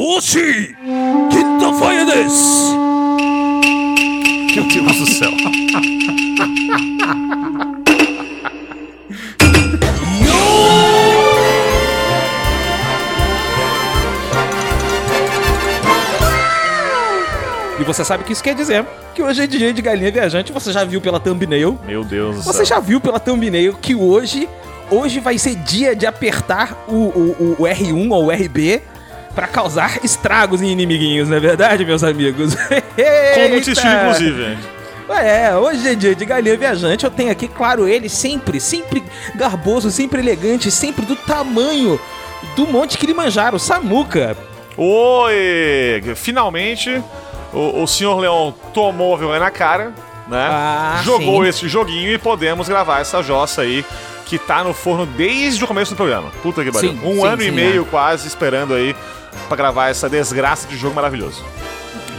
Oxi! Quinta foi this! Meu Deus do céu. E você sabe o que isso quer dizer? Que hoje é dia de galinha viajante, você já viu pela thumbnail. Meu Deus do Você céu. já viu pela thumbnail que hoje, hoje vai ser dia de apertar o, o, o R1 ou o RB pra causar estragos em inimiguinhos, não é verdade, meus amigos? Com muito Eita! estilo, inclusive. É, hoje é dia de galinha viajante. Eu tenho aqui, claro, ele sempre, sempre garboso, sempre elegante, sempre do tamanho do Monte Kilimanjaro, Samuca. Oi! Finalmente, o, o senhor Leão tomou vergonha na cara, né? Ah, Jogou sim. esse joguinho e podemos gravar essa jossa aí que tá no forno desde o começo do programa. Puta que pariu. Um sim, ano e sim, meio é. quase esperando aí pra gravar essa desgraça de jogo maravilhoso.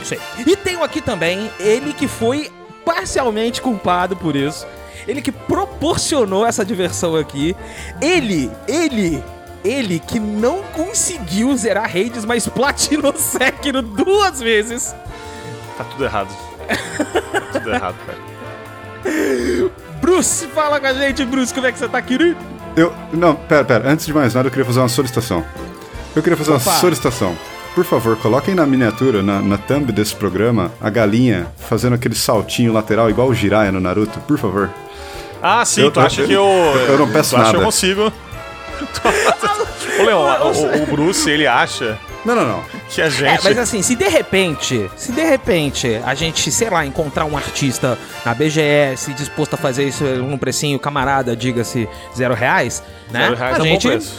Isso aí. E tenho aqui também ele que foi parcialmente culpado por isso. Ele que proporcionou essa diversão aqui. Ele, ele, ele que não conseguiu zerar Hades, mas platinou Sekiro duas vezes. Tá tudo errado. tudo errado, cara. Bruce, fala com a gente, Bruce, como é que você tá, querido? Eu. Não, pera, pera. Antes de mais nada, eu queria fazer uma solicitação. Eu queria fazer Opa. uma solicitação. Por favor, coloquem na miniatura, na, na thumb desse programa, a galinha fazendo aquele saltinho lateral igual o Jiraiya no Naruto, por favor. Ah, sim, Eu tu acha que eu. eu não peço tu acha que eu nada. consigo. Ô, Leão, o, o Bruce, ele acha Não, não, não. que a É, gente. mas assim, se de repente, se de repente a gente, sei lá, encontrar um artista na BGS disposto a fazer isso num precinho camarada, diga-se, zero reais, né? Zero reais a é um bom gente, preço.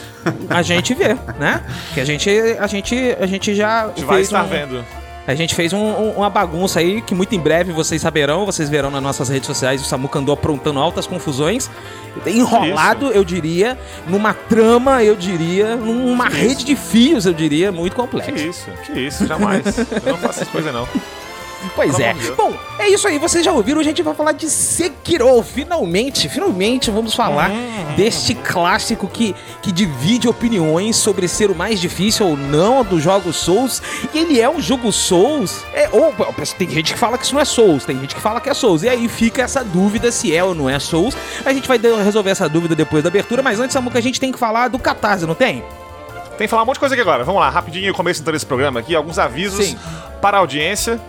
a gente vê, né? Que a gente, a gente, a gente já A gente vai estar um- vendo. A gente fez um- um- uma bagunça aí que muito em breve vocês saberão, vocês verão nas nossas redes sociais. O Samuca andou aprontando altas confusões, enrolado, eu diria, numa trama, eu diria, numa Que rede isso? de fios, eu diria, muito Que complexa. isso, que isso, jamais. Eu não faço essas coisas, não. Pois Pelo é. Deus. Bom, é isso aí, vocês já ouviram, a gente vai falar de Sekiro. Finalmente, finalmente vamos falar Hum. deste clássico que, que divide opiniões sobre ser o mais difícil ou não dos jogos Souls. E ele é um jogo Souls. É, ou tem gente que fala que isso não é Souls, tem gente que fala que é Souls. E aí fica essa dúvida se é ou não é Souls. A gente vai resolver essa dúvida depois da abertura, mas antes, Samuca, a gente tem que falar do Catarse, não tem? Tem que falar um monte de coisa aqui agora. Vamos lá, rapidinho, começo então desse programa aqui, alguns avisos Sim. para a audiência.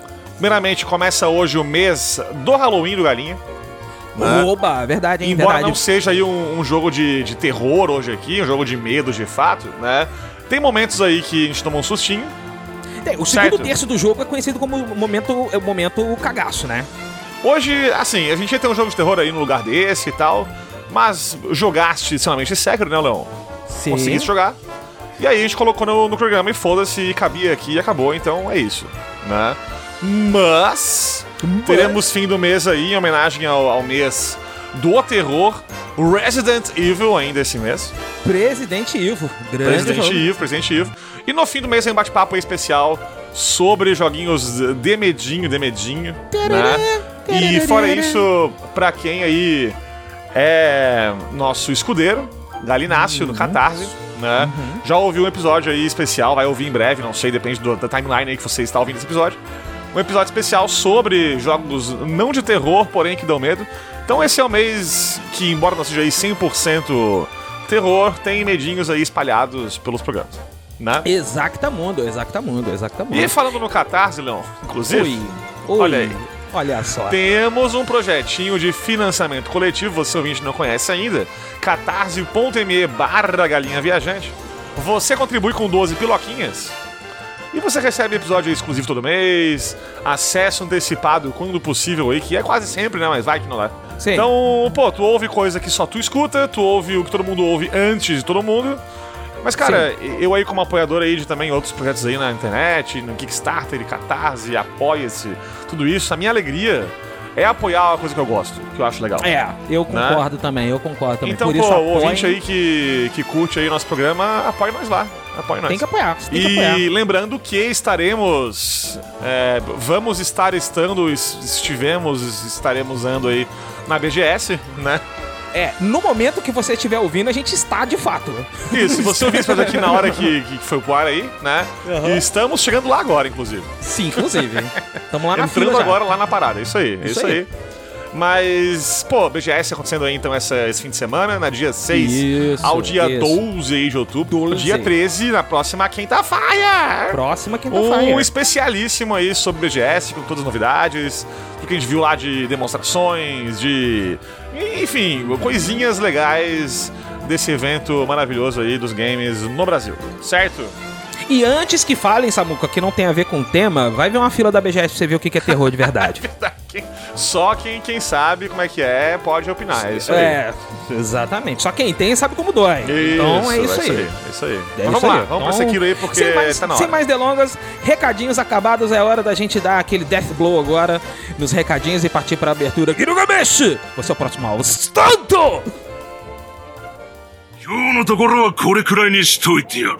Primeiramente, começa hoje o mês do Halloween do Galinha. né? Oba, verdade, hein? Embora verdade. não seja aí um, um jogo de, de terror hoje aqui, um jogo de medo de fato, né? Tem momentos aí que a gente toma um sustinho. Tem, o Certo. segundo terço do jogo é conhecido como o momento, é o momento cagaço, né? Hoje, assim, a gente ia ter um jogo de terror aí no lugar desse e tal, mas jogaste extremamente Sekiro, né, Leão? Sim. Conseguiste jogar. E aí a gente colocou no, no programa e foda-se, cabia aqui e acabou, então é isso, né? Mas teremos fim do mês aí, em homenagem ao, ao mês do terror, Resident Evil ainda esse mês. Presidente Ivo. Grande Presidente jogo. Evil, Presidente Evil. E no fim do mês tem um bate-papo aí especial sobre joguinhos de medinho, de medinho, né? E fora isso, pra quem aí é nosso escudeiro, Galinácio, Uhum. do Catarse, né? Já ouviu um episódio aí especial, vai ouvir em breve, não sei, depende do- da timeline aí que você está ouvindo esse episódio. Um episódio especial sobre jogos não de terror, porém que dão medo. Então esse é o mês que, embora não seja aí 100% terror, tem medinhos aí espalhados pelos programas, né? Exactamundo, exactamundo, exactamundo. E falando no Catarse, Leon, inclusive, Oi. Oi. Olha aí. Olha só. Temos um projetinho de financiamento coletivo, você ouvinte não conhece ainda, catarse.me barra galinha viajante. Você contribui com 12 piloquinhas e você recebe episódio exclusivo todo mês, acesso antecipado quando possível aí, que é quase sempre, né, mas vai que não é. Sim. Então, pô, tu ouve coisa que só tu escuta, tu ouve o que todo mundo ouve antes de todo mundo. Mas, cara, eu aí como apoiador aí de também outros projetos aí na internet, no Kickstarter, e Catarse, Apoia-se, tudo isso, a minha alegria é apoiar uma coisa que eu gosto, que eu acho legal. É, eu concordo também, eu concordo também. Então, Por pô, isso, o apoiem. ouvinte aí que, que curte aí nosso programa, apoie nós lá. Apoie nós. Tem que apoiar, tem que apoiar. E lembrando que estaremos. é, vamos estar estando, es- estivemos, estaremos andando aí na BGS, né? É, no momento que você estiver ouvindo, a gente está de fato. Isso, se você ouvir isso aqui na hora que, que foi pro ar aí, né? E estamos chegando lá agora, inclusive. Sim, inclusive. Estamos lá na Entrando fila já. agora lá na parada, isso aí, Isso isso aí. aí. Mas, pô, BGS acontecendo aí então essa, esse fim de semana, na dia 6 Isso, ao dia isso. 12 aí de outubro. 12. Dia 13, na próxima quinta-feira. Próxima Um quinta-feira. especialíssimo aí sobre BGS, com todas as novidades, do que a gente viu lá de demonstrações, de. Enfim, coisinhas legais desse evento maravilhoso aí dos games no Brasil, certo? E antes que falem, Samuca, que não tem a ver com o tema, vai ver uma fila da BGS pra você ver o que que é terror de verdade. Quem- Só quem, quem sabe como é que é pode opinar, é isso aí. é, exatamente. Só quem tem sabe como dói. então é isso aí. É isso aí. É Mas isso vamos lá, aí. vamos pra Então, Sekiro aí, porque sem mais, tá na sem hora. mais delongas, recadinhos acabados, é hora da gente dar aquele death blow agora nos recadinhos e partir pra abertura aqui no Gamesh! Você é o próximo alvo. Tanto! 今日のところはこれくらいにしといてやる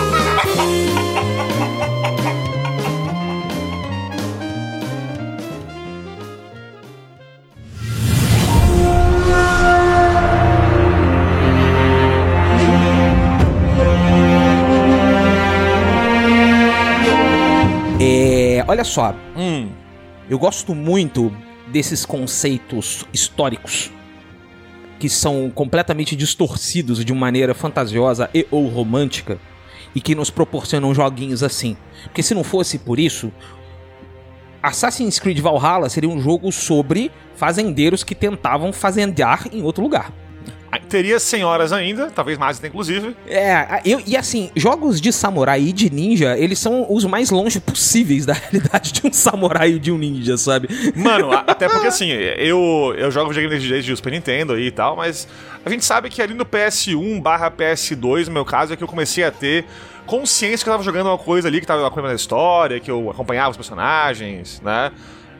olha só, Hum, eu gosto muito desses conceitos históricos que são completamente distorcidos de uma maneira fantasiosa e ou romântica e que nos proporcionam joguinhos assim. Porque se não fosse por isso, Assassin's Creed Valhalla seria um jogo sobre fazendeiros que tentavam fazendear em outro lugar. Teria 100 horas ainda, talvez mais até inclusive. É, eu, e assim, jogos de samurai e de ninja, eles são os mais longe possíveis da realidade de um samurai e de um ninja, sabe? Mano, a- até porque assim, eu, eu jogo videogame desde o Super Nintendo aí e tal, mas a gente sabe que ali no PS1 barra PS2, no meu caso, é que eu comecei a ter consciência que eu tava jogando uma coisa ali, que tava coisa da história, que eu acompanhava os personagens, né?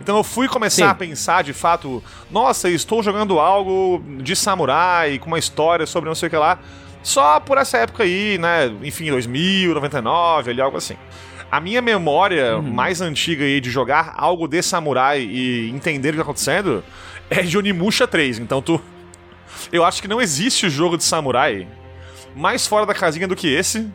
Então eu fui começar Sim. a pensar de fato, nossa, estou jogando algo de samurai, com uma história sobre não sei o que lá, só por essa época aí, né? Enfim, 2000, 99, ali, algo assim. A minha memória mais antiga aí de jogar algo de samurai e entender o que tá acontecendo é de Onimusha 3. Então tu. Eu acho que não existe jogo de samurai mais fora da casinha do que esse.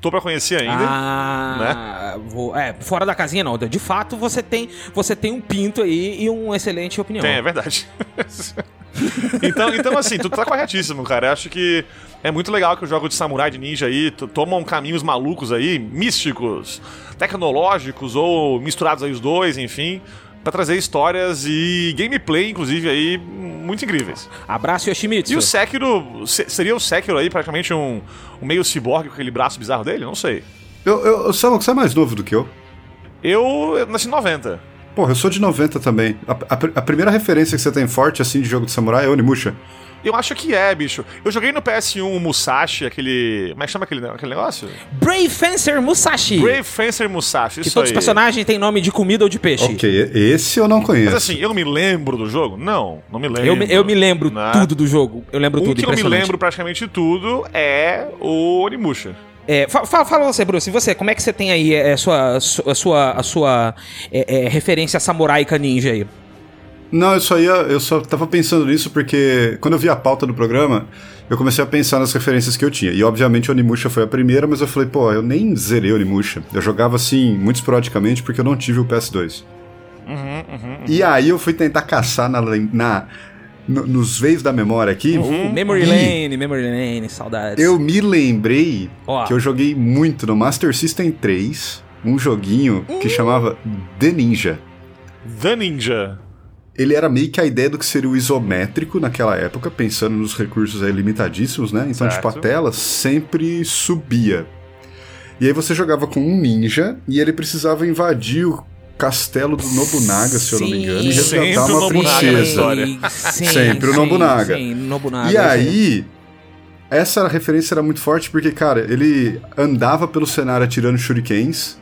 Tô pra conhecer ainda. Ah, vou, é, fora da casinha não. De fato, você tem, você tem um pinto aí e uma excelente opinião. Tem, é verdade. então, então, assim, tu tá corretíssimo, cara. Eu acho que é muito legal que o jogo de samurai de ninja aí tomam caminhos malucos aí, místicos, tecnológicos ou misturados aí os dois, enfim, pra trazer histórias e gameplay, inclusive, aí muito incríveis. Abraço, Yoshimitsu. E o Sekiro, se- seria o Sekiro aí praticamente um, um meio ciborgue com aquele braço bizarro dele? Não sei. Eu, eu, Samu, você é mais novo do que eu? Eu, eu nasci em 90. Porra, eu sou de 90 também. A, a- a primeira referência que você tem forte, assim, de jogo de samurai é Onimusha. Eu acho que é, bicho. Eu joguei no PS1 o Musashi, aquele. Como é que chama aquele, aquele negócio? Brave Fencer Musashi. Brave Fencer Musashi, que isso todos aí. os personagens têm nome de comida ou de peixe. Ok, esse eu não conheço. Mas assim, eu não me lembro do jogo? Não, não me lembro. Eu, me- eu me lembro né? tudo do jogo. Eu lembro Um tudo, que eu me lembro praticamente tudo é o Onimusha. É, fa- fa- fala você, Bruce. E você, como é que você tem aí é, sua, su- a sua, a sua é, é, referência samuraica ninja aí? Não, eu só ia. Eu só tava pensando nisso porque quando eu vi a pauta do programa, eu comecei a pensar nas referências que eu tinha. E obviamente Onimusha foi a primeira, mas eu falei, pô, eu nem zerei Onimusha. Eu jogava assim, muito esporadicamente, porque eu não tive o PS2. E aí eu fui tentar caçar na, na, no- nos veios da memória aqui. Memory E Lane, Memory Lane, saudades. Eu me lembrei Ó. que eu joguei muito no Master System 3 um joguinho que chamava The Ninja. The Ninja. Ele era meio que a ideia do que seria o isométrico naquela época, pensando nos recursos aí limitadíssimos, né? Então, Certo. tipo, a tela sempre subia. E aí você jogava com um ninja e ele precisava invadir o castelo do Nobunaga, se eu não me engano, e Sim. resgatar Sempre o uma princesa. Sim, Sempre o sim, Nobunaga. Sim, Nobunaga. E sim. aí, essa referência era muito forte porque, cara, ele andava pelo cenário atirando shurikens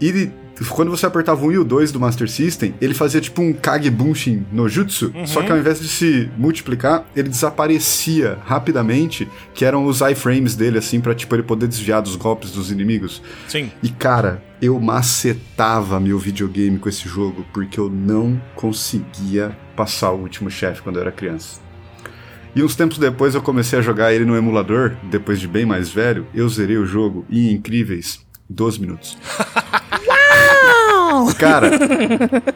e ele- quando você apertava o 1 e o 2 do Master System, ele fazia tipo um Kage Bunshin no Jutsu, só que ao invés de se multiplicar, ele desaparecia rapidamente, que eram os iframes dele, assim, pra tipo, ele poder desviar dos golpes dos inimigos. Sim. E cara, eu macetava meu videogame com esse jogo porque eu não conseguia passar o último chefe quando eu era criança. E uns tempos depois eu comecei a jogar ele no emulador, depois de bem mais velho, eu zerei o jogo em incríveis 12 minutos. Cara,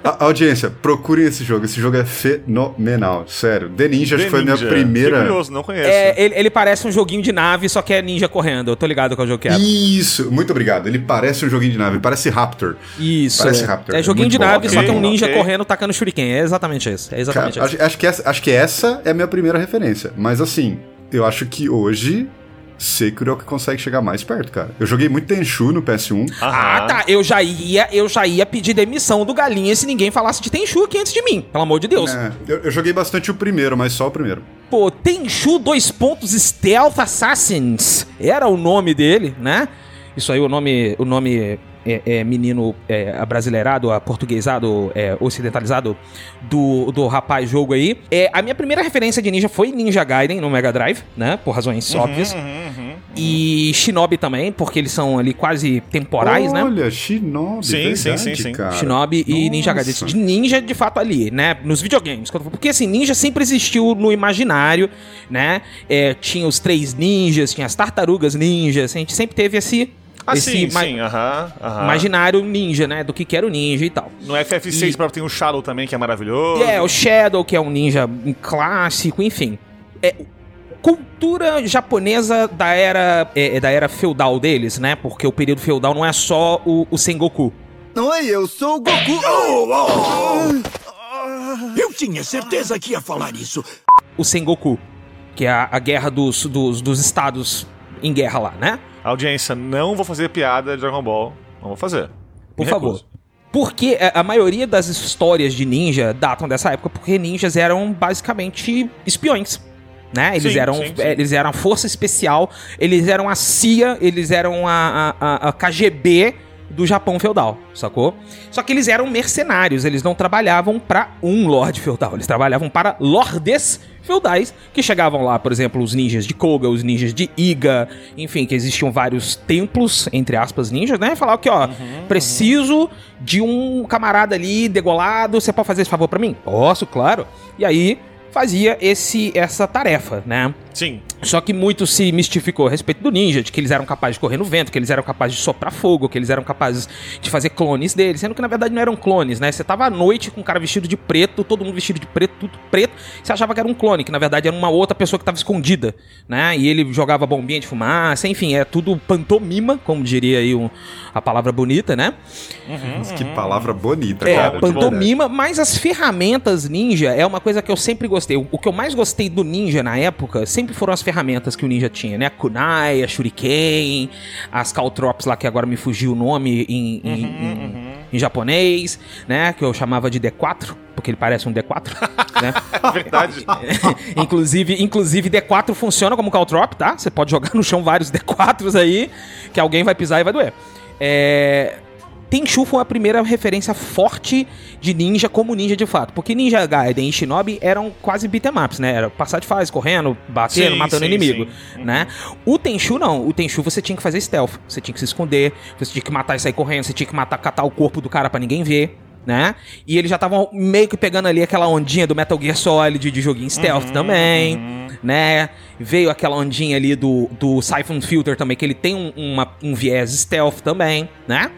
a- audiência, procurem esse jogo. Esse jogo é fenomenal, sério. The Ninja, acho que foi a minha primeira. Que curioso, não conheço. É, ele, ele parece um joguinho de nave, só que é ninja correndo. Eu tô ligado qual jogo que é. Isso, muito obrigado. Ele parece um joguinho de nave, parece Raptor. Isso. Parece é. Raptor, É joguinho muito de bom, nave, só que é um ninja ok. correndo tacando shuriken. É exatamente isso. É exatamente Cara, isso. acho, acho que essa, acho que essa é a minha primeira referência. Mas assim, eu acho que hoje Sekiro é o que consegue chegar mais perto, cara. Eu joguei muito Tenchu no PS1. Ah, Aham. tá. Eu já ia, eu já ia pedir demissão do Galinha se ninguém falasse de Tenchu aqui antes de mim. Pelo amor de Deus. É, eu, eu joguei bastante o primeiro, mas só o primeiro. Pô, Tenchu dois pontos Stealth Assassins. Era o nome dele, né? Isso aí, o nome, o nome é, é menino é, abrasileirado, aportuguesado, é, ocidentalizado do, do rapaz jogo aí. É, a minha primeira referência de ninja foi Ninja Gaiden no Mega Drive, né? Por razões óbvias. E Shinobi também, porque eles são ali quase temporais, né? Olha, Shinobi, Sim, verdade, sim, sim, sim. cara. Shinobi e Ninja Gaiden. Nossa. De ninja, de fato, ali, né? Nos videogames. Porque, assim, ninja sempre existiu no imaginário, né? É, tinha os três ninjas, tinha as tartarugas ninjas. A gente sempre teve esse... Ah, esse sim, sim, aham. aham. imaginário ninja, né? Do que, que era o ninja e tal. No FF6 E- tem o Shadow também, que é maravilhoso. É, o Shadow, que é um ninja um clássico, enfim. É, cultura japonesa da era, é, da era feudal deles, né? Porque o período feudal não é só o, o Sengoku. Oi, eu sou o Goku. Eu tinha certeza que ia falar isso. o Sengoku, que é a, a guerra dos, dos, dos estados em guerra lá, né? Audiência, não vou fazer piada de Dragon Ball. Não vou fazer. Por Me favor. recuso. Porque a a maioria das histórias de ninja datam dessa época, porque ninjas eram basicamente espiões. Né? Eles, Sim, eram, sim, sim. é, eles eram a força especial, eles eram a CIA, eles eram a, a, a- KGB do Japão feudal, sacou? Só que eles eram mercenários, eles não trabalhavam para um lord feudal, eles trabalhavam para lordes feudais que chegavam lá, por exemplo, os ninjas de Koga, os ninjas de Iga, enfim, que existiam vários templos, entre aspas, ninjas, né? E falavam que, ó, preciso de um camarada ali degolado, você pode fazer esse favor para mim? Posso, claro. E aí fazia esse essa tarefa, né? Sim. Só que muito se mistificou a respeito do ninja, de que eles eram capazes de correr no vento, que eles eram capazes de soprar fogo, que eles eram capazes de fazer clones deles, sendo que na verdade não eram clones, né? Você tava à noite com um cara vestido de preto, todo mundo vestido de preto, tudo preto, você achava que era um clone, que na verdade era uma outra pessoa que tava escondida, né? E ele jogava bombinha de fumaça, enfim, é tudo pantomima, como diria aí um- a palavra bonita, né? Mas que palavra bonita, É, cara. pantomima, mas as ferramentas ninja é uma coisa que eu sempre gostei. O o que eu mais gostei do ninja na época sempre foram as ferramentas que o ninja tinha, né? A kunai, a shuriken, as caltrops lá que agora me fugiu o nome em, em- em- em japonês, né? Que eu chamava de D4, porque ele parece um D4, né? Verdade. inclusive, inclusive D4 funciona como caltrop, tá? Você pode jogar no chão vários D4s aí, que alguém vai pisar e vai doer. É... Tenchu foi a primeira referência forte de ninja como ninja de fato. Porque Ninja Gaiden e Shinobi eram quase beat'em ups, né? Era passar de fase, correndo, batendo, Sim, matando sim, inimigo, sim. né? O Tenchu não. O Tenchu você tinha que fazer stealth. Você tinha que se esconder, você tinha que matar e sair correndo, você tinha que matar, catar o corpo do cara pra ninguém ver. Né? E eles já estavam meio que pegando ali aquela ondinha do Metal Gear Solid de joguinho stealth também, né? Veio aquela ondinha ali do, do Siphon Filter também, que ele tem um, uma- um viés stealth também, né?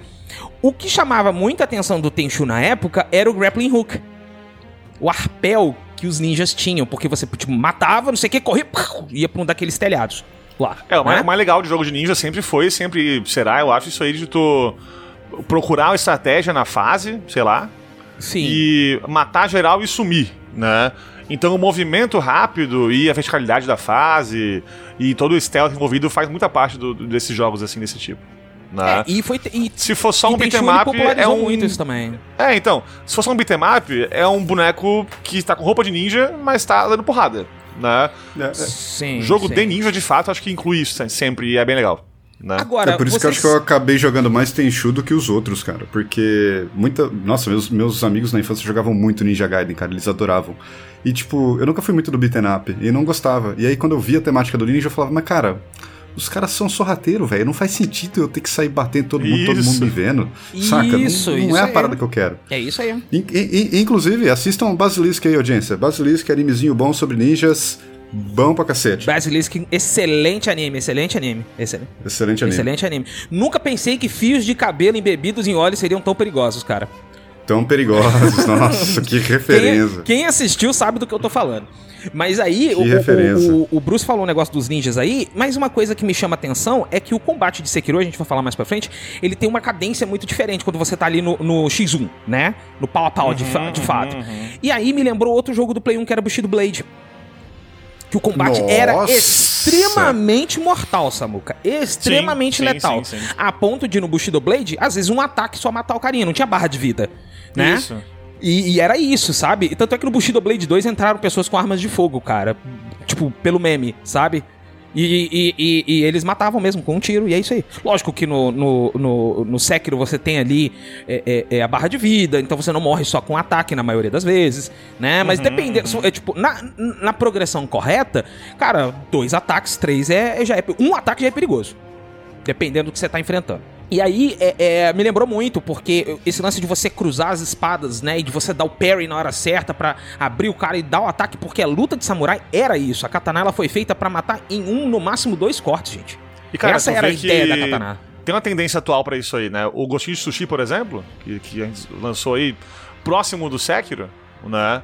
O que chamava muita atenção do Tenchu na época era o grappling hook. O arpel que os ninjas tinham, porque você tipo, matava, não sei o que, corria, pau, ia pra um daqueles telhados lá. É, o mais, né? o mais legal de jogo de ninja sempre foi, sempre será, eu acho, isso aí de tu procurar uma estratégia na fase, sei lá, Sim. e matar geral e sumir, né? Então o movimento rápido e a verticalidade da fase e todo o stealth envolvido faz muita parte do- desses jogos assim desse tipo. Né? É, e foi. E, Se for só e um beat'em up, é um. muito isso também. É, então, se for só um beat'em up, é um boneco que tá com roupa de ninja, mas tá dando porrada. né? É, é. Sim. Jogo sim. de ninja, de fato, acho que inclui isso sempre e é bem legal. Né? Agora, é por isso que eu vocês- acho que eu acabei jogando mais Tenchu do que os outros, cara. Porque muita. Nossa, meus, meus amigos na infância jogavam muito Ninja Gaiden, cara. Eles adoravam. E, tipo, eu nunca fui muito do beaten up. E não gostava. E aí, quando eu via a temática do Ninja, eu falava, mas, cara. Os caras são sorrateiros, velho. Não faz sentido eu ter que sair batendo todo mundo, todo Isso. mundo me vendo. Saca? Não- Isso, não, isso é a aí. parada que eu quero. É isso aí. In- in- in- inclusive, assistam Basilisk aí, audiência. Basilisk, animezinho bom sobre ninjas. Bom pra cacete. Basilisk, excelente anime, excelente anime. Excelente, Excelente anime. excelente anime. Nunca pensei que fios de cabelo embebidos em óleo seriam tão perigosos, cara. Tão perigosos. Nossa, que referência. Quem, quem assistiu sabe do que eu tô falando. Mas aí, o, o- o, Bruce falou um negócio dos ninjas aí, mas uma coisa que me chama atenção é que o combate de Sekiro, a gente vai falar mais pra frente, ele tem uma cadência muito diferente quando você tá ali no, no X1, né? No pau a pau, de, fa- de fato. E aí me lembrou outro jogo do Play 1 que era Bushido Blade. Que o combate era Nossa! extremamente mortal, Samuca. Extremamente Sim, sim, letal. sim, sim. A ponto de no Bushido Blade, às vezes um ataque só matar o carinha, não tinha barra de vida. Né? Isso. E, e era isso, sabe? Tanto é que no Bushido Blade 2 entraram pessoas com armas de fogo, cara. Tipo, pelo meme, sabe? E, e- e- eles matavam mesmo com um tiro, e é isso aí. Lógico que no, no, no, no Sekiro você tem ali é, é- é a barra de vida, então você não morre só com ataque na maioria das vezes, né? Mas dependendo, é, tipo, na, na progressão correta, cara, dois ataques, três é, já é. Um ataque já é perigoso dependendo do que você tá enfrentando. E aí, é, é, me lembrou muito, porque esse lance de você cruzar as espadas, né, e de você dar o parry na hora certa pra abrir o cara e dar o ataque, porque a luta de samurai era isso. A katana ela foi feita pra matar em um, no máximo dois cortes, gente. E, cara, Essa era a ideia da katana. Tem uma tendência atual pra isso aí, né? O Gostinho de Sushi, por exemplo, que, que a gente lançou aí, próximo do Sekiro, né?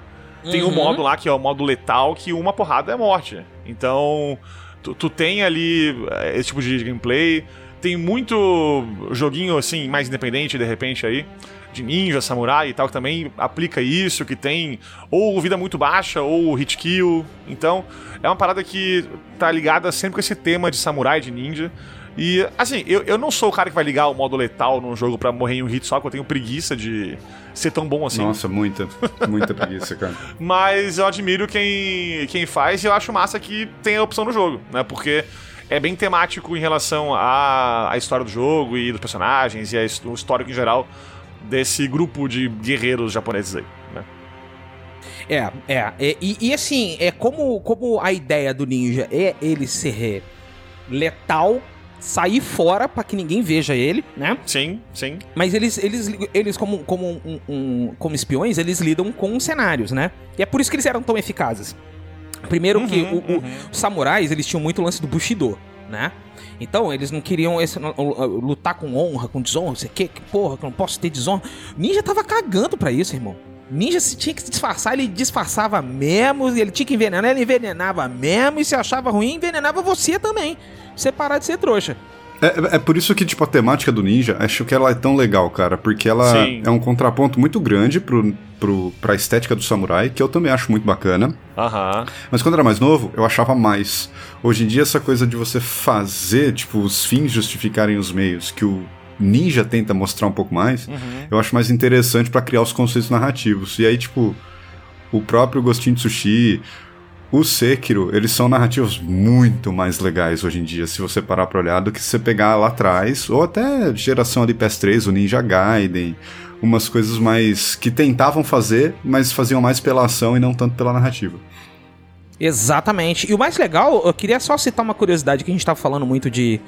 Tem um Uhum. modo lá que é o modo letal, que uma porrada é morte. Então, tu, tu tem ali eh, esse tipo de gameplay. Tem muito joguinho, assim, mais independente, de repente, aí, de ninja, samurai e tal, que também aplica isso, que tem ou vida muito baixa, ou hit kill. Então, é uma parada que tá ligada sempre com esse tema de samurai, de ninja. E, assim, eu, eu não sou o cara que vai ligar o modo letal num jogo pra morrer em um hit só, porque eu tenho preguiça de ser tão bom assim. Nossa, muita, muita preguiça, cara. Mas eu admiro quem, quem faz e eu acho massa que tem a opção no jogo, né? Porque é bem temático em relação à, à história do jogo e dos personagens e a his- o histórico em geral desse grupo de guerreiros japoneses aí, né? É, é. é, e, e assim, é como, como a ideia do ninja é ele ser letal, sair fora pra que ninguém veja ele, né? Sim, sim. Mas eles, eles, eles como, como, um- um- como espiões, eles lidam com cenários, né? E é por isso que eles eram tão eficazes. Primeiro que o- o- os samurais, eles tinham muito lance do Bushido, né? Então, eles não queriam esse- lutar com honra, com desonra, não sei o que, que porra, que eu não posso ter desonra. Ninja tava cagando pra isso, irmão. Ninja se tinha que se disfarçar, ele disfarçava mesmo, e ele tinha que envenenar, ele envenenava mesmo, e se achava ruim, envenenava você também. Você parar de ser trouxa. É, é por isso que, tipo, a temática do ninja, acho que ela é tão legal, cara, porque ela Sim. é um contraponto muito grande pro, pro, pra estética do samurai, que eu também acho muito bacana. Aham. Mas quando era mais novo, eu achava mais. Hoje em dia, essa coisa de você fazer, tipo, os fins justificarem os meios, que o ninja tenta mostrar um pouco mais, eu acho mais interessante pra criar os conceitos narrativos. E aí, tipo, o próprio Gostinho de Sushi, o Sekiro, eles são narrativos muito mais legais hoje em dia, se você parar pra olhar, do que se você pegar lá atrás, ou até geração ali PS3, o Ninja Gaiden, umas coisas mais que tentavam fazer, mas faziam mais pela ação e não tanto pela narrativa. Exatamente. E o mais legal, eu queria só citar uma curiosidade que a gente tava falando muito de,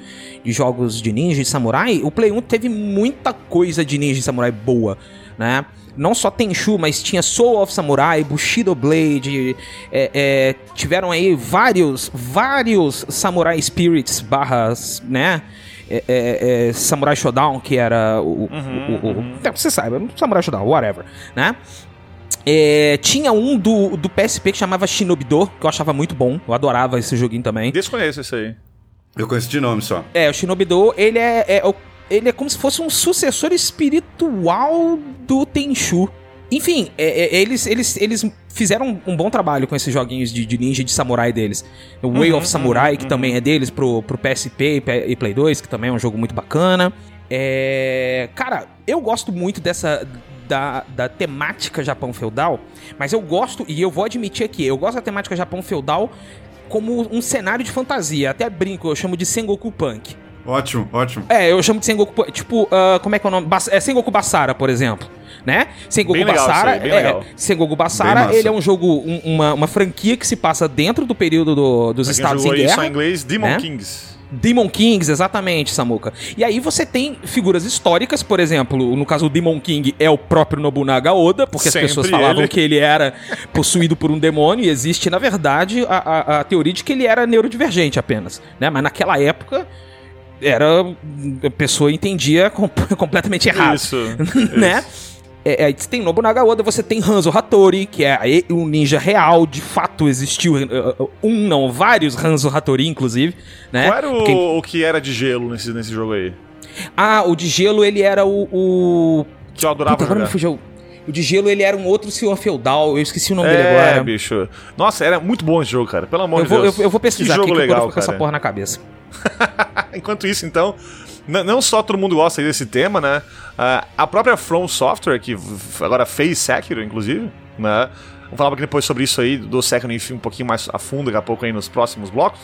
de jogos de ninja e samurai. O Play 1 teve muita coisa de ninja e samurai boa, né? Não só Tenchu, mas tinha Soul of Samurai, Bushido Blade, é, é, tiveram aí vários, vários Samurai Spirits barras, né? É, é, é, Samurai Showdown, que era o... o- o- o- é, você sabe, Samurai Showdown, whatever, né? É, tinha um do, do PSP que chamava Shinobido, que eu achava muito bom. Eu adorava esse joguinho também. Desconheço isso aí. Eu conheço de nome só. É, o Shinobido, ele é, é o- ele é como se fosse um sucessor espiritual do Tenchu. Enfim, é, é, eles, eles, eles fizeram um bom trabalho com esses joguinhos de, de ninja e de samurai deles. O Way of Samurai, que também é deles, pro, pro PSP e e Play 2, que também é um jogo muito bacana. É, cara, eu gosto muito dessa da, da temática Japão feudal, mas eu gosto, e eu vou admitir aqui, eu gosto da temática Japão feudal como um cenário de fantasia. Até brinco, eu chamo de Sengoku Punk. Ótimo, ótimo. É, eu chamo de Sengoku. Tipo, ah, como é que é o nome? Bas é Sengoku Basara, por exemplo. Né? Sengoku Bem Basara, aí, bem é, legal. Sengoku Basara, ele é um jogo, um- uma, uma franquia que se passa dentro do período do- dos Pra Estados em jogou isso Guerra. em inglês, Demon né? Kings. Demon Kings, exatamente, Samuka. E aí você tem figuras históricas, por exemplo, no caso o Demon King é o próprio Nobunaga Oda, porque Sempre as pessoas falavam ele. que ele era possuído por um demônio, e existe, na verdade, a, a- a teoria de que ele era neurodivergente apenas, né? Mas naquela época era a pessoa entendia com- completamente errado Isso. né? isso. É, é, você tem Nobunaga Oda, você tem Hanzo Hattori, que é aí um ninja real, de fato existiu uh, uh, um, não, vários Hanzo Hattori, inclusive, né? Qual era o, Porque- o que era de gelo nesse, nesse jogo aí? Ah, o de gelo, ele era o... o... Que eu adorava Puta, agora me fugiu. O de gelo, ele era um outro senhor feudal, eu esqueci o nome dele É, agora. bicho. Nossa, era muito bom esse jogo, cara. Pelo amor Eu de vou, eu, Deus. eu vou pesquisar que aqui, jogo que legal, eu vou ficar com essa porra na cabeça. Enquanto isso, então, não só todo mundo gosta desse tema, né? Ah, a própria From Software, que agora fez Sekiro, inclusive, né? Vamos falar depois sobre isso aí, do Sekiro enfim, um pouquinho mais a fundo daqui a pouco aí nos próximos blocos.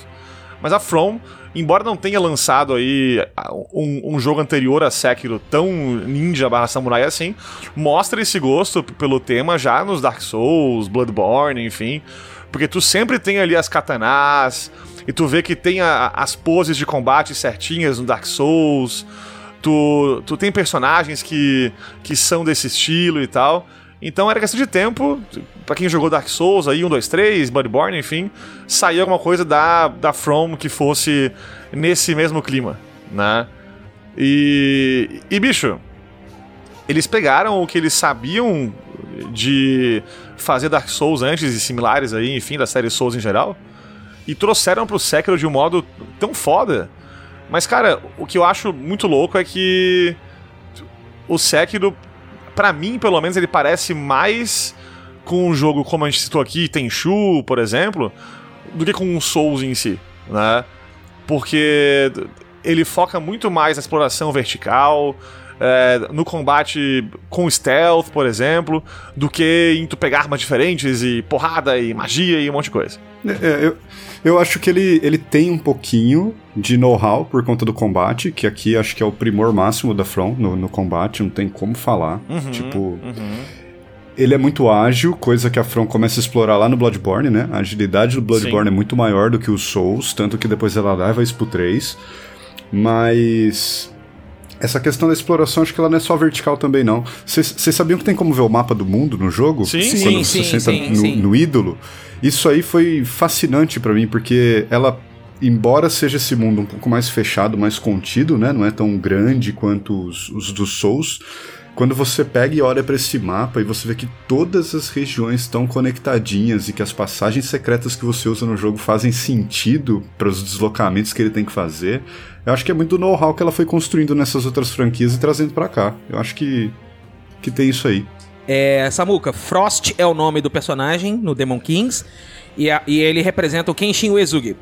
Mas a From, embora não tenha lançado aí ah, um, um jogo anterior a Sekiro tão ninja barra samurai assim, mostra esse gosto pelo tema já nos Dark Souls, Bloodborne, enfim. Porque tu sempre tem ali as katanas, e tu vê que tem a- as poses de combate certinhas no Dark Souls. Tu, tu tem personagens que, que são desse estilo e tal. Então era questão de tempo, pra quem jogou Dark Souls aí, 1, 2, 3, Bloodborne, enfim, sair alguma coisa da, da From que fosse nesse mesmo clima, né? E, e bicho, eles pegaram o que eles sabiam de fazer Dark Souls antes e similares aí, enfim, da série Souls em geral, e trouxeram pro Sekiro de um modo tão foda. Mas, cara, o que eu acho muito louco é que o Sekiro, pra mim, pelo menos, ele parece mais com um jogo como a gente citou aqui, Tenchu, por exemplo, do que com um Souls em si, né? Porque ele foca muito mais na exploração vertical, é, no combate com stealth, por exemplo, do que em tu pegar armas diferentes e porrada e magia e um monte de coisa. É, eu, eu acho que ele, ele tem um pouquinho de know-how por conta do combate, que aqui acho que é o primor máximo da From no, no combate, não tem como falar. tipo, ele é muito ágil, coisa que a From começa a explorar lá no Bloodborne, né? A agilidade do Bloodborne Sim. é muito maior do que o Souls, tanto que depois ela leva isso pro 3. Mas. Essa questão da exploração, acho que ela não é só vertical também, não. Vocês sabiam que tem como ver o mapa do mundo no jogo? Sim, Sim, Quando sim, você senta sim, no, sim. no ídolo? Isso aí foi fascinante pra mim, porque ela, embora seja esse mundo um pouco mais fechado, mais contido, né? Não é tão grande quanto os, os dos Souls. Quando você pega e olha pra esse mapa e você vê que todas as regiões estão conectadinhas e que as passagens secretas que você usa no jogo fazem sentido para os deslocamentos que ele tem que fazer, eu acho que é muito do know-how que ela foi construindo nessas outras franquias e trazendo pra cá. Eu acho que que tem isso aí. É, Samuka, Frost é o nome do personagem no Demon Kings, e, a- e ele representa o Kenshin Uesugi.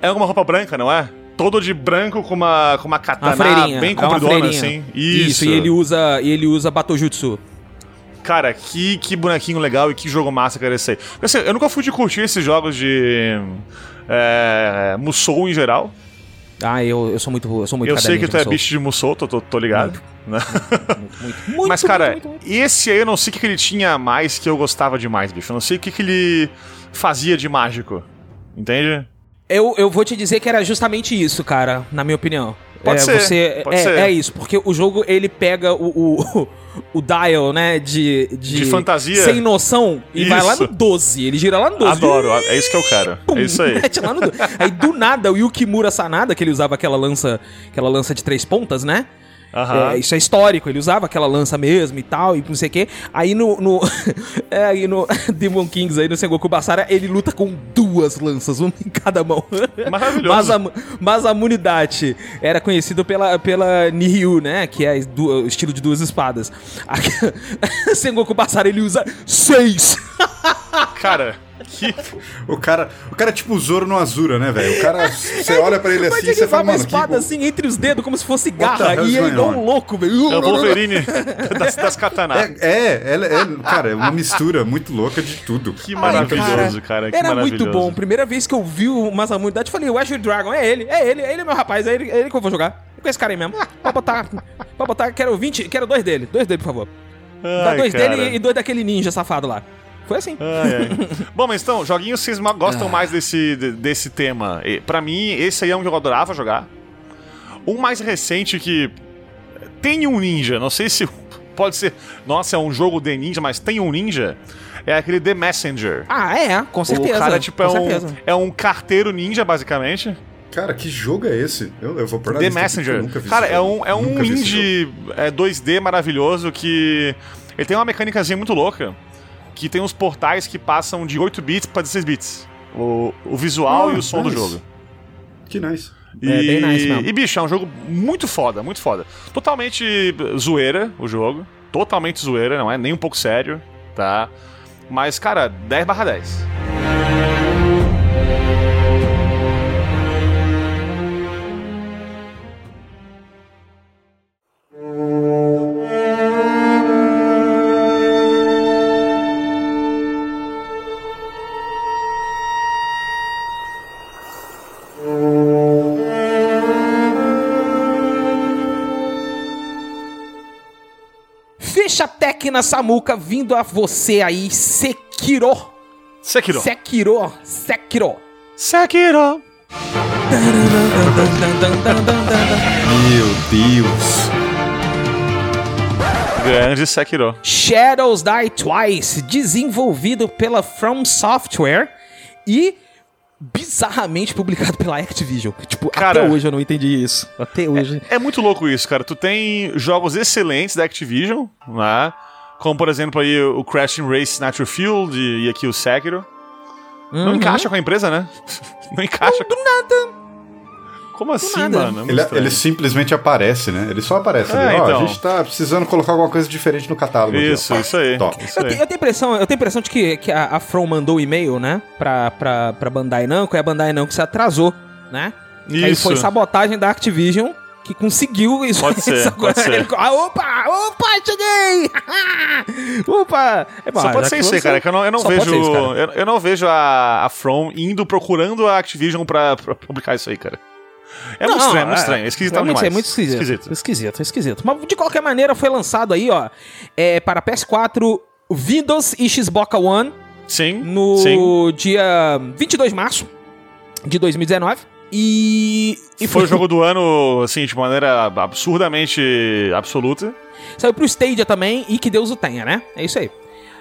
É uma roupa branca, não é? Todo de branco com uma, com uma Uma katana freirinha. bem é uma compridona, freirinha. assim. Isso. e ele usa, e ele usa Batojutsu. Cara, que, que bonequinho legal e que jogo massa que era esse aí. Assim, eu nunca fui de curtir esses jogos de. É, Musou em geral. Ah, eu, eu sou muito eu sou muito eu sei que tu é bicho de Musou, tô, tô, tô ligado. né? Muito, muito, muito, Mas, cara, muito, muito, muito. esse aí eu não sei o que que ele tinha mais que eu gostava demais, bicho. Eu não sei o que, que ele fazia de mágico. Entende? Eu, eu vou te dizer que era justamente isso, cara, na minha opinião. Pode é, ser, Você, pode é, ser. é isso, porque o jogo ele pega o, o, o dial, né, de, de. De fantasia. Sem noção e vai lá Isso. no 12. Ele gira lá no 12. Adoro, é isso que eu quero. Pum, É isso aí. mete lá no 12. Aí do nada o Yukimura Sanada, que ele usava aquela lança, aquela lança de três pontas, né? Aham. É, isso é histórico, ele usava aquela lança mesmo e tal, e não sei o quê. Aí no. no é, aí no Demon Kings, aí no Sengoku Basara, ele luta com duas lanças, uma em cada mão. Maravilhoso. Mas a, mas a Munidate era conhecido pela, pela Nihyu, né? Que é o estilo de duas espadas. A, Sengoku Basara, ele usa seis. Cara, Que- O cara, o cara é tipo o Zoro no Azura, né, velho? O cara, você olha pra ele assim e você fala, uma mano, que espada go- assim entre os dedos, como se fosse garra. E going igual um louco, velho. É o Wolverine das, das katanas. É, é, ela é, cara, é uma mistura muito louca de tudo. Que Ai, maravilhoso, cara. Que Era maravilhoso. muito bom. Primeira vez que eu vi o Masamune eu falei, o Azure Dragon, é ele, é ele, é ele, meu rapaz, é ele, é ele que eu vou jogar. É com esse cara aí mesmo. Pode botar, pode botar, quero 20, quero dois dele, dois dele, por favor. Dá Ai, dois cara. dele e dois daquele ninja safado lá. Foi assim. Ai, ai. Bom, mas então, joguinhos vocês ma- Ah. gostam mais desse, de- desse tema. E, pra mim, esse aí é um que eu adorava jogar. Um mais recente que tem um ninja, não sei se pode ser, nossa, é um jogo de ninja, mas tem um ninja. É aquele The Messenger. Ah, é, com certeza. o cara, tipo, é um, é um carteiro ninja, basicamente. Cara, que jogo é esse? Eu, eu vou na The Messenger. nunca vi Cara, é um, é um indie é, 2D maravilhoso que. Ele tem uma mecânicazinha muito louca. Que tem uns portais que passam de 8 bits pra 16 bits. O, o visual Ah, e o som do nice. jogo. Que nice. E, É, bem nice mesmo. e, bicho, é um jogo muito foda, muito foda. Totalmente zoeira o jogo. Totalmente zoeira, não é nem um pouco sério, tá? Mas, cara, 10 barra 10. Tecna Samuca vindo a você aí, Sekiro. Sekiro. Sekiro. Sekiro. Sekiro. Meu Deus. Grande Sekiro. Shadows Die Twice, desenvolvido pela From Software e bizarramente publicado pela Activision. Tipo, Cara, até hoje eu não entendi isso. Até hoje. É muito louco isso, cara. Tu tem jogos excelentes da Activision, né? Como, por exemplo, aí o Crash and Race Natural Field e, e aqui o Sekiro. Não encaixa com a empresa, né? Não encaixa. Do nada. Como assim, nada. mano? É Ele, ele simplesmente aparece, né? Ele só aparece É, ali. Ó, então. a gente tá precisando colocar alguma coisa diferente no catálogo. aqui, ó. Isso, isso aí. Top. Isso Eu, aí. te- eu tenho impressão, eu tenho impressão de que, que a, a From mandou o e-mail, né? Pra, pra, pra Bandai Namco, e a Bandai Namco se atrasou, né? Aí Isso. foi sabotagem da Activision que conseguiu isso. Pode ser, isso pode ser. Ele- Ah, opa! Opa, cheguei! opa! É bom, Só pode ser que isso aí, você- cara. Que eu não, eu não vejo. isso, eu, eu não vejo a, a From indo procurando a Activision pra, pra publicar isso aí, cara. É muito Não, estranho, é muito estranho. É esquisito realmente demais. É muito esquisito. Esquisito. Esquisito, esquisito. Mas de qualquer maneira foi lançado aí, ó, é, para PS4, Windows e Xbox One Sim. no Sim. dia 22 de março de 2019. E, e Foi o jogo do ano, assim, de maneira absurdamente absoluta. Saiu pro Stadia também e que Deus o tenha, né? É isso aí.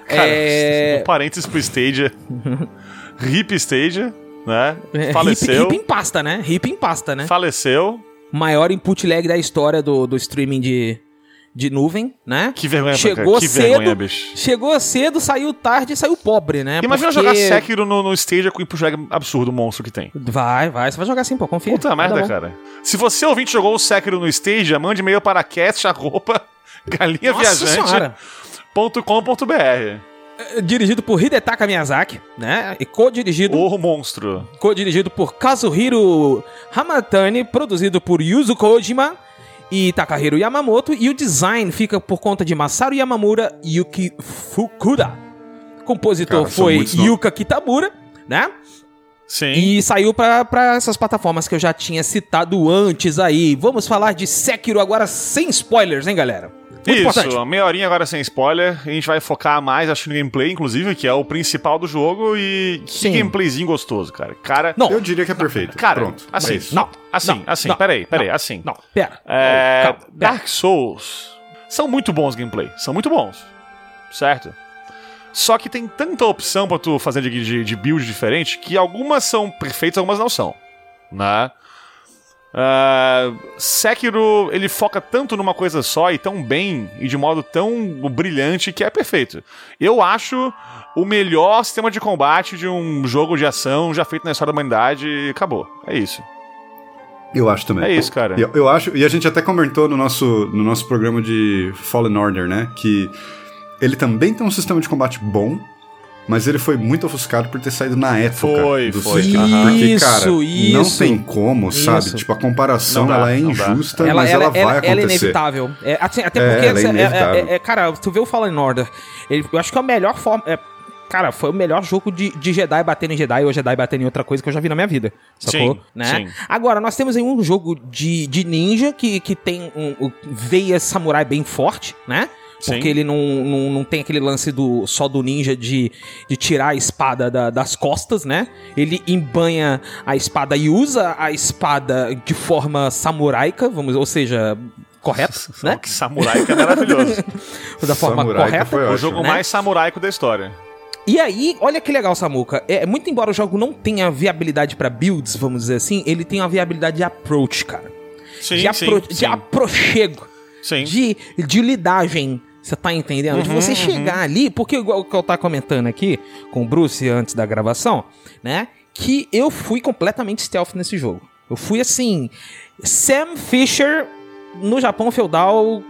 Cara, é... um parênteses pro Stadia. Rip Stadia, né? é, Faleceu. Hip, hip em pasta, né? Hip em pasta, né? Faleceu. Maior input lag da história do, do streaming de, de nuvem, né? Que vergonha, Chegou. Que cedo, vergonha, bicho. Chegou cedo, saiu tarde e saiu pobre, né? Imagina Porque- jogar Sekiro no, no Stadia com o lag absurdo, o monstro que tem. Vai, vai, você vai jogar assim, pô, confia. Puta merda, bom. cara. Se você ouvinte jogou o Sekiro no Stadia, mande e-mail para cast.com.br. Nossa senhora. É, Dirigido por Hidetaka Miyazaki, né? E co-dirigido O monstro. co-dirigido por Kazuhiro Hamatani, produzido por Yuzo Kojima e Takahiro Yamamoto, e o design fica por conta de Masaru Yamamura e Yuki Fukuda. Compositor Cara, foi. Yuka Kitamura, né? Sim. E saiu pra, pra essas plataformas que eu já tinha citado antes aí. Vamos falar de Sekiro agora sem spoilers, hein, galera? Muito Isso, importante. a meia horinha agora sem spoiler. A gente vai focar mais, acho, no gameplay, inclusive, que é o principal do jogo. E que Sim. gameplayzinho gostoso, cara. Cara, Não, Eu diria que é perfeito. cara, Pronto. assim, é não, assim, não, assim, não, peraí, peraí, não, assim. Não, pera. É, calma, pera. Dark Souls são muito bons gameplay, são muito bons, certo? Só que tem tanta opção pra tu fazer de, de, de build diferente que algumas são perfeitas, algumas não são, né? Ah, Sekiro, ele foca tanto numa coisa só e tão bem e de modo tão brilhante que é perfeito. Eu acho o melhor sistema de combate de um jogo de ação já feito na história da humanidade e acabou. É isso. Eu acho também. É isso, cara. Eu, eu acho, e a gente até comentou no nosso, no nosso programa de Fallen Order, né? Que ele também tem um sistema de combate bom, mas ele foi muito ofuscado por ter saído na época Foi, do foi. Aham. Porque, Isso, cara, não isso. tem como, sabe? Isso. Tipo, a comparação Não dá, ela é não injusta, Ela, mas ela, ela, vai ela, acontecer. ela é inevitável. É, assim, até É, porque, ela é é- inevitável. é- é- cara, tu vê o Fallen Order, ele- eu acho que é a melhor forma. é, cara, foi o melhor jogo de, de Jedi batendo em Jedi ou Jedi batendo em outra coisa que eu já vi na minha vida. Sacou? Sim, né? sim. Agora, nós temos aí um jogo de, de ninja que, que tem um, um veia samurai bem forte, né? Porque Sim. ele não, não, não tem aquele lance do só do ninja de, de tirar a espada da- das costas, né? Ele embanha a espada e usa a espada de forma samuraica, vamos, ou seja, correto, né? Que samurai que é maravilhoso. Da forma Samuraica correta. foi o jogo né? mais samuraico da história. E aí, olha que legal, Samuka. É, muito embora o jogo não tenha viabilidade pra builds, vamos dizer assim, ele tem uma viabilidade de approach, cara. Sim, de, sim, apro sim. de aprochego. Sim. de, de lidagem. Você tá entendendo? de Uhum, você chegar ali, porque igual que eu tava comentando aqui com o Bruce antes da gravação, né? Que eu fui completamente stealth nesse jogo. Eu fui assim, Sam Fisher no Japão feudal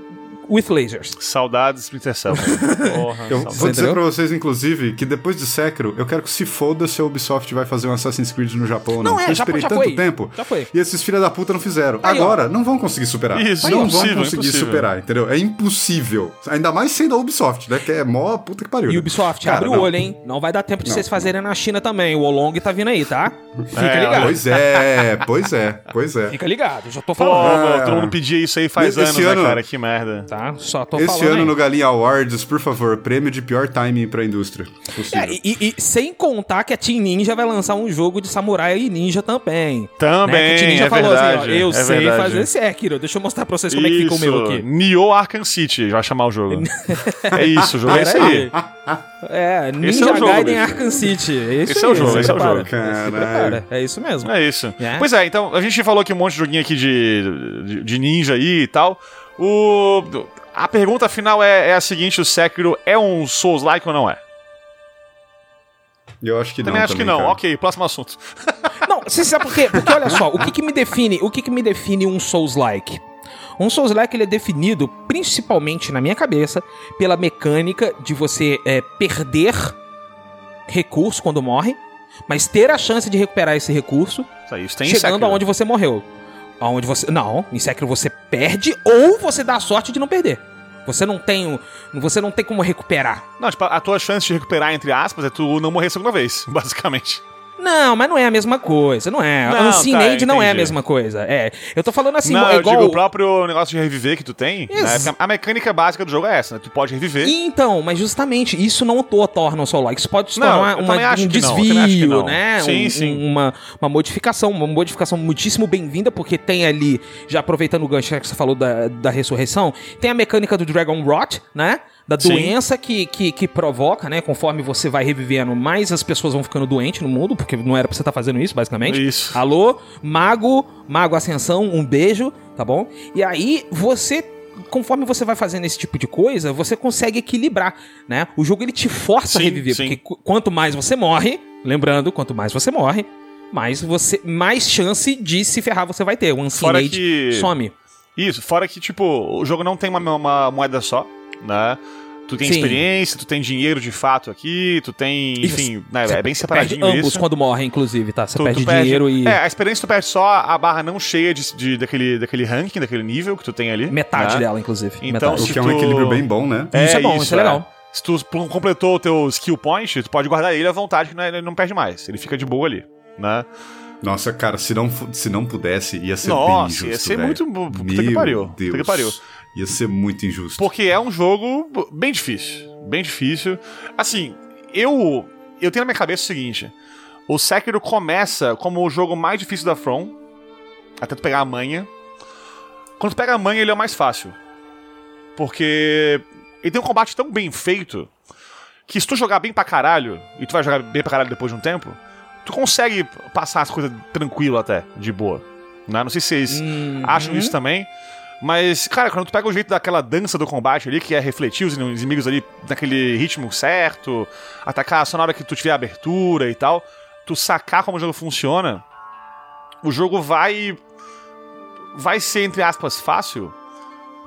with lasers. Saudades Splinter Cell. Porra, Eu saudades. vou dizer pra vocês, inclusive, que depois de Sekiro, eu quero que se foda se a Ubisoft vai fazer um Assassin's Creed no Japão ou não. Não, é, eu já- esperei já tanto foi. tempo. Já foi. E esses filha da puta não fizeram. Aí, ó. Agora, não vão conseguir superar. Isso, não impossível, vão conseguir impossível. superar, entendeu? É impossível. Ainda mais sendo a Ubisoft, né? Que é mó puta que pariu. E né? Ubisoft, Cara, abre o olho, hein? Não vai dar tempo de Não, vocês fazerem na China também. O Olong tá vindo aí, tá? Fica É, ligado. Pois é, pois é, pois é. Fica ligado, já tô Pô, falando. meu, Ah. todo mundo pedia isso aí faz anos, né, ano- cara? Que merda. Tá? Só tô Esse falando. ano aí. no Galinha Awards, por favor, prêmio de pior timing pra indústria. Possível. É, e, e- sem contar que a Team Ninja vai lançar um jogo de samurai e ninja também. Também, né? Que a Team Ninja é falou verdade, assim, ó, eu é sei verdade. fazer Sekiro. Deixa eu mostrar pra vocês como é que fica o meu aqui. Nioh Arkham City, vai chamar o jogo. é isso, o jogo é isso aí. É, Esse Ninja é o jogo, Gaiden. Arkham City. É isso Esse é o jogo, se esse é o jogo. Prepara, É isso mesmo. É isso. É. Pois é, então a gente falou aqui um monte de joguinho aqui de, de, de ninja aí e tal. O, a pergunta final é, é a seguinte: o Sekiro é um Souls-like ou não é? Eu acho que Também não. acho que também, não. cara. Ok, próximo assunto. Não, você sabe por quê? Porque olha só, o que, que me define, o que, que me define um Souls-like? Um Souls-like ele é definido principalmente na minha cabeça pela mecânica de você é, perder recurso quando morre, mas ter a chance de recuperar esse recurso Isso aí, isso tem em chegando aonde você morreu. Aonde você. Não, em Sekiro você perde ou você dá a sorte de não perder. Você não tem. Você não tem como recuperar. Não, tipo, a tua chance de recuperar, entre aspas, é tu não morrer a segunda vez, basicamente. Não, mas não é a mesma coisa, não é. Não, Uncinade tá, não é a mesma coisa. É. Eu tô falando assim, não, é eu igual. digo o próprio negócio de reviver que tu tem. Né? Ex- Porque A mecânica básica do jogo é essa, né? Tu pode reviver. Então, mas justamente isso não to- torna o Like. Isso pode se Não, tornar eu uma- um não, eu desvio, não. né? Sim, Um- sim. Uma, uma modificação, uma modificação muitíssimo bem-vinda, porque tem ali, já aproveitando o gancho que você falou da, da ressurreição, tem a mecânica do Dragon Rot, né? Da Sim. doença que, que, que provoca, né? Conforme você vai revivendo, mais as pessoas vão ficando doentes no mundo, porque não era pra você estar fazendo isso, basicamente. Isso. Alô, Mago, Mago Ascensão, um beijo, tá bom? E aí você conforme você vai fazendo esse tipo de coisa, você consegue equilibrar, né? O jogo ele te força Sim, a reviver, sim. porque qu- quanto mais você morre, lembrando, quanto mais você morre, mais você mais chance de se ferrar você vai ter. O Uncinade que- some. Isso, fora que, tipo, o jogo não tem uma, uma moeda só, né? Tu tem Sim. experiência, tu tem dinheiro de fato aqui, tu tem. Enfim, né, é bem perde separadinho ambos isso. quando morre, inclusive, tá? Você Tu- tu perde dinheiro e É, a experiência tu perde só a barra não cheia de, de- daquele, daquele ranking, daquele nível que tu tem ali. metade né? dela, inclusive. Então, metade. O que é um tu- equilíbrio bem bom, né? Isso é bom, isso é legal. Se tu pl- completou o teu skill point, tu pode guardar ele à vontade, que não é- ele não perde mais. Ele fica de boa ali, né? Nossa, cara, se não, se não pudesse, ia ser bem Nossa, injusto. ia ser velho. muito- puta que Meu pariu, Deus. puta que pariu. Ia ser muito injusto. Porque é um jogo bem difícil. Bem difícil. Assim, eu. Eu tenho na minha cabeça o seguinte: o Sekiro começa como o jogo mais difícil da From, até tu pegar a manha. Quando tu pega a manha, ele é o mais fácil. Porque ele tem um combate tão bem feito que se tu jogar bem pra caralho, e tu vai jogar bem pra caralho depois de um tempo, tu consegue passar as coisas tranquilo até, de boa. Né? Não sei se vocês Uhum. acham isso também. Mas, cara, quando tu pega o jeito daquela dança do combate ali, que é refletir os inimigos ali naquele ritmo certo, atacar só na hora que tu tiver abertura e tal, tu sacar como o jogo funciona, o jogo vai. vai ser, entre aspas, fácil,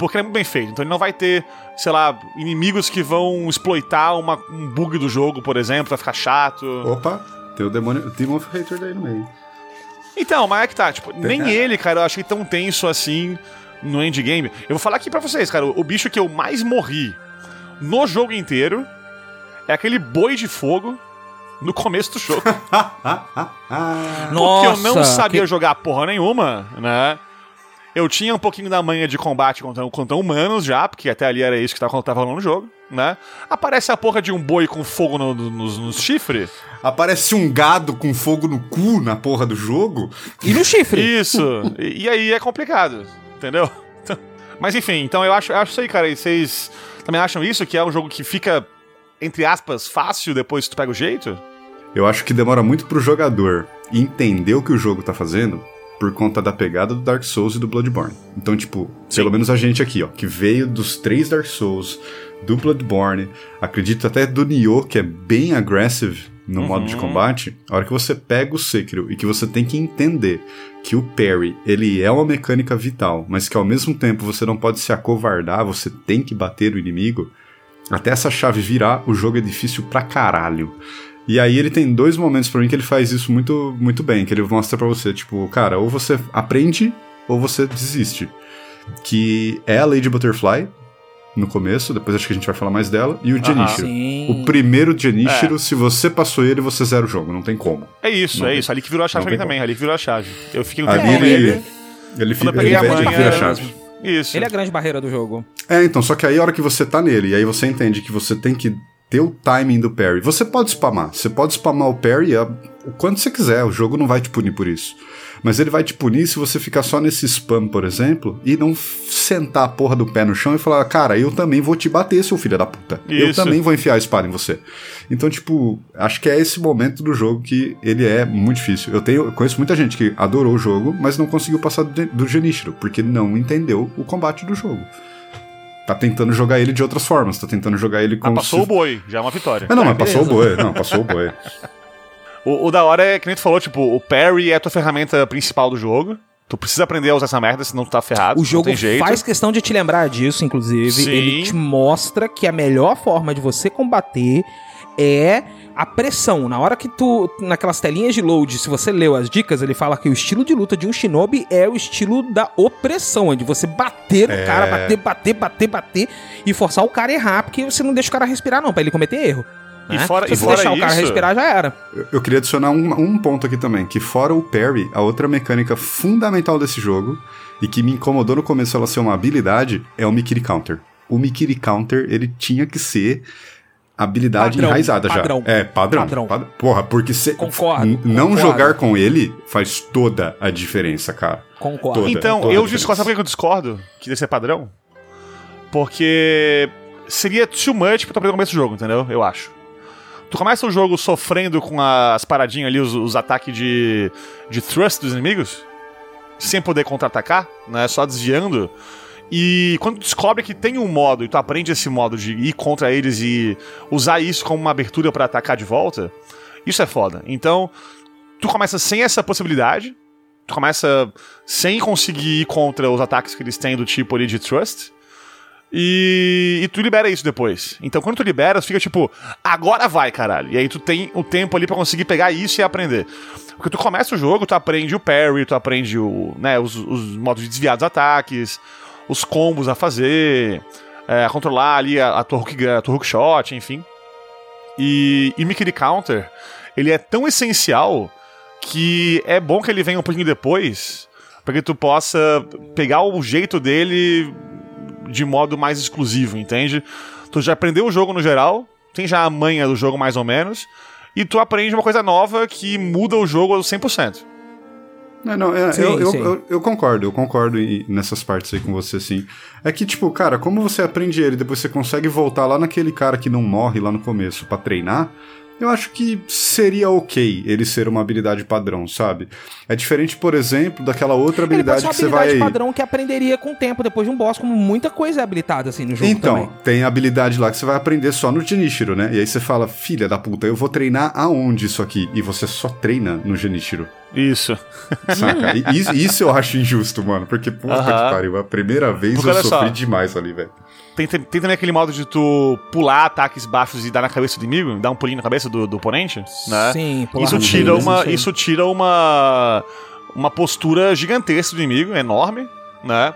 porque ele é muito bem feito. Então ele não vai ter sei lá, inimigos que vão exploitar uma, um bug do jogo, por exemplo, pra ficar chato. Opa, tem o demônio, Demon of Hater daí no meio. Então, mas é que tá, tipo, nem ele, cara, eu achei tão tenso assim no endgame. Eu vou falar aqui pra vocês, cara, o bicho que eu mais morri no jogo inteiro é aquele boi de fogo no começo do jogo. Porque eu não sabia que- jogar porra nenhuma, né? Eu tinha um pouquinho da manha de combate contra, contra humanos já, porque até ali era isso que tava, tava rolando no jogo, né? Aparece a porra de um boi com fogo no- no- nos, nos chifres. Aparece um gado com fogo no cu na porra do jogo. E no chifre. Isso. e, e aí é complicado, entendeu? Mas enfim, então eu acho, eu acho isso aí, cara. E vocês também acham isso? Que é um jogo que fica, entre aspas, fácil depois que tu pega o jeito? Eu acho que demora muito pro jogador entender o que o jogo tá fazendo por conta da pegada do Dark Souls e do Bloodborne. Então, tipo, pelo menos a gente aqui, ó, que veio dos três Dark Souls, do Bloodborne, acredito até do Nioh, que é bem aggressive no modo de combate, a hora que você pega o Sekiro e que você tem que entender que o parry, ele é uma mecânica vital, mas que ao mesmo tempo você não pode se acovardar, você tem que bater o inimigo, até essa chave virar, o jogo é difícil pra caralho. E aí ele tem dois momentos pra mim que ele faz isso muito, muito bem, que ele mostra pra você, tipo, cara, ou você aprende ou você desiste. Que é a Lady Butterfly no começo, depois acho que a gente vai falar mais dela, e o Genichiro. Sim. O primeiro Genichiro, se você passou ele, você zera o jogo, não tem como. É isso, Não é tem- isso. Ali que virou a chave pra mim também, ali que virou a chave. Eu fiquei um Ali tempo ele, nele. ele, eu fica, ele manha. vira a chave. Isso. Ele é a grande barreira do jogo. É, então, só que aí a hora que você tá nele, e aí você entende que você tem que ter o timing do parry. Você pode spamar, você pode spamar o parry a- o quanto você quiser, o jogo não vai te punir por isso. Mas ele vai te punir se você ficar só nesse spam, por exemplo, e não sentar a porra do pé no chão e falar, cara, eu também vou te bater, seu filho da puta. Eu Isso. também vou enfiar a espada em você. Então, tipo, acho que é esse momento do jogo que ele é muito difícil. Eu, tenho, eu conheço muita gente que adorou o jogo, mas não conseguiu passar do, do Genichiro, porque não entendeu o combate do jogo. Tá tentando jogar ele de outras formas, tá tentando jogar ele Ah, como passou se... o boi, já é uma vitória. Ah, não, mas passou o boi. Não, passou o boi. O, o da hora é que nem tu falou, tipo, o parry é a tua ferramenta principal do jogo. Tu precisa aprender a usar essa merda, senão tu tá ferrado. O jogo faz questão de te lembrar disso, inclusive. Sim. Ele te mostra que a melhor forma de você combater é a pressão. Na hora que tu, naquelas telinhas de load, se você leu as dicas, ele fala que o estilo de luta de um shinobi é o estilo da opressão, é de você bater no É. cara, bater, bater, bater, bater e forçar o cara a errar, porque você não deixa o cara respirar não, pra ele cometer erro. E né? fora- Se e fora deixar o cara isso- respirar, já era. Eu, eu queria adicionar um, um ponto aqui também, que fora o parry, a outra mecânica fundamental desse jogo, e que me incomodou no começo ela ser uma habilidade, é o Mikiri Counter. O Mikiri Counter, ele tinha que ser habilidade Padrão, enraizada padrão, já. É, padrão. padrão. Pad- Porra, porque se, Concordo, não concordo. jogar com ele faz toda a diferença, cara. Concordo. Toda. Então, toda eu discordo. Sabe por que eu discordo? Que deve ser padrão? Porque seria too much pra tu aprender no começo do jogo, entendeu? Eu acho. Tu começa o jogo sofrendo com as paradinhas ali, os, os ataques de, de thrust dos inimigos, sem poder contra-atacar, né? Só desviando. E quando tu descobre que tem um modo e tu aprende esse modo de ir contra eles e usar isso como uma abertura pra atacar de volta, isso é foda. Então, tu começa sem essa possibilidade, tu começa sem conseguir ir contra os ataques que eles têm do tipo ali de Trust. E, e tu libera isso depois. Então quando tu libera, tu fica tipo, agora vai, caralho. E aí tu tem o tempo ali pra conseguir pegar isso e aprender. Porque tu começa o jogo, tu aprende o parry, tu aprende o, né, os, os modos de desviar dos ataques, os combos a fazer, é, a controlar ali a, a, tua hook, a tua shot, enfim. E, e Mickey Counter, ele é tão essencial que é bom que ele venha um pouquinho depois, para que tu possa pegar o jeito dele de modo mais exclusivo, entende? Tu já aprendeu o jogo no geral, tem já a manha do jogo mais ou menos, e tu aprende uma coisa nova que muda o jogo ao 100%. Não, não, é, Sim, eu, eu, sim. eu, eu concordo, eu concordo em- nessas partes aí com você, sim. É que, tipo, cara, como você aprende ele, depois você consegue voltar lá naquele cara que não morre lá no começo pra treinar, eu acho que seria ok ele ser uma habilidade padrão, sabe? É diferente, por exemplo, daquela outra Ele pode habilidade ser uma que você habilidade vai. padrão que aprenderia com o tempo, depois de um boss, como muita coisa é habilitada assim no jogo Então, também. tem a habilidade lá que você vai aprender só no Genichiro, né? E aí você fala, filha da puta, eu vou treinar aonde isso aqui? E você só treina no Genichiro. Isso. Saca? Isso, isso eu acho injusto, mano. Porque, puta Aham. que pariu, a primeira vez Porque eu sofri só. demais ali, velho. Tem, tem, tem também aquele modo de tu pular ataques baixos e dar na cabeça do inimigo, dar um pulinho na cabeça do, do oponente, né? Sim, pular isso tira uma isso aí. Isso tira uma. Uma postura gigantesca do inimigo, enorme, né?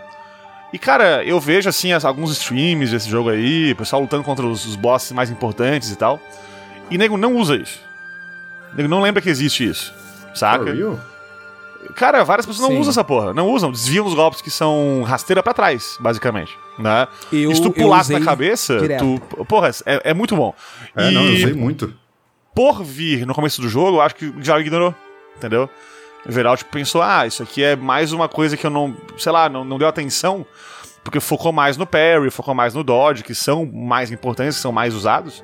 E, cara, eu vejo, assim, as- alguns streams desse jogo aí, o pessoal lutando contra os, os bosses mais importantes e tal. E nego não usa isso. Nego não lembra que existe isso. Saca? For real? Cara, várias pessoas não Sim. usam essa porra. Não usam. Desviam os golpes que são rasteira pra trás, basicamente. Né? Eu- e se tu pulasse na cabeça, direto. tu. Porra, é, é muito bom. É, e não, eu usei muito. por vir no começo do jogo, eu acho que já ignorou. Entendeu? O geral, tipo, pensou, ah, isso aqui é mais uma coisa que eu não. Sei lá, não, não deu atenção. Porque focou mais no parry, focou mais no dodge, que são mais importantes, que são mais usados.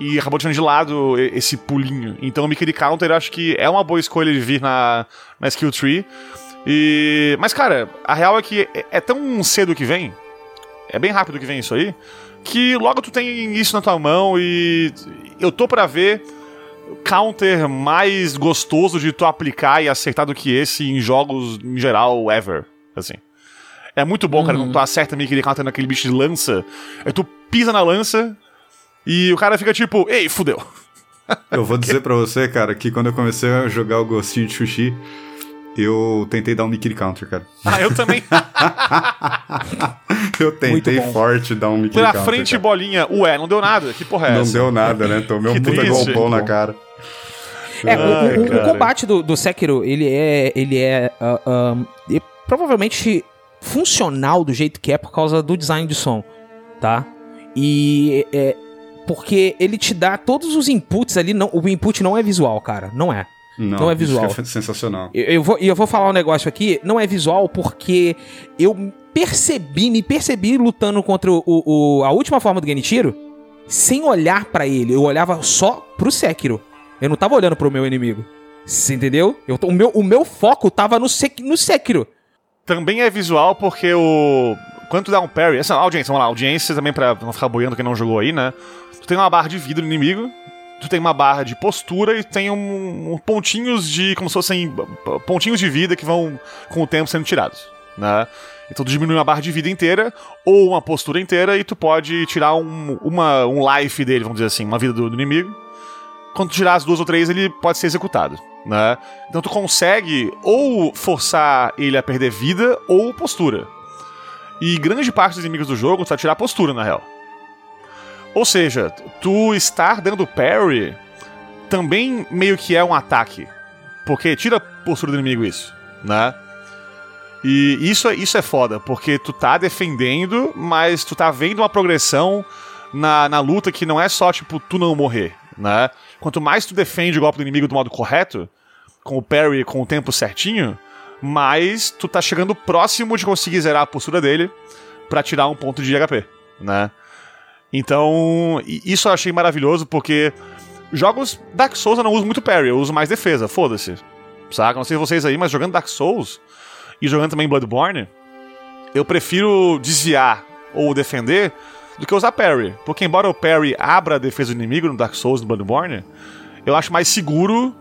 E acabou deixando de lado esse pulinho. Então o Mickey Counter acho que é uma boa escolha de vir na, na skill tree. E... Mas, cara, a real é que é, é tão cedo que vem. É bem rápido que vem isso aí. Que logo tu tem isso na tua mão e. Eu tô pra ver counter mais gostoso de tu aplicar e acertar do que esse em jogos em geral ever. Assim. É muito bom, cara, quando tu acerta meio que ele counter naquele bicho de lança. Aí tu pisa na lança e o cara fica tipo, ei, fudeu. Eu vou dizer pra você, cara, que quando eu comecei a jogar o Gostinho de Sushi, eu tentei dar um Mickey Counter, cara. Ah, eu também. Eu tentei forte dar um Mickey Pela Counter. frente, cara. bolinha. Ué, não deu nada. Que porra é Não essa? deu nada, né? Tomei um Que puta triste. golpão na cara. É, o- Ai, o, o, combate do, do Sekiro, ele é. Ele é. ah, ah, e provavelmente funcional do jeito que é por causa do design de som, tá? E. É, porque ele te dá todos os inputs ali. Não, o input não é visual, cara. Não é. Não, Não é isso visual. que é sensacional. Eu, eu vou, e eu vou falar um negócio aqui, não é visual porque eu percebi, me percebi lutando contra o, o- a última forma do Genichiro sem olhar pra ele. Eu olhava só pro Sekiro. Eu não tava olhando pro meu inimigo. Você entendeu? Eu, o, meu, o meu foco tava no, Sek, no Sekiro. Também é visual porque o. Quando tu dá um parry. Essa audiência, vamos lá, audiência também pra não ficar boiando quem não jogou aí, né? Tu tem uma barra de vida no inimigo, tu tem uma barra de postura e tem um, um pontinhos de. como se fossem pontinhos de vida que vão com o tempo sendo tirados, né? Então tu diminui uma barra de vida inteira ou uma postura inteira e tu pode tirar um, uma, um life dele, vamos dizer assim, uma vida do, do inimigo. Quando tu tirar as duas ou três, ele pode ser executado, né? Então tu consegue ou forçar ele a perder vida ou postura. E grande parte dos inimigos do jogo vai tirar a postura, na real. Ou seja, tu estar dando parry também meio que é um ataque. Porque tira a postura do inimigo isso, né? E isso, é- isso é foda, porque tu tá defendendo, mas tu tá vendo uma progressão na, na luta que não é só, tipo, tu não morrer, né? Quanto mais tu defende o golpe do inimigo do modo correto, com o parry com o tempo certinho, mais tu tá chegando próximo de conseguir zerar a postura dele pra tirar um ponto de HP, né? Então, isso eu achei maravilhoso porque jogos Dark Souls eu não uso muito parry, eu uso mais defesa, foda-se. Saca? Não sei vocês aí, mas jogando Dark Souls e jogando também Bloodborne, eu prefiro desviar ou defender do que usar parry. Porque embora o parry abra a defesa do inimigo no Dark Souls no Bloodborne, eu acho mais seguro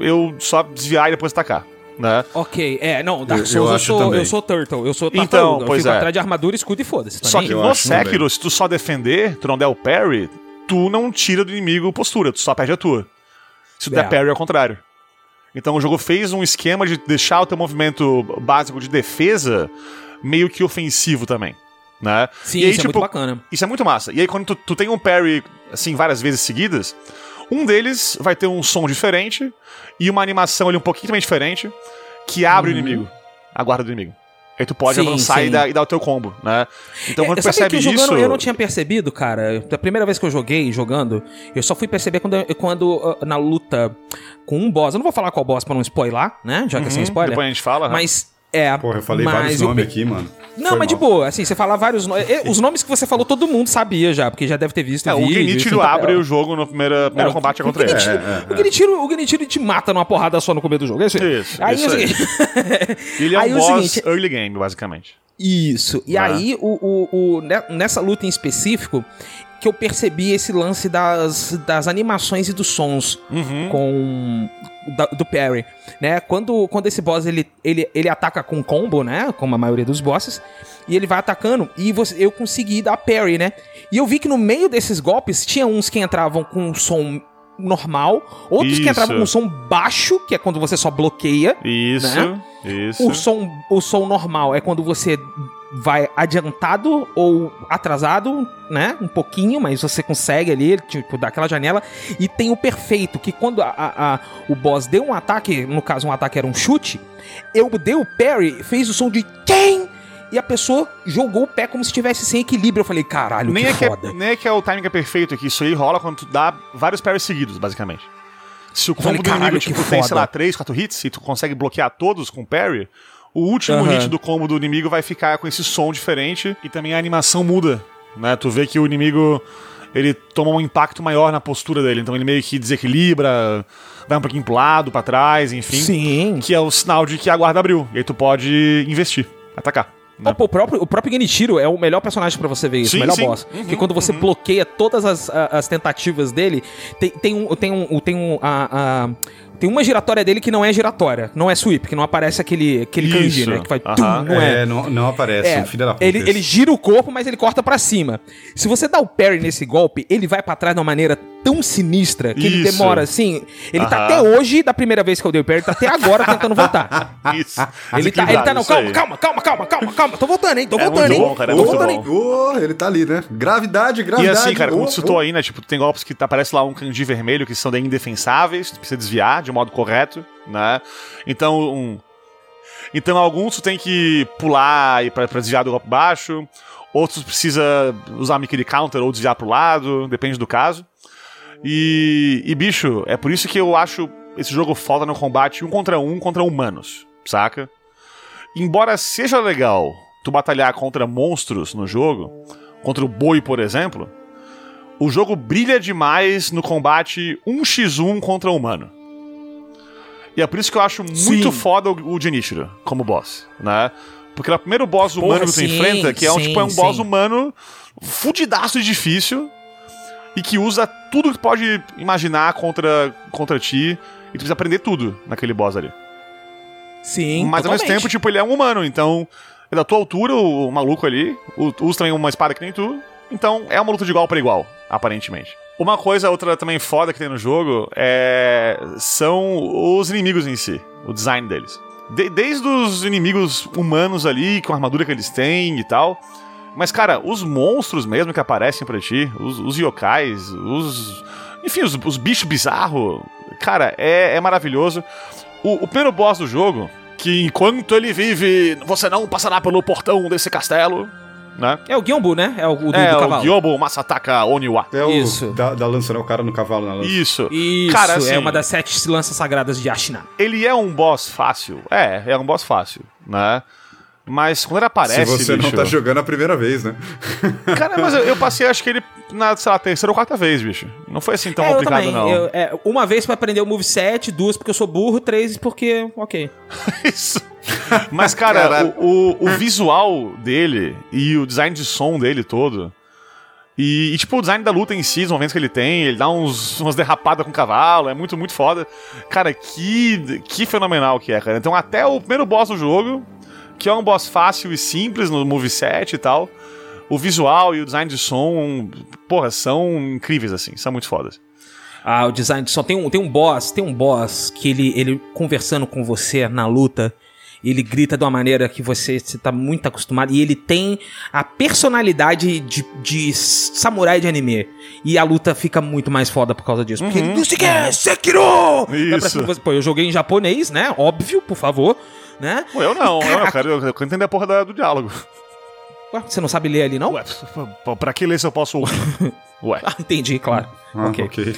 eu só desviar e depois atacar, né? Ok, é, não, Dark Eu- Souls eu eu, acho sou, também. eu sou Turtle, eu sou Então, tartaruga, pois eu fico é. atrás de armadura, escudo e foda-se. tá Só que. Eu no acho Sekiro, se tu só defender, tu não der o parry, tu não tira do inimigo postura, tu só perde a tua. Se tu É. der parry, é o contrário. Então o jogo fez um esquema de deixar o teu movimento básico de defesa meio que ofensivo também, né? Sim, E aí, isso é muito bacana. Isso é muito massa. E aí quando tu, tu tem um parry, assim, várias vezes seguidas, um deles vai ter um som diferente e uma animação ali um pouquinho também diferente que abre o inimigo, a guarda do inimigo. Aí tu pode Uhum. Sim, avançar e sim. dar, e dar o teu combo, né? Então quando É, tu percebe que jogando isso... eu não tinha percebido, cara. Da primeira vez que eu joguei, jogando, eu só fui perceber quando, quando ah, na luta com um boss. Eu não vou falar qual boss pra não spoiler, né? Já que é sem spoiler. Uhum. Depois a gente fala. né? Mas é. Porra, eu falei mas vários eu nomes pe- aqui, mano. Não, Foi mas de mal. boa, assim, você falar vários nomes. Os nomes que você falou, todo mundo sabia já, porque já deve ter visto É, o. Genichiro tá- abre o jogo no primeiro, primeiro É, combate o contra ele. Genichiro- É, é, O Genichiro, o Genichiro te mata numa porrada só no começo do jogo. É isso aí. Isso, aí isso é o aí. Ele é um o boss seguinte- early game, basicamente. Isso. E Ah. aí, o, o, o- ne- nessa luta em específico, que eu percebi esse lance das, das animações e dos sons Uhum. com do parry, né? Quando, quando esse boss ele, ele, ele ataca com combo, né? Como a maioria dos bosses, e ele vai atacando e você, eu consegui dar parry, né? E eu vi que no meio desses golpes tinha uns que entravam com um som normal, outros que Isso. entravam com um som baixo, que é quando você só bloqueia. Isso, Né? isso. O som, o som normal é quando você vai adiantado ou atrasado, né? Um pouquinho, mas você consegue ali, tipo, dar aquela janela. E tem o perfeito, que quando a, a- a- o boss deu um ataque, no caso um ataque era um chute, eu dei o parry, fez o som de quem? E a pessoa jogou o pé como se estivesse sem equilíbrio. Eu falei, caralho, Nem que é, que é, nem é que é o timing é perfeito aqui. Isso aí rola quando tu dá vários parries seguidos, basicamente. Se o combo falei, do inimigo, tipo, que tem, sei lá, 3, 4 hits e tu consegue bloquear todos com parry, o último Aham. hit do combo do inimigo vai ficar com esse som diferente e também a animação muda, né? Tu vê que o inimigo, ele toma um impacto maior na postura dele, então ele meio que desequilibra, vai um pouquinho pro lado, pra trás, enfim. Sim. Que é o sinal de que a guarda abriu. E aí tu pode investir, atacar. né? O próprio, o próprio Genichiro é o melhor personagem pra você ver isso, Sim, o melhor sim. boss. Uhum, Porque quando você bloqueia todas as, as tentativas dele, tem, tem um. Tem um. Tem um. a- a- tem uma giratória dele que não é giratória, não é sweep, que não aparece aquele, aquele kanji, né? Que vai. Tum, não é. É, não, não aparece, É, filho da puta. ele, ele gira o corpo, mas ele corta pra cima. Se você dá o parry nesse golpe, ele vai pra trás de uma maneira tão sinistra que ele Isso. demora assim. Ele tá até hoje, da primeira vez que eu dei o parry, ele tá até agora tentando voltar. Isso. Ele tá, ele tá, não, calma, calma, calma, calma, calma, calma. Tô voltando, hein? Tô É voltando, hein? bom, cara, é Tô voltando, hein? Oh, ele tá ali, né? Gravidade, E gravidade. assim, cara, como oh, tu citou oh. aí, né? Tipo, tem golpes que aparece lá um kanji vermelho que são daí indefensáveis, tu precisa desviar de modo correto, né? Então, um... Então, alguns tu tem que pular e pra desviar do golpe baixo, outros precisa usar Mickey counter ou desviar pro lado, depende do caso. E, e, bicho, é por isso que eu acho esse jogo foda no combate um contra um contra humanos, saca? Embora seja legal tu batalhar contra monstros no jogo, contra o boi, por exemplo, o jogo brilha demais no combate 1x1 contra humano. E é por isso que eu acho muito Sim. foda o, o Genichiro como boss, né? Porque é o primeiro boss Porra, humano que tu sim, enfrenta, que é um, sim, tipo, é um boss humano fudidaço e difícil, e que usa tudo que tu pode imaginar contra, contra ti, e tu precisa aprender tudo naquele boss ali. Sim, Mas ao mesmo totalmente. tempo, tipo, ele é um humano, então. É da tua altura, o, o maluco ali. Usa também uma espada que nem tu. Então é uma luta de igual para igual, aparentemente. Uma coisa, outra também foda que tem no jogo é. são os inimigos em si, o design deles. De- desde os inimigos humanos ali, com a armadura que eles têm e tal. Mas, cara, os monstros mesmo que aparecem pra ti, os, os yokais, os. Enfim, os, os bichos bizarros, cara, é, é maravilhoso. O, o primeiro boss do jogo, que enquanto ele vive, você não passará pelo portão desse castelo, né? É o Gyombu, né? É o, o do, é, do o cavalo. Gyobo Masataka Oniwa. É o Isso. Da, da lança, né? O cara no cavalo na lança. Isso. Isso, Cara, assim, é uma das sete lanças sagradas de Ashina. Ele é um boss fácil. É, é um boss fácil, né? Mas quando ele aparece, Se você bicho, não tá jogando a primeira vez, né? Cara, mas eu, eu passei, acho que ele na, sei lá, terceira ou quarta vez, bicho. Não foi assim tão é, eu complicado, também. não. Eu- é, uma vez pra aprender o moveset, duas porque eu sou burro, três porque. Ok. Isso. Mas, cara, o, o, o visual dele e o design de som dele todo. E, e, tipo, o design da luta em si, os momentos que ele tem, ele dá uns, umas derrapadas com o cavalo, é muito, muito foda. Cara, que, que fenomenal que é, cara. Então, até o primeiro boss do jogo, que é um boss fácil e simples no moveset e tal, o visual e o design de som, porra, são incríveis, assim, são muito fodas. Ah, o design só tem um, tem um boss, tem um boss que ele, ele conversando com você na luta, ele grita de uma maneira que você, você tá muito acostumado e ele tem a personalidade de, de samurai de anime. E a luta fica muito mais foda por causa disso. Porque ele é, Sekiro! De você. Pô, eu joguei em japonês, né? Óbvio, por favor, né? Pô, eu não, eu, eu quero, eu quero entender a porra da- do diálogo. Ué, você não sabe ler ali, não? Ué, pra- pra que ler se eu posso? Ué. Ah, entendi, claro. Ah, ok. ok.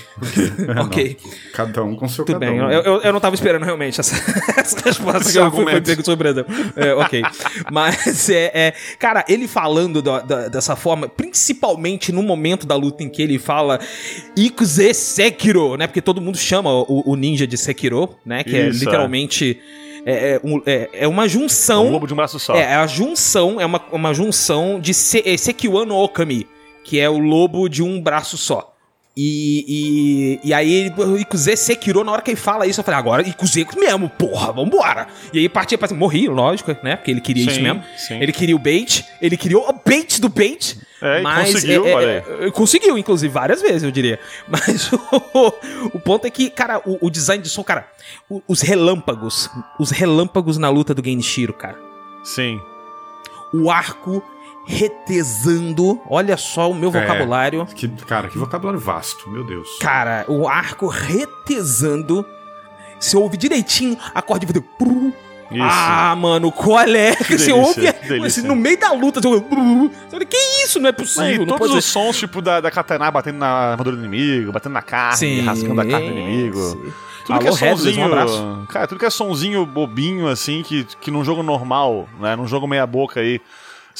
Ok. Cada um com seu Tudo bem, um. eu, eu, eu não tava esperando realmente essa, essa resposta Esse que eu fui, fui pego surpresa. É, ok. Mas, é, é, cara, ele falando da- da- dessa forma, principalmente no momento da luta em que ele fala Ikuze Sekiro, né? Porque todo mundo chama o, o ninja de Sekiro, né? Que é Isso, é. literalmente. É, é, um- é- é uma junção. Um lobo de um braço só. É, é a junção, é uma, uma junção de Se, é, Sekiwa no Okami, que é o lobo de um braço só. E, e, e aí o Ikuze Sekiro, na hora que ele fala isso, eu falei, agora Ikuze mesmo, porra, vambora. E aí partia pra morri, lógico, né? Porque ele queria isso Sim, mesmo. sim. Ele queria o bait, ele criou o bait do bait. É, e mas conseguiu, é, é, olha é, conseguiu, inclusive, várias vezes, eu diria. Mas o, o ponto é que, cara, o, o design de som, cara, o- os relâmpagos, os relâmpagos na luta do Genshiro, cara. Sim. O arco retesando, olha só o meu É. vocabulário. Que, cara, que vocabulário vasto, meu Deus. Cara, o arco retesando. Você ouve direitinho, a corda de vidro. Isso. Ah, mano, qual é? Que você delícia, ouve delícia. assim, no meio da luta. Você ouve, que isso? Não é possível. não todos pode os sons, tipo, da, da katana batendo na armadura do inimigo, batendo na carne, rasgando a carne do inimigo. sim. Tudo Alô, que é sonzinho. um abraço. cara, tudo que é sonzinho bobinho, assim, que, que num jogo normal, né? Num jogo meia-boca aí.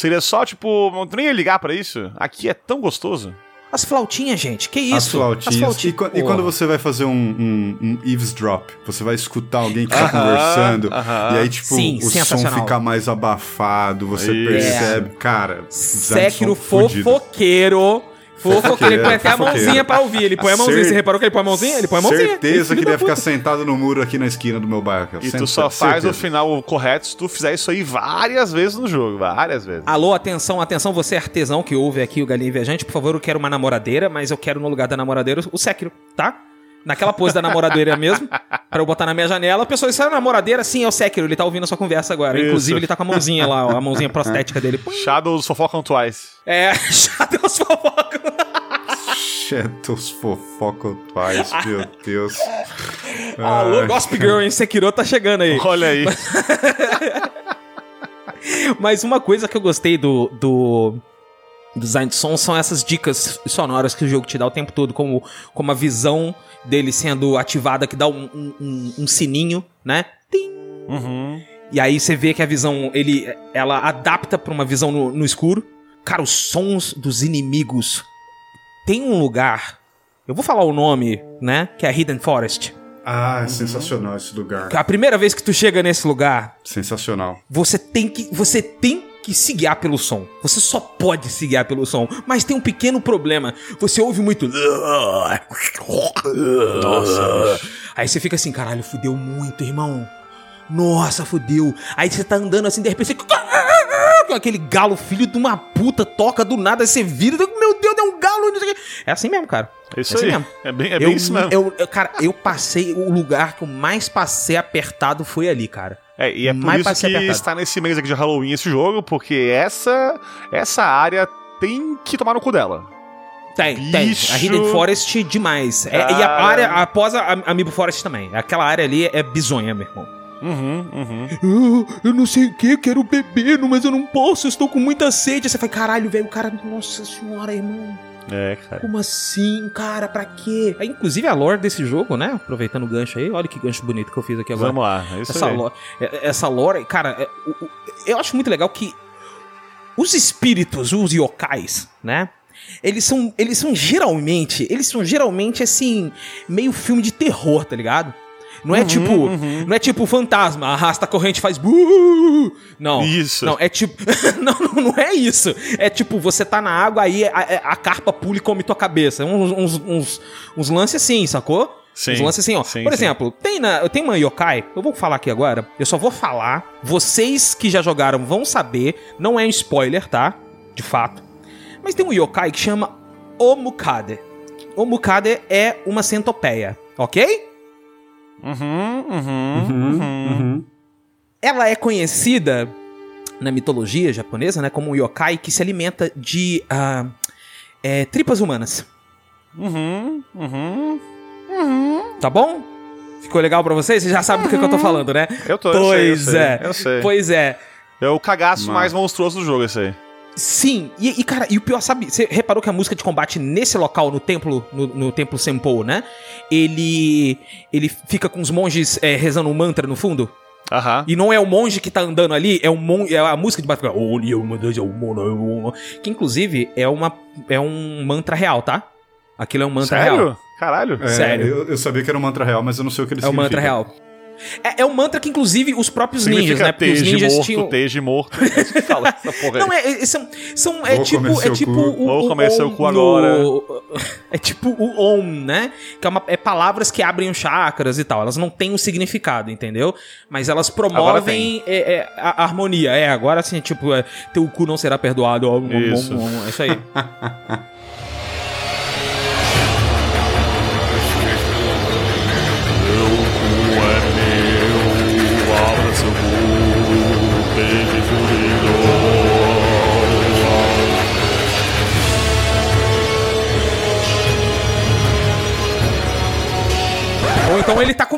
Seria só, tipo, não nem ia ligar pra isso. Aqui é tão gostoso. As flautinhas, gente, que isso? As flautinhas. E, qua- e quando você vai fazer um, um- um eavesdrop, você vai escutar alguém que tá Aham, conversando, aham. e aí, tipo, Sim, o som fica mais abafado, você Isso. percebe. Cara, Sekiro fofoqueiro. Fofoqueiro, ele põe até a mãozinha pra ouvir. Ele põe a mãozinha. Você reparou que ele põe a mãozinha? Ele põe a mãozinha. Certeza que ia ficar sentado no muro aqui na esquina do meu bairro. E tu só faz o final correto se tu fizer isso aí várias vezes no jogo. Várias vezes. Alô, atenção, atenção, você artesão que ouve aqui o Galinha Viajante, por favor, eu quero uma namoradeira, mas eu quero no lugar da namoradeira o Sekiro, tá? Naquela pose da namoradeira mesmo, pra eu botar na minha janela. A pessoa, isso é a namoradeira? Sim, é o Sekiro, ele tá ouvindo a sua conversa agora. Isso. Inclusive, ele tá com a mãozinha lá, ó, a mãozinha prostética dele. Shadows fofocam twice. É, os fofocos. Shadows fofocam twice, meu Deus. Alô, Gossip Girl, hein? Sekiro tá chegando aí. Olha aí. Mas uma coisa que eu gostei do do design de som são essas dicas sonoras que o jogo te dá o tempo todo, como, como a visão dele sendo ativada, que dá um, um- um- sininho, né? Tim. Uhum. E aí você vê que a visão, ele, ela adapta pra uma visão no, no escuro. Cara, os sons dos inimigos. Tem um lugar, eu vou falar o nome, né? Que é Hidden Forest. Ah, é sensacional esse lugar. A primeira vez que tu chega nesse lugar, Sensacional. você tem que você tem que se guiar pelo som. Você só pode se guiar pelo som, mas tem um pequeno problema. Você ouve muito Nossa. Aí você fica assim, caralho, fudeu muito, irmão. Nossa, fudeu. Aí você tá andando assim, de repente você... aquele galo filho de uma puta toca do nada, aí você vira, meu Deus, é um galo. É assim mesmo, cara. É isso é assim aí. mesmo. É bem, é eu, bem isso mesmo. eu- eu- cara, eu passei, o lugar que eu mais passei apertado foi ali, cara. É, e é por mais isso que apertado. está nesse mês aqui de Halloween esse jogo, porque essa essa área tem que tomar no cu dela. Tem, Bicho. tem. A Hidden Forest demais. É, e a área após a a Amiibo Forest também. Aquela área ali é bizonha, meu irmão. Uhum, uhum. Eu, eu não sei o que, quero beber, mas eu não posso, eu estou com muita sede. Aí Você fala, caralho, velho, o cara, nossa senhora, irmão. É, cara. Como assim, cara, pra quê? Aí, inclusive a lore desse jogo, né? Aproveitando o gancho aí, olha que gancho bonito que eu fiz aqui agora. Vamos lá, é isso essa aí. lore, é- essa lore, cara, é, eu acho muito legal que os espíritos, os yokais, né? Eles são, eles são geralmente, eles são geralmente assim, meio filme de terror, tá ligado? Não Uhum, é tipo, não é tipo fantasma, arrasta a corrente e faz buh! Não. Isso. Não, é tipo, não, não, não é isso. É tipo, você tá na água aí a, a carpa pula e come tua cabeça. Uns, uns, uns, uns lances assim, sacou? Sim, Uns lances assim, ó. sim, Por sim. exemplo, tem, na, tem uma yokai, eu vou falar aqui agora, eu só vou falar, vocês que já jogaram vão saber, não é um spoiler, tá? De fato. Mas tem um yokai que chama Omukade. Omukade é uma centopeia, ok? Uhum, uhum, uhum. Ela é conhecida na mitologia japonesa, né, como um yokai que se alimenta de ah, é, tripas humanas. Uhum, uhum. Tá bom? Ficou legal pra vocês? Vocês já sabem do que, que eu tô falando, né? Eu tô, eu sei, eu Pois sei, é. eu sei. Pois é. É o cagaço Mano. mais monstruoso do jogo, esse aí. Sim, e, e, cara, e o pior, sabe, você reparou que a música de combate nesse local, no templo, no, no templo Senpou, né? Ele ele fica com os monges é, rezando um mantra no fundo. Aham. E não é o monge que tá andando ali, é, o mon é a música de baixo. fica, "Olha, uma das- uma- uma-" Que inclusive é, uma, é um mantra real, tá? Aquilo é um mantra Sério? real. Caralho. É, Sério. Eu, eu sabia que era um mantra real, mas eu não sei o que ele É um significa. mantra real. É, é um mantra que, inclusive, os próprios ninjas, Significa né? Porque os ninjas morto, tinham. teje morto. É isso que fala essa porra aí. Não, é, é- são, são é Vou tipo, é tipo o, Vou o comer seu Om cu agora. É tipo o Om, né? Que é, uma, é palavras que abrem os chakras e tal. Elas não têm um significado, entendeu? Mas elas promovem é, é, a, harmonia. É, agora sim, tipo, é, teu cu não será perdoado. Om, om, om, Isso. om, é isso aí.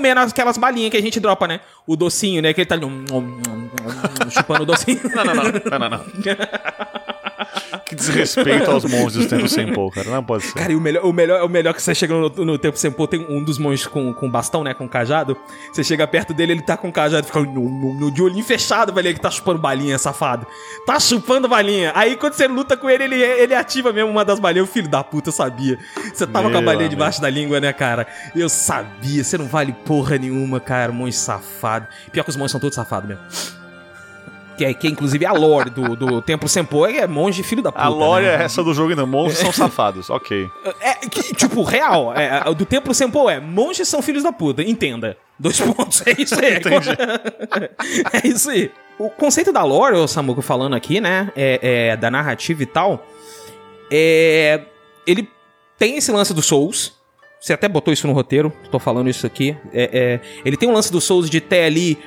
comendo aquelas balinhas que a gente dropa, né? O docinho, né? Que ele tá ali, um, um, um, chupando o docinho. Não, não, não, não, não, não. Que desrespeito aos monstros do tempo sem pô, cara. Não pode ser. Cara, e o melhor, o melhor, o melhor que você chega no, no tempo sem pôr, tem um dos monges com, com bastão, né? Com cajado. Você chega perto dele, ele tá com cajado, fica no, no, de olhinho fechado, velho. Ele tá chupando balinha, safado. Tá chupando balinha. Aí quando você luta com ele, ele, ele ativa mesmo uma das balinhas. O filho da puta, sabia. Você tava com a Meu balinha debaixo da língua, né, cara? Eu sabia. Você não vale porra nenhuma, cara. Monge safado. Pior que os monges são todos safados mesmo. Que é, que é inclusive a lore do, do Templo Senpou é monge filho da puta. A lore né? é essa do jogo ainda. Monstros são safados. Ok. É, que, tipo, real. É, é, do Templo Senpou é monges são filhos da puta. Entenda. Dois pontos. É isso aí. é isso aí. O conceito da lore, o Samuco falando aqui, né? É, é, da narrativa e tal. É, ele tem esse lance dos Souls. Você até botou isso no roteiro. Tô falando isso aqui. É, é, ele tem um lance dos Souls de ter ali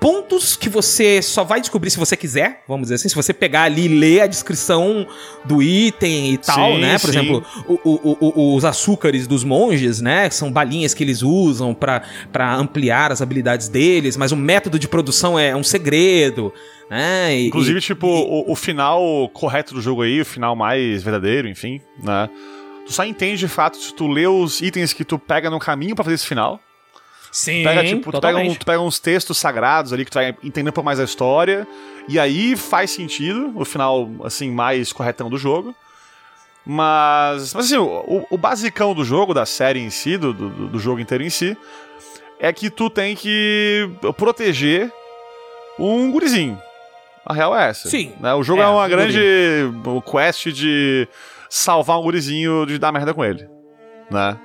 pontos que você só vai descobrir se você quiser, vamos dizer assim, se você pegar ali e ler a descrição do item e tal, Sim, né? Por sim. exemplo, o- o- o- os açúcares dos monges, né? São balinhas que eles usam pra pra ampliar as habilidades deles, mas o método de produção é um segredo, né? E- Inclusive, e- tipo, o, o final correto do jogo aí, o final mais verdadeiro, enfim, né? Tu só entende de fato se tu lê os itens que tu pega no caminho pra fazer esse final. Sim, Pega, tipo, tu pega, um- tu pega uns textos sagrados ali que tu vai entendendo um pouco mais a história. E aí faz sentido o final, assim, mais corretão do jogo. Mas, mas assim, o, o basicão do jogo, da série em si, do, do, do jogo inteiro em si, é que tu tem que proteger um gurizinho. A real é essa. Sim. né? O jogo é, É, uma um grande quest de salvar um gurizinho de dar merda com ele. Né?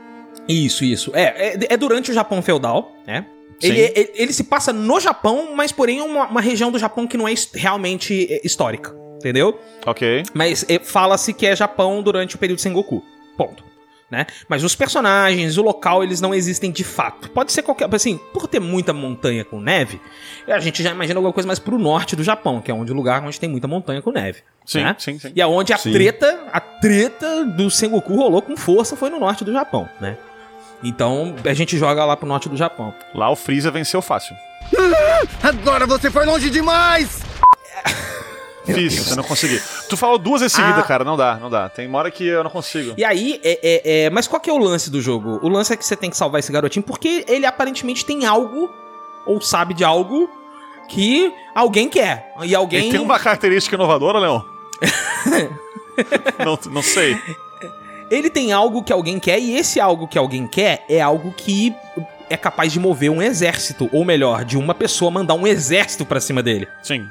Isso, isso. É, é, é durante o Japão feudal, né? Ele, ele, ele se passa no Japão, mas porém é uma, uma região do Japão que não é realmente é, histórica, entendeu? Ok. Mas é, fala-se que é Japão durante o período Sengoku. Ponto. Né? Mas os personagens, o local, eles não existem de fato. Pode ser qualquer. Assim, por ter muita montanha com neve, a gente já imagina alguma coisa mais pro norte do Japão, que é onde o lugar onde tem muita montanha com neve. Sim, né? sim, sim. E aonde a Sim. treta, a treta do Sengoku rolou com força foi no norte do Japão, né? Então a gente joga lá pro norte do Japão. Lá o Freeza venceu fácil. Agora você foi longe demais! Fiz, eu não consegui. Tu falou duas vezes seguida, Ah. cara, não dá, não dá. Tem uma hora que eu não consigo. E aí, é, é- é- mas qual que é o lance do jogo? O lance é que você tem que salvar esse garotinho porque ele aparentemente tem algo, ou sabe de algo, que alguém quer. E alguém. Ele tem uma característica inovadora, Leon? não, não sei. Ele tem algo que alguém quer, e esse algo que alguém quer é algo que é capaz de mover um exército, ou melhor, de uma pessoa mandar um exército pra cima dele. Sim.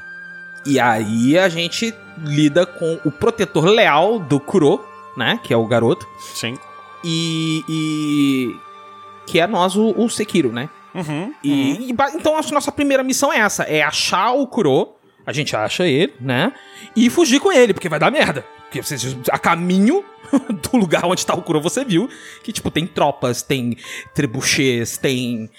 E aí a gente lida com o protetor leal do Kuro, né? Que é o garoto. Sim. E. e- que é nós, o, o Sekiro, né? Uhum. E, e ba- então a nossa primeira missão é essa: é achar o Kuro. A gente acha ele, né? E fugir com ele, porque vai dar merda. Porque você, a caminho do lugar onde tá o Kuro, você viu que, tipo, tem tropas, tem trebuchês, tem,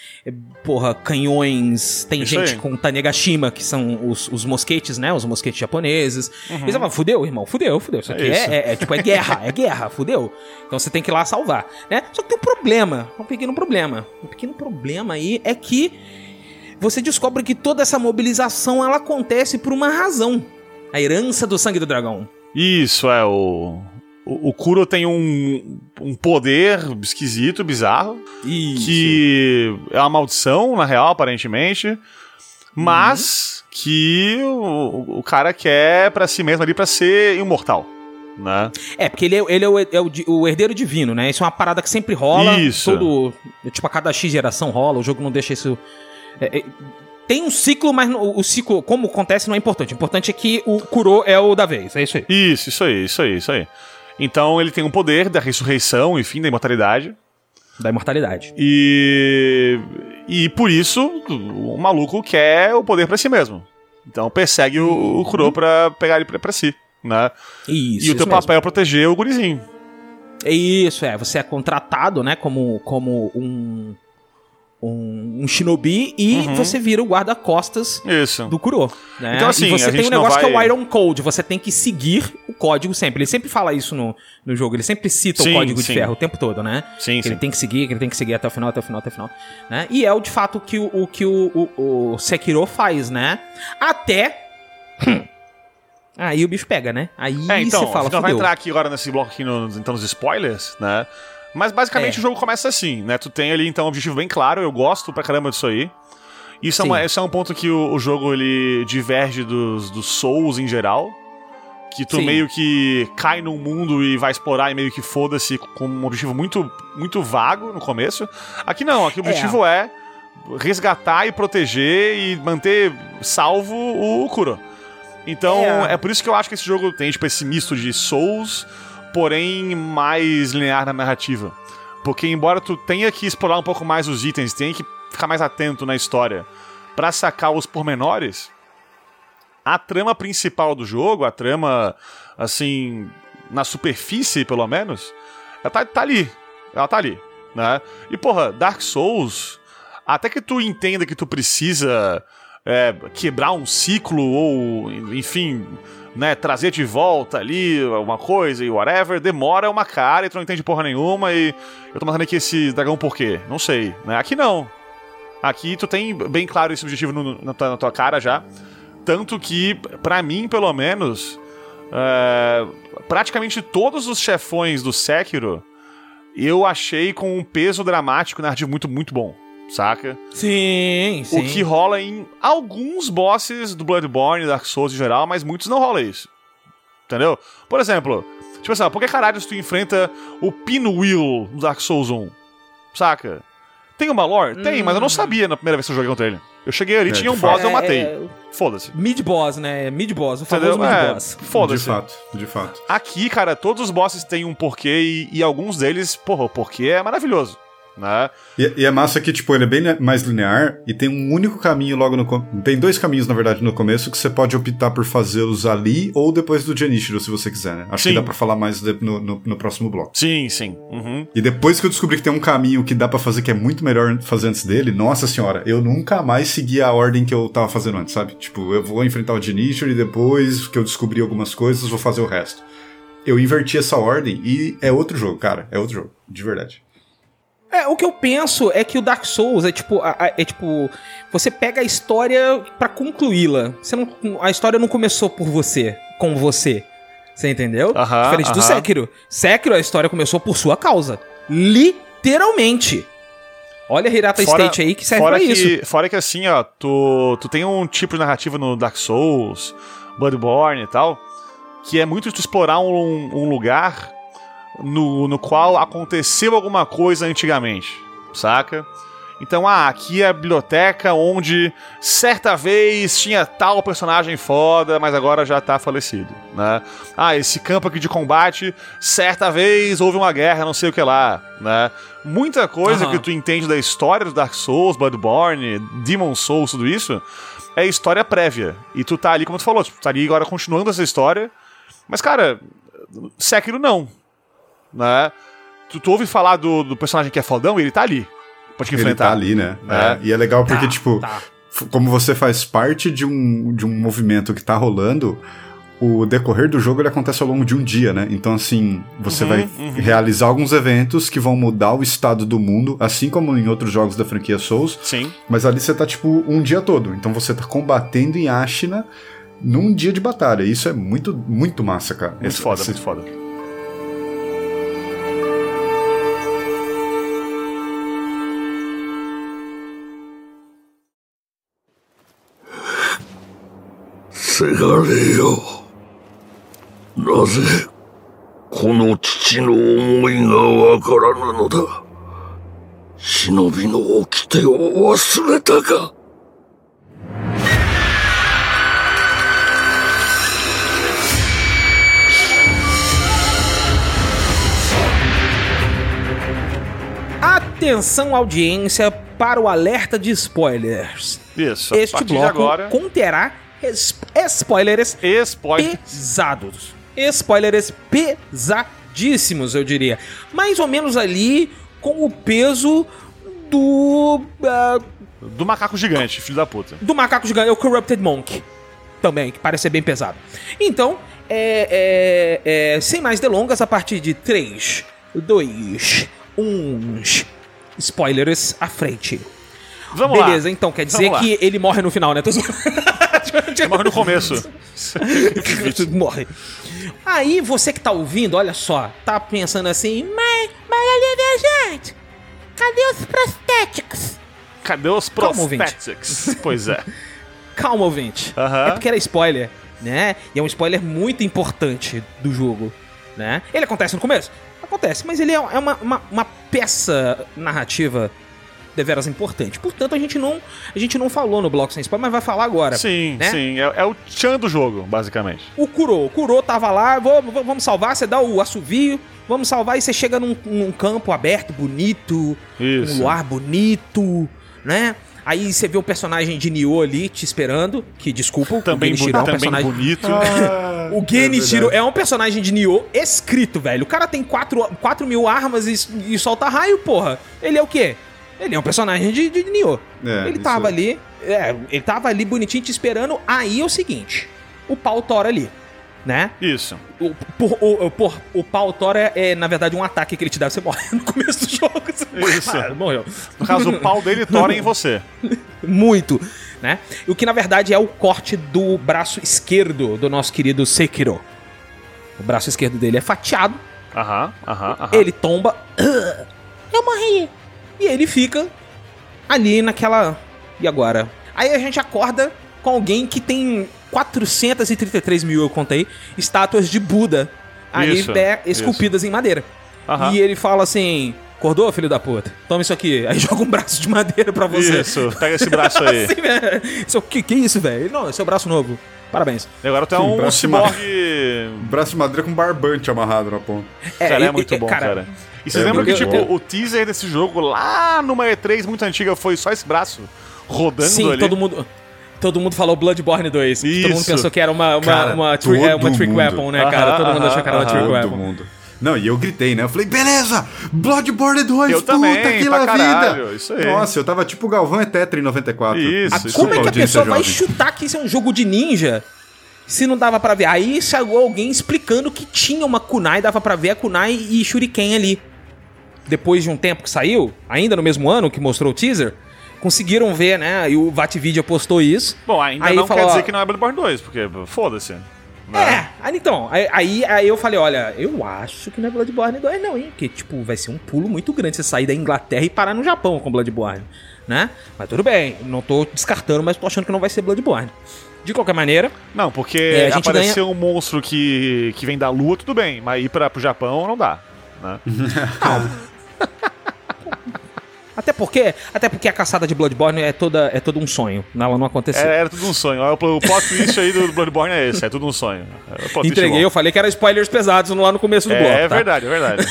porra, canhões, tem Isso gente aí. com Tanegashima, que são os, os mosquetes, né? Os mosquetes japoneses. E você fala, fudeu, irmão, fudeu, fudeu. Isso aqui É é, é- é, tipo, é guerra, é guerra, fudeu. Então você tem que ir lá salvar, né? Só que tem um problema, um pequeno problema. Um pequeno problema aí é que você descobre que toda essa mobilização ela acontece por uma razão. A herança do sangue do dragão. Isso, é. O, o, o Kuro tem um, um poder esquisito, bizarro, Isso. que é uma maldição, na real, aparentemente, mas que o, o cara quer pra si mesmo ali pra ser imortal. né? É, porque ele é, ele é, o, é o o herdeiro divino, né? Isso é uma parada que sempre rola. Isso. Todo, tipo, a cada X geração rola, o jogo não deixa isso. é, é, tem um ciclo, mas o ciclo, como acontece, não é importante. O importante é que o Kuro é o da vez. É isso aí. Isso, isso aí, isso aí, isso aí. Então ele tem um poder da ressurreição, enfim, da imortalidade. Da imortalidade. E. E por isso, o maluco quer o poder pra si mesmo. Então persegue o, o Kuro pra pegar ele pra, pra si, né? Isso. e o teu isso mesmo. papel é proteger o gurizinho. É Isso, é. Você é contratado, né, como, como um, um, um shinobi e Uhum. você vira o guarda-costas do Kuro. Né? Então, assim, e você tem um negócio que é o vai- Iron Code, você tem que seguir o código sempre. Ele sempre fala isso no, no jogo, ele sempre cita Sim, o código sim. de ferro o tempo todo, né? Sim, que sim. ele tem que seguir, que ele tem que seguir até o final, até o final, até o final. Né? E é o de fato que o, o que o, o, o Sekiro faz, né? Até. Aí o bicho pega, né? Aí É, então, você fala, vai entrar aqui agora nesse bloco aqui no, então nos spoilers, né? Mas basicamente É. o jogo começa assim, né? Tu tem ali então um objetivo bem claro, eu gosto pra caramba disso aí. Isso é, uma- esse é um ponto que o, o jogo ele diverge dos, dos Souls em geral. Que tu Sim. meio que cai num mundo e vai explorar e meio que foda-se com um objetivo muito, muito vago no começo. Aqui não, aqui o objetivo é, resgatar e proteger e manter salvo o Kuro. Então, É. é. por isso que eu acho que esse jogo tem, tipo, esse misto de Souls, porém mais linear na narrativa. Porque embora tu tenha que explorar um pouco mais os itens, tenha que ficar mais atento na história pra sacar os pormenores, a trama principal do jogo, a trama, assim, na superfície, pelo menos, ela tá, tá ali. Ela tá ali, né? E, porra, Dark Souls, até que tu entenda que tu precisa é, quebrar um ciclo ou, enfim, né, trazer de volta ali uma coisa e whatever, demora uma cara e tu não entende porra nenhuma e eu tô matando aqui esse dragão por quê? Não sei, né? Aqui não. Aqui tu tem bem claro esse objetivo no- na, tua, na tua cara já. Tanto que, pra mim, pelo menos, é, praticamente todos os chefões do Sekiro eu achei com um peso dramático narrativo muito, muito bom, saca? Sim, sim. O que rola em alguns bosses do Bloodborne, Dark Souls em geral, mas muitos não rola isso. Entendeu? Por exemplo, tipo assim, por que caralho tu enfrenta o Pinwheel no Dark Souls 1? Saca? Tem uma lore? Tem, mas eu não sabia na primeira vez que eu joguei contra ele. Eu cheguei ali, É, tinha um boss, fato. eu matei. É, é- Foda-se. Mid-boss, né? Mid-boss, o famoso Entendeu? É, mid-boss. De foda-se. fato, de fato. Aqui, cara, todos os bosses têm um porquê e, e alguns deles, porra, o porquê é maravilhoso. Né? E, e é massa que, tipo, ele é bem mais linear e tem um único caminho logo no. Tem dois caminhos, na verdade, no começo que você pode optar por fazê-los ali ou depois do Genichiro, se você quiser, né? Acho Sim. que dá pra falar mais de- no, no, no próximo bloco. Sim, sim. Uhum. E depois que eu descobri que tem um caminho que dá pra fazer que é muito melhor fazer antes dele, nossa senhora, eu nunca mais segui a ordem que eu tava fazendo antes, sabe? Tipo, eu vou enfrentar o Genichiro e depois que eu descobri algumas coisas, vou fazer o resto. Eu inverti essa ordem e é outro jogo, cara. É outro jogo, de verdade. É, o que eu penso é que o Dark Souls é tipo, é tipo, você pega a história pra concluí-la. Você não, a história não começou por você, com você. Você entendeu? Aham, Diferente do. Sekiro. Sekiro a história começou por sua causa, literalmente. Olha a Hirata State aí que serve fora pra que, isso. Fora que assim, ó, tu, tu tem um tipo de narrativa no Dark Souls, Bloodborne e tal, que é muito tu explorar um, um lugar no, no qual aconteceu alguma coisa antigamente, saca? Então, ah, aqui é a biblioteca onde certa vez tinha tal personagem foda, mas agora já tá falecido, né? Ah, esse campo aqui de combate, certa vez houve uma guerra, não sei o que lá, né? Muita coisa que tu entende da história do Dark Souls, Bloodborne, Demon Souls, tudo isso, é história prévia. E tu tá ali, como tu falou, tipo, tu tá ali agora continuando essa história, mas, cara, Sekiro não, né? Tu, tu ouve falar do, do personagem que é fodão e ele tá ali. Pode te Ele enfrentar. tá ali, né? É. É, E é legal porque, Tá, tipo, tá. como você faz parte de um, de um movimento que tá rolando, o decorrer do jogo ele acontece ao longo de um dia, né? Então, assim, você vai realizar alguns eventos que vão mudar o estado do mundo, assim como em outros jogos da franquia Souls. Sim. Mas ali você tá, tipo, um dia todo. Então você tá combatendo em Ashina num dia de batalha. Isso é muito, muito massa, cara. Muito Esse- foda, esse- muito foda. がれよ。なぜ この父の思いがわからぬのだ。忍びの掟を忘れたか Atenção, audiência, para o alerta de spoilers. Isso. a Este partir de bloco agora, conterá es- spoilers spoiler. pesados. Spoilers pesadíssimos, eu diria. Mais ou menos ali com o peso do. ah, Do macaco gigante, filho da puta. do macaco gigante, é o Corrupted Monk. Também, que parece ser bem pesado. Então, é, é, é, sem mais delongas, a partir de 3, 2, 1. Spoilers à frente. Vamos lá. Beleza, então quer dizer Vamos lá. que ele morre no final, né? Morre no começo. morre. Aí você que tá ouvindo, olha só, tá pensando assim, mas, mas olha, gente, cadê os prostéticos? Cadê os prosthetics? pois é. Calma, ouvinte. Aham. É porque era spoiler, né? E é um spoiler muito importante do jogo, né? Ele acontece no começo? Acontece, mas ele é é uma, uma, uma peça narrativa deveras importante. Portanto, a gente não a gente não falou no bloco sem spoiler, mas vai falar agora. Sim, né? sim. É, é o Chan do jogo, basicamente. O Kuro, o Kuro tava lá, vou- vou- vamos salvar, você dá o assovio, vamos salvar e você chega num, num campo aberto, bonito, Isso. um luar bonito, né? Aí você vê o personagem de Nioh ali te esperando, que desculpa, Também, o Genichiro é um também personagem... bonito. O Genichiro é um personagem de Nioh escrito, velho. O cara tem 4, quatro mil armas e, e solta raio, porra. Ele é o quê? Ele é um personagem de, de Nioh. É, ele tava é. ali, é, ele tava ali bonitinho te esperando. Aí é o seguinte, o pau tora ali, né? Isso. O, por- o, por- o pau tora é, na verdade, um ataque que ele te dá. Você morre no começo do jogo. Isso. Ah, morreu. No caso, o pau dele tora em você. Muito, né? O que na verdade é o corte do braço esquerdo do nosso querido Sekiro. O braço esquerdo dele é fatiado, Aham, aham, aham. ele tomba. "Ah, Eu morri. E ele fica ali naquela. E agora? Aí a gente acorda com alguém que tem 433 mil, eu contei, estátuas de Buda ali Isso, né, esculpidas em madeira. Aham. E ele fala assim: Acordou, filho da puta? Toma isso aqui. Aí joga um braço de madeira pra você. Isso, pega esse braço aí. Assim, velho. Isso, que, que isso, velho? Não, esse é o braço novo. Parabéns. E agora tu é um braço de ciborgue. Braço de madeira com barbante amarrado na ponta. Cara, é, muito e- bom, cara. E vocês é lembram que, tipo, o teaser desse jogo lá numa E3 muito antiga foi só esse braço rodando Sim, ali? todo mundo. Todo mundo falou Bloodborne 2. que Todo mundo Isso. pensou que era uma, uma, Cara, uma, tri- é, uma trick mundo. weapon, né, cara? Todo mundo achou que era uma aham, trick Todo weapon. mundo. Não, e eu gritei, né? Eu falei, beleza! Bloodborne 2, Eu puta também, que la caralho, vida! isso aí. Nossa, eu tava tipo o Galvão é Tetra em 94. Isso, Ah, isso como é que a pessoa vai chutar que isso é um jogo de ninja se não dava pra ver? Aí chegou alguém explicando que tinha uma kunai, dava pra ver a kunai e shuriken ali. Depois de um tempo que saiu, ainda no mesmo ano que mostrou o teaser, conseguiram ver, né? E o Vatvidia postou isso. Bom, ainda Aí não falou, quer dizer que não é Bloodborne 2, porque foda-se. né? É, aí então, aí, aí, eu falei, olha, eu acho que não é Bloodborne 2 não, hein? Porque, tipo, vai ser um pulo muito grande você sair da Inglaterra e parar no Japão com Bloodborne, né? Mas tudo bem, não tô descartando, mas tô achando que não vai ser Bloodborne. De qualquer maneira, Não, porque É, a gente aparecer um monstro que, que vem da lua, tudo bem, mas ir pra, pro Japão não dá. Né? até porque, até porque a caçada de Bloodborne é toda é todo um sonho, ela não aconteceu. É, era tudo um sonho. O plot twist aí do Bloodborne é esse, é tudo um sonho. É Entreguei, eu falei que era spoilers pesados lá no começo do bloco, É, é tá? verdade, é verdade.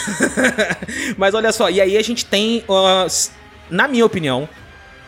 Mas olha só, e aí a gente tem, uh, na minha opinião,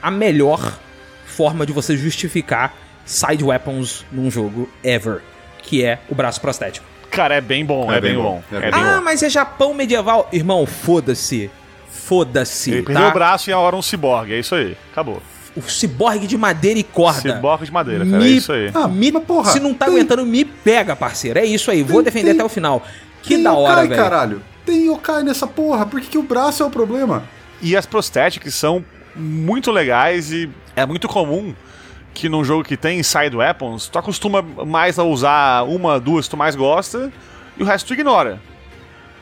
a melhor forma de você justificar side weapons num jogo ever, que é o braço prostético. Cara, é bem bom, é, É bem, bem bom. bom, É é bem ah, bom. mas é Japão medieval. Irmão, foda-se. Foda-se. Ele tá? perdeu o braço e a hora um ciborgue, é isso aí. Acabou. O ciborgue de madeira e corda. Ciborgue de madeira, cara, é Me- isso aí. Ah, Me- mas porra, se não tá tem- aguentando, me pega, parceiro. É isso aí. Vou Tem- defender tem- até o final. Que Tem da hora, yokai, velho. caralho. Tem yokai nessa porra. Por que, que o braço é o problema? E as prosthetics são muito legais e é muito comum que num jogo que tem side weapons, tu acostuma mais a usar uma, duas que tu mais gosta e o resto tu ignora.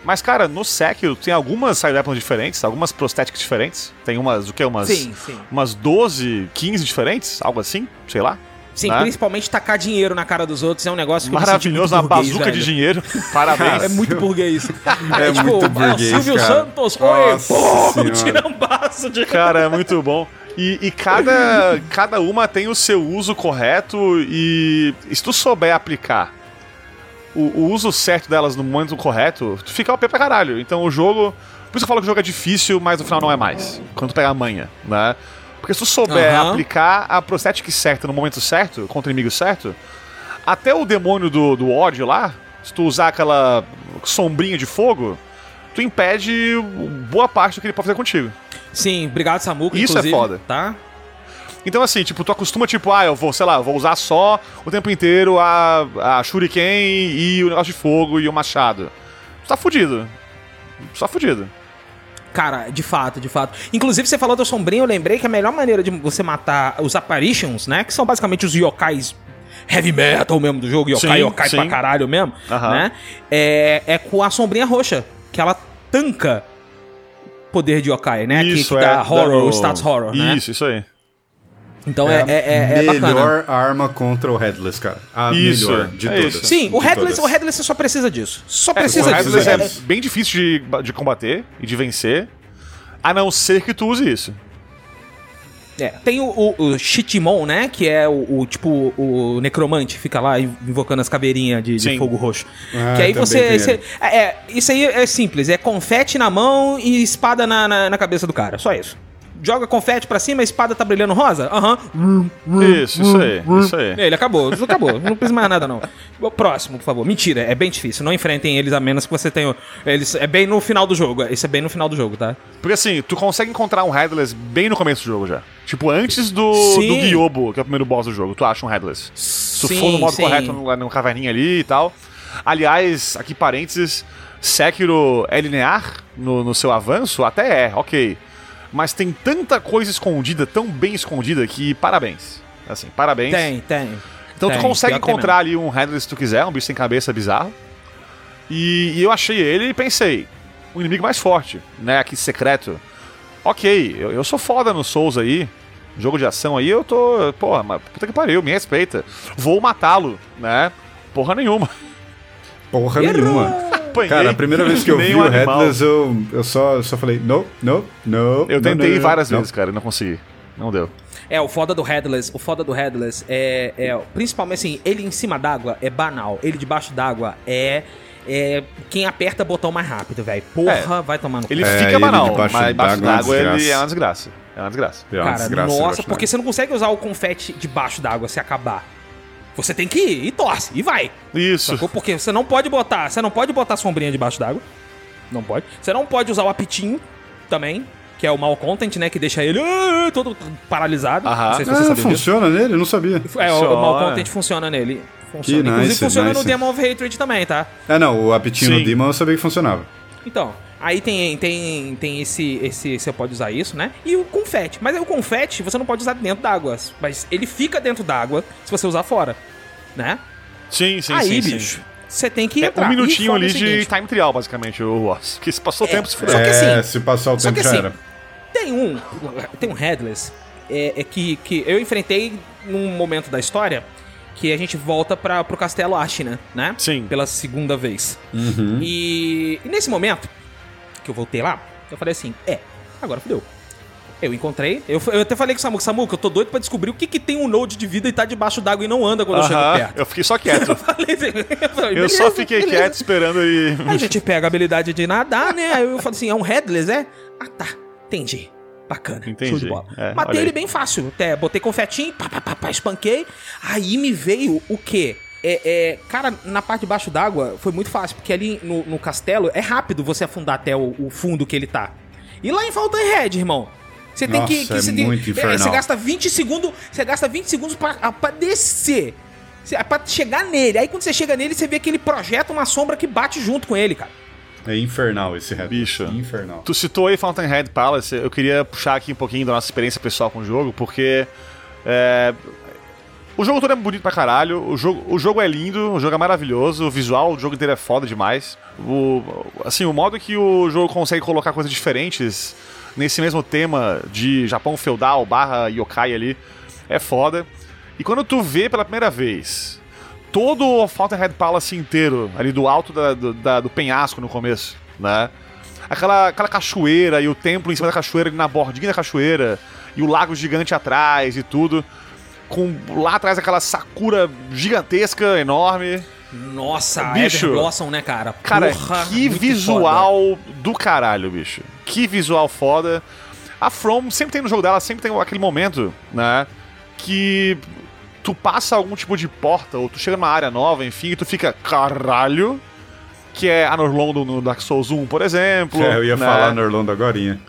Mas, cara, no Sekiro tem algumas side weapons diferentes, algumas prosthetics diferentes. Tem umas, o que? Umas, Sim, sim. umas 12, 15 diferentes, algo assim, sei lá. Sim, né? principalmente tacar dinheiro na cara dos outros é um negócio que Maravilhoso, uma burguês, bazuca de velho. dinheiro. Parabéns. É muito burguês. É muito burguês, Silvio cara. Santos, oi! Nossa Pô, Senhora. tirambaço de... Cara, é muito bom. E, e cada, cada uma tem o seu uso correto e, se tu souber aplicar o, o uso certo delas no momento correto, tu fica OP pra caralho. Então o jogo. Por isso que eu falo que o jogo é difícil, mas no final não é mais. Quando tu pega a manha, né? Porque se tu souber Aham. aplicar a prostética certa no momento certo, contra o inimigo certo, até o demônio do, do ódio lá, se tu usar aquela sombrinha de fogo, tu impede boa parte do que ele pode fazer contigo. Sim, obrigado, Samuco, Isso é foda. Tá? Então, assim, tipo, tu acostuma, tipo, ah, eu vou, sei lá, vou usar só o tempo inteiro a, a Shuriken e o negócio de fogo e o machado. Tu tá fudido. Tu tá fudido. Cara, de fato, de fato. Inclusive, você falou da sombrinha, eu lembrei que a melhor maneira de você matar os apparitions, né? Que são basicamente os yokais heavy metal mesmo do jogo, yokai, Sim, yokai sim. pra caralho mesmo, Aham. né? É, é com a sombrinha roxa, que ela tanca poder de yokai, né? Que- Isso, que, é. dá horror, dano- status horror, né? Isso, isso aí. Então é, é, é, é bacana. melhor arma contra o Headless, cara. A Isso, melhor de é todas. isso. Sim, o De Headless, todas. o Headless só precisa disso. Só É, precisa o disso. Headless é É- bem difícil de, de combater e de vencer, a não ser que tu use isso. É, tem o, o, o Shitimon, né? Que é o, o, tipo o necromante, fica lá invocando as caveirinhas de, de fogo roxo. Ah, que aí você. você- é, é, isso aí é simples, é confete na mão e espada na, na, na cabeça do cara. Só isso. Joga confete pra cima, a espada tá brilhando rosa? Aham. Isso, isso aí, isso aí. Ele acabou, isso acabou. Não precisa mais nada, não. O Próximo, por favor. Mentira, é bem difícil. Não enfrentem eles a menos que você tenha. Eles, é bem no final do jogo. Isso é bem no final do jogo, tá? Porque assim, tu consegue encontrar um Headless bem no começo do jogo já. Tipo, antes do, Sim. do Gyobo, que é o primeiro boss do jogo, tu acha um Headless. Se Sim, for no modo sim. correto, no, no caverninha ali e tal. Aliás, aqui parênteses, Sekiro é linear no, no seu avanço? Até é, ok. Mas tem tanta coisa escondida, tão bem escondida, que parabéns. Assim, parabéns. Tem, tem. Então Tem, tu consegue tem encontrar ali um Headless se tu quiser, um bicho sem cabeça bizarro. E, e eu achei ele e pensei, um inimigo mais forte, né? Aqui secreto. Ok, eu, eu sou foda no Souls aí. Jogo de ação aí, eu tô. Porra, mas puta que pariu, me respeita. Vou matá-lo, né? Porra nenhuma. Porra Errou! nenhuma. Apanhei Cara, a primeira vez que eu vi um o. Headless, eu, eu só, eu só falei, não, não, não. Eu tentei não, várias não. vezes, cara, e não consegui. Não deu. É, o foda do Headless, o foda do Headless é, é principalmente assim, ele em cima d'água é banal, ele debaixo d'água é, é quem aperta botão mais rápido, velho. Porra, vai tomar no cu. Ele É, fica ele banal, debaixo mas debaixo d'água é d'água ele é uma desgraça. É uma desgraça. É uma Cara, desgraça nossa, porque você não consegue usar o confete debaixo d'água se acabar. Você tem que ir e torce, e vai. Isso. Sacou? Porque você não pode botar, você não pode botar sombrinha debaixo d'água. Não pode. Você não pode usar o apitinho também, que é o mal content, né, que deixa ele ah, todo paralisado. Aham. Não sei se você Ah, sabia disso. funciona nele? Eu não sabia. É, o, o Funciona. mal content funciona nele. Funciona. Que Inclusive nice, funciona no nice. Demon of Hatred também, tá? Ah, não, o apitinho Sim. no Demon eu sabia que funcionava. Então, aí tem, tem, tem esse, esse. Você pode usar isso, né? E o confete. Mas aí o confete você não pode usar dentro d'água. Mas ele fica dentro d'água se você usar fora. Né? Sim, sim, aí, sim. bicho, sim. você tem que É entrar. um E minutinho ali de time trial, basicamente, o Ross. Porque se passou o É, tempo, se Só fudeu. que é, assim- se passar o Só tempo que já assim, era. tem um. Tem um Headless é, é que, que eu enfrentei num momento da história que a gente volta para pro Castelo Ashina, né? Sim. Pela segunda vez. Uhum. E, e nesse momento que eu voltei lá, eu falei assim: é, agora fudeu. Eu encontrei, eu, eu até falei com o Samuca, Samuca, eu tô doido pra descobrir o que, que tem um node de vida e tá debaixo d'água e não anda quando eu chego perto. eu fiquei só quieto. Falei assim, eu falei, Eu só "Beleza, fiquei beleza." quieto esperando ele. Aí a gente pega a habilidade de nadar, né? Aí eu falo assim, é um headless, é? Ah, tá. Entendi. Bacana. Entendi. Show de bola. É, Matei ele bem fácil. Até botei confetinho, pá, pá, pá, pá, espanquei. Aí me veio o quê? É, é, cara, na parte de baixo d'água foi muito fácil, porque ali no, no castelo é rápido você afundar até o, o fundo que ele tá. E lá em Fountain Head, irmão. Você tem que. Nossa, que é você, tem- muito infernal. você gasta 20 segundos. Você gasta 20 segundos pra, pra descer. É Pra chegar nele. Aí quando você chega nele, você vê que ele projeta uma sombra que bate junto com ele, cara. É infernal esse Headless. Bicho. Infernal. Tu citou aí Fountainhead Palace, eu queria puxar aqui um pouquinho da nossa experiência pessoal com o jogo, porque é, o jogo todo é bonito pra caralho, o jogo, o jogo é lindo, o jogo é maravilhoso, o visual do jogo inteiro é foda demais. O, assim, o modo que o jogo consegue colocar coisas diferentes nesse mesmo tema de Japão feudal barra yokai ali é foda. E quando tu vê pela primeira vez todo o Fountainhead Palace inteiro, ali do alto da- do, da- do penhasco no começo, né? Aquela, aquela cachoeira e o templo em cima da cachoeira, na bordinha da cachoeira, e o lago gigante atrás e tudo. Com lá atrás aquela sakura gigantesca, enorme. Nossa, Bicho. Ever Blossom, né, cara? Cara, Porra, que visual do caralho, bicho. Que visual foda. A From sempre tem no jogo dela, sempre tem aquele momento, né? Que tu passa algum tipo de porta, ou tu chega numa área nova, enfim, e tu fica, caralho. Que é a Norlondo no Dark Souls 1, por exemplo. É, eu ia né? falar no Orlando agorinha.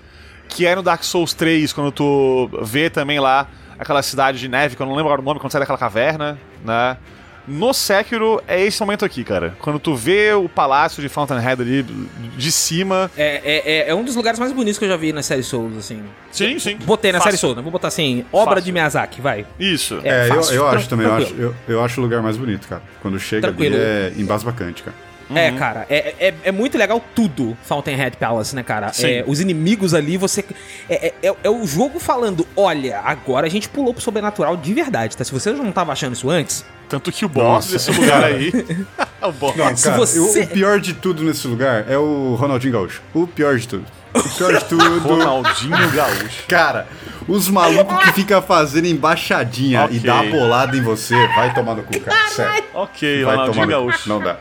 Que é no Dark Souls 3, quando tu vê também lá aquela cidade de neve, que eu não lembro agora o nome, quando sai daquela caverna, né? No Sekiro é esse momento aqui, cara. Quando tu vê o palácio de Fountainhead ali de cima. É, é, é, é um dos lugares mais bonitos que eu já vi na série Souls, assim. Sim, sim. Botei na Fácil. série Souls, né? Vou botar assim, obra Fácil. de Miyazaki, vai. Isso. É, É, eu, eu acho também, eu acho, eu, eu acho o lugar mais bonito, cara. Quando chega Tranquilo. ali é embasbacante, cara. É, cara, é, é, é muito legal tudo Fountainhead Palace, né, cara? Sim. É, os inimigos ali, você. É, é, é- é o jogo falando: olha, agora a gente pulou pro sobrenatural de verdade, tá? Se você não tava achando isso antes, Tanto que o boss Nossa. desse lugar aí. o boss. Não, cara, você- o, o pior de tudo nesse lugar é o Ronaldinho Gaúcho. O pior de tudo. O pior de tudo. Ronaldinho Gaúcho. Cara, os malucos que ficam fazendo embaixadinha Ok. e dá a bolada em você, vai tomar no cu, cara. Sério. Ok, Vai Ronaldinho tomar. Gaúcho. Não dá.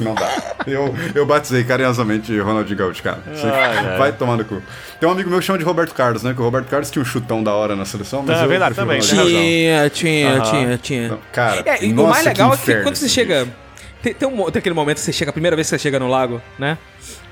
Não dá. Eu, eu batizei carinhosamente Ronaldinho Gaúcho, cara. Ai. vai tomar no cu. Tem um amigo meu que chama de Roberto Carlos, né? Que o Roberto Carlos tinha um chutão da hora na seleção, mas É eu verdade, também, tinha, tinha, Aham. tinha, tinha. Não, cara, É, e o nossa, mais legal que é que quando você chega. Tem, tem, um, tem aquele momento que você chega, a primeira vez que você chega no lago, né?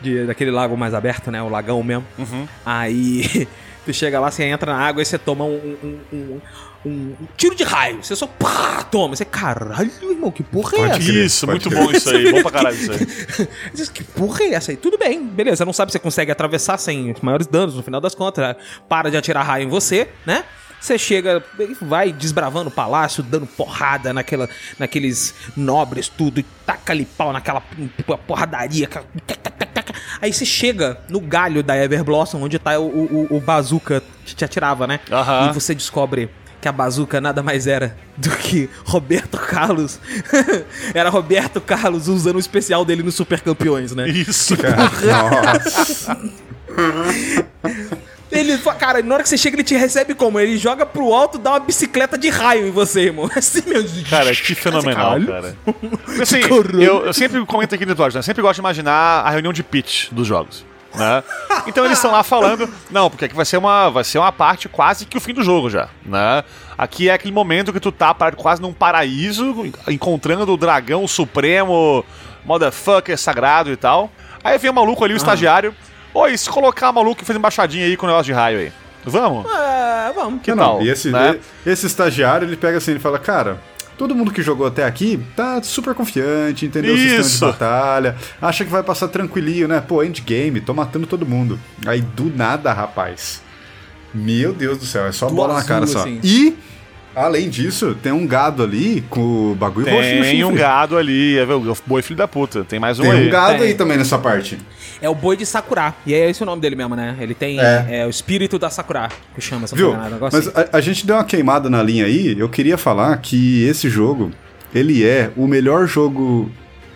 De, daquele lago mais aberto, né? O lagão mesmo. Uhum. Aí tu chega lá, você entra na água e você toma um, um, um- um- tiro de raio. Você só pá, toma. Você, caralho, irmão, que porra é essa? Isso, pode muito bom isso aí. Bom pra caralho isso aí. Diz, que porra é essa aí? Tudo bem, beleza. Você não sabe se você consegue atravessar sem maiores danos no final das contas. né? Para de atirar raio em você, né? Você chega, vai desbravando o palácio, dando porrada naquela, naqueles nobres, tudo, e taca ali pau naquela p- porradaria. aquela-. Aí você chega no galho da Everblossom, onde tá o, o, o bazooka que te atirava, né? E você descobre que a bazuca nada mais era do que Roberto Carlos. era Roberto Carlos usando o especial dele no Super Campeões, né? Isso. Nossa. Ele, fa- cara, na hora que você chega, ele te recebe como? Ele joga pro alto, dá uma bicicleta de raio em você, irmão. Assim, meu Cara, que fenomenal, Caralho. cara. Assim, eu, eu sempre comento aqui no episódio, né? Sempre gosto de imaginar a reunião de pitch dos jogos. Né? Então eles estão lá falando, não, porque aqui vai ser uma vai ser uma parte quase que o fim do jogo já, né? Aqui é aquele momento que tu tá quase num paraíso, encontrando o dragão supremo, motherfucker sagrado e tal. Aí vem o maluco ali, o estagiário. Oi, se colocar o maluco que fez embaixadinha aí com o negócio de raio aí. Vamos? É, vamos. Que Não, tal? e esse, né? e- esse estagiário, ele pega assim, ele fala, cara, todo mundo que jogou até aqui tá super confiante, entendeu o sistema Isso. de batalha, acha que vai passar tranquilinho, né? Pô, endgame, tô matando todo mundo. Aí, do nada, rapaz, meu Deus do céu, é só Do bola na cara só. assim. E, além disso, tem um gado ali com o bagulho roxo no Tem um chifre. gado ali, é o boi filho da puta. Tem mais um Tem aí. um gado Tem. aí também nessa parte. É o boi de Sakura. E é esse o nome dele mesmo, né? Ele tem. É. É, o espírito da Sakura, que chama essa Viu? negócio Mas assim. a, a gente deu uma queimada na linha aí. Eu queria falar que esse jogo, ele é o melhor jogo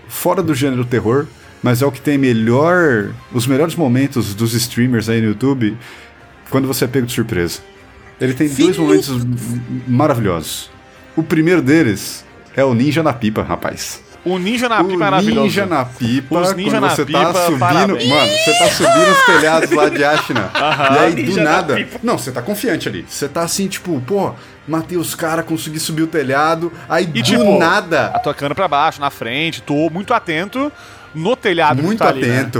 fora do gênero terror, mas é o que tem melhor, os melhores momentos dos streamers aí no YouTube quando você é pego de surpresa. Ele tem dois Filho- momentos m- maravilhosos. O primeiro deles é o Ninja na pipa, rapaz. O ninja na o pipa é maravilhoso. Ninja na pipa, Os ninja quando na você pipa, tá subindo. parabéns. Mano, você tá subindo os telhados lá de Ashna. e aí, do na nada. pipa. Não, você tá confiante ali. Você tá assim, tipo, pô, matei os caras, consegui subir o telhado. Aí, E do tipo, nada. atacando pra baixo, na frente, tô muito atento no telhado que Muito tá ali, né?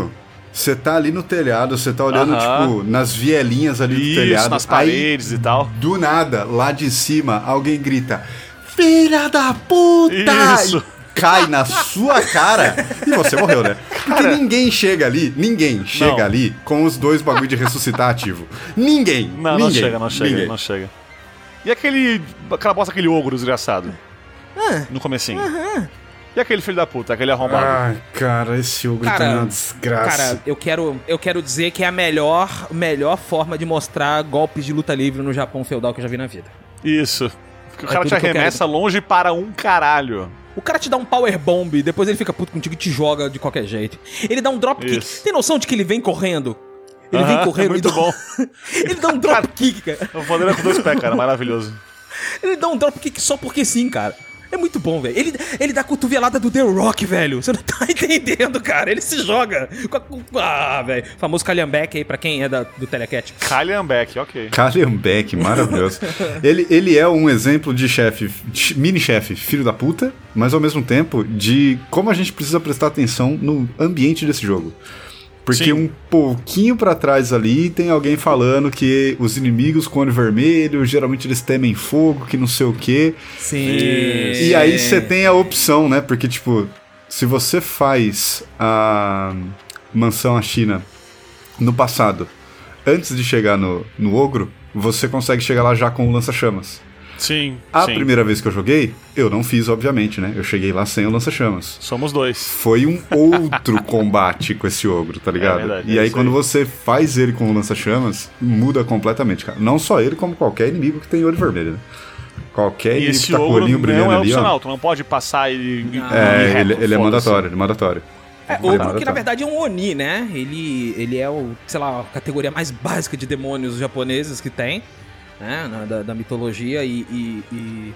Você tá ali no telhado, você tá olhando, Aham. tipo, nas vielinhas ali do Isso, telhado. nas Aí, paredes e tal. Do nada, lá de cima, alguém grita: Filha da puta! Isso. E cai na sua cara e você morreu, né? Porque ninguém chega ali, ninguém chega Não. ali com os dois bagulho de ressuscitar ativo. Ninguém. Não, ninguém, não chega, não chega, ninguém. não chega. E aquele. aquela bosta, aquele ogro desgraçado? no comecinho. E aquele filho da puta, aquele arrombado? Ai, cara, esse ogro Cara, tá uma desgraça. Cara, eu quero, eu quero dizer que é a melhor, melhor forma de mostrar golpes de luta livre no Japão feudal que eu já vi na vida. Isso. Porque o É cara te eu arremessa longe para um caralho. O cara te dá um power bomb, depois ele fica puto contigo e te joga de qualquer jeito. Ele dá um drop kick. Tem noção de que ele vem correndo? Ele Aham, vem correndo é muito e dá- bom. ele dá um drop kick, cara. O poder é com dois pés, cara. Maravilhoso. Ele dá um drop kick só porque sim, cara. É muito bom, velho. Ele, ele dá cotovelada do The Rock, velho. Você não tá entendendo, cara. Ele se joga. a- Ah, velho. Famoso Calhambeck aí pra quem é da, do Telecat. Kylian Beck, ok. Kalian Beck, maravilhoso. ele, ele é um exemplo de chefe, mini-chefe, filho da puta, mas ao mesmo tempo de como a gente precisa prestar atenção no ambiente desse jogo. Porque Sim. um pouquinho pra trás ali tem alguém falando que os inimigos com olho vermelho, geralmente eles temem fogo, que não sei o quê. Sim. E aí você tem a opção, né? Porque, tipo, se você faz a mansão à China no passado, antes de chegar no, no ogro, você consegue chegar lá já com o lança-chamas. Sim, A sim. primeira vez que eu joguei, eu não fiz, obviamente, né? Eu cheguei lá sem o lança-chamas. Somos dois. Foi um outro combate com esse ogro, tá ligado? verdade, e é aí, quando aí. você faz ele com o lança-chamas, muda completamente, cara. Não só ele, como qualquer inimigo que tem olho vermelho, né? Qualquer E inimigo esse que tá ogro não brilhando é ali, ó. opcional. Tu não pode passar ele. É, reto, ele, ele é mandatório, ele é mandatório. É, Ele ogro mandatório. que na verdade é um Oni, né? Ele, ele é o, sei lá, a categoria mais básica de demônios japoneses que tem, né? na- da, da mitologia e. e- e-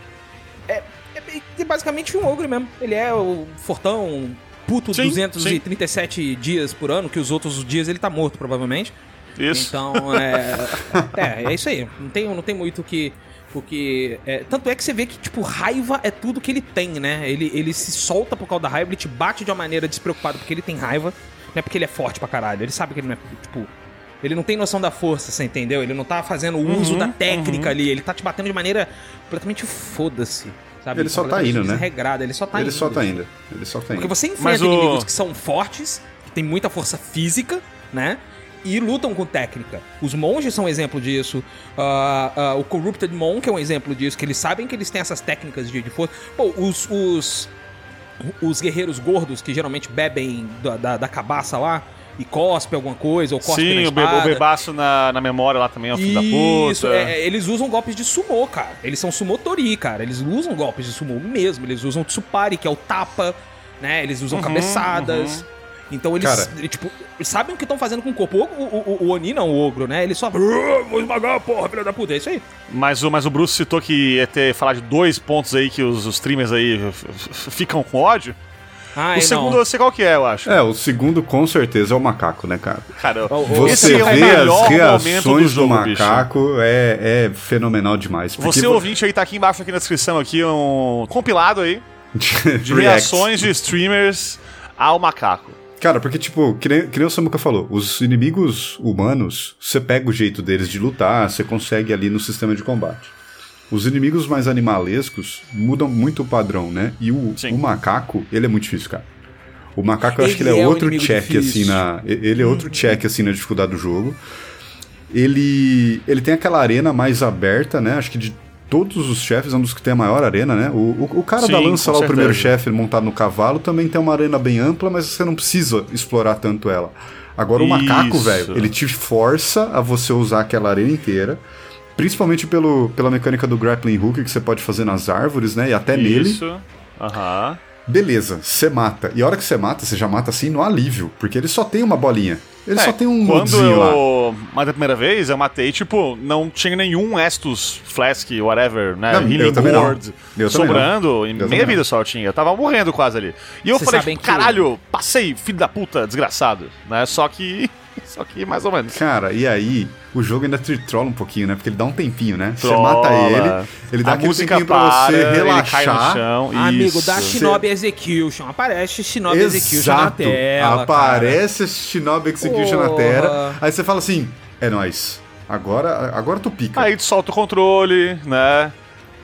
é, é é basicamente um ogro mesmo. Ele é o fortão puto Sim, 237 dias por ano, que os outros dias ele tá morto, provavelmente. Isso. Então, é. é, é isso aí. Não tem, não tem muito o que. Porque. é, tanto é que você vê que, tipo, raiva é tudo que ele tem, né? Ele, ele se solta por causa da raiva, ele te bate de uma maneira despreocupada porque ele tem raiva. Não é porque ele é forte pra caralho. Ele sabe que ele não é. Tipo. Ele não tem noção da força, você entendeu? Ele não tá fazendo o uso da técnica ali. Ele tá te batendo de maneira completamente foda-se. Sabe? Ele só tá indo, né? desregrado. Ele só tá ele indo. só tá indo. Ele só tá Porque indo. você enfrenta o- inimigos que são fortes, que tem muita força física, né? E lutam com técnica. Os monges são um exemplo disso. Ah, ah, o Corrupted Monk é um exemplo disso, que eles sabem que eles têm essas técnicas de, de força. Pô, os, os, os guerreiros gordos, que geralmente bebem da, da, da cabaça lá e cospe alguma coisa, ou cospe na Sim, o, be o espada. bebaço na, na memória lá também é o filho da puta. Isso, é, eles usam golpes de sumô, cara. Eles são sumotori, cara. Eles usam golpes de sumô mesmo. Eles usam tsupari, que é o tapa, né? Eles usam cabeçadas. Então eles, Cara. tipo, sabem o que estão fazendo com o corpo. O, o, o- o Oni não, o ogro, né? Ele só. "Ah, Vou esmagar, porra, filha da puta. É isso aí. Mas, o, mas o Bruce citou que ia ter falar de dois pontos aí que os, os streamers aí ficam com ódio. Ai, o segundo não. eu sei qual que é, eu acho. É, o segundo com certeza é o macaco, né, cara? Cara, Você é o vê melhor as reações do, jogo, bicho. macaco, é, é fenomenal demais. Você vo- ouvinte aí, tá aqui embaixo aqui na descrição aqui um compilado aí de reações de streamers ao macaco. Cara, porque, tipo, que nem, que nem o Samuka falou, os inimigos humanos, você pega o jeito deles de lutar, você consegue ali no sistema de combate. Os inimigos mais animalescos mudam muito o padrão, né? E o, o macaco, ele é muito difícil, cara. O macaco, eu acho que ele Ele é, é outro check, difícil. assim, na. Ele é outro check, assim, na dificuldade do jogo. Ele. Ele tem aquela arena mais aberta, né? Acho que de todos os chefes é um dos que tem a maior arena, né? O, o, o cara da Sim, lança com lá, o primeiro certeza. chefe montado no cavalo, também tem uma arena bem ampla, mas você não precisa explorar tanto ela. Agora o macaco, Isso. velho, ele te força a você usar aquela arena inteira. Principalmente pelo, pela mecânica do grappling hook que você pode fazer nas árvores, né? E até nele. Isso. Aham. Beleza, você mata. E a hora que você mata, você já mata assim no alívio. Porque ele só tem uma bolinha. Ele É, só tem um Quando lá. eu matei a primeira vez, eu matei, tipo, não tinha nenhum Estus, Flask, whatever, né? Não, eu Healing não. Word Eu sobrando. Em também meia não. vida só eu tinha. Eu tava morrendo quase ali. E eu falei, tipo, que- caralho, passei, filho da puta, desgraçado. Né? Só que. Só que mais ou menos. Cara, e aí, o jogo ainda te trola um pouquinho, né? Porque ele dá um tempinho, né? Você Trola. mata ele, ele dá a aquele música tempinho pra você para, ele cai no relaxar. chão. Amigo, dá Shinobi Execution. Aparece Shinobi Execution na tela. Aparece esse Shinobi Execution na Porra. tela. Aí você fala assim: é nóis. Agora, agora tu pica. Aí tu solta o controle, né?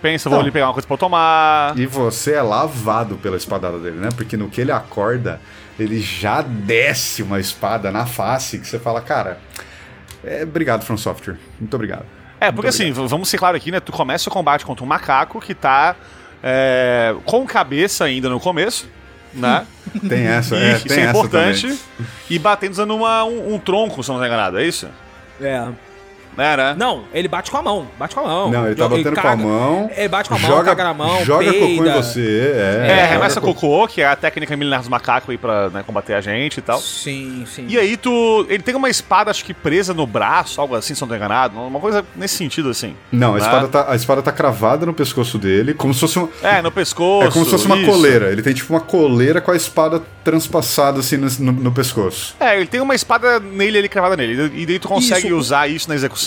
Pensa, vou ali pegar uma coisa pra eu tomar. E você é lavado pela espadada dele, né? Porque no que ele acorda, ele já desce uma espada na face que você fala, cara. É, obrigado, From Software. Muito obrigado. É, porque assim, vamos ser claro aqui, né? Tu começa o combate contra um macaco que tá é, com cabeça ainda no começo, né? Tem essa, E é, isso tem é essa importante. também. E batendo usando uma, um, um tronco, se não tô enganado, é isso? É. né, né? Não, ele bate com a mão. Bate com a mão. Não, ele tá batendo com a caga- mão. Ele bate com a mão, joga, caga na mão, Joga cocô em peida. você, é. É, joga remessa cocô. cocô, que é a técnica milenar dos macacos aí pra né, combater a gente e tal. Sim, sim. E aí tu. Ele tem uma espada, acho que presa no braço, algo assim, se não tô enganado. Uma coisa nesse sentido, assim. Não, a né? espada, tá, a espada tá cravada no pescoço dele, como se fosse uma. É, no pescoço. É como se fosse uma isso. coleira. Ele tem tipo uma coleira com a espada transpassada assim no, no- no pescoço. É, ele tem uma espada nele ali cravada nele. E daí tu consegue Isso. usar isso na execução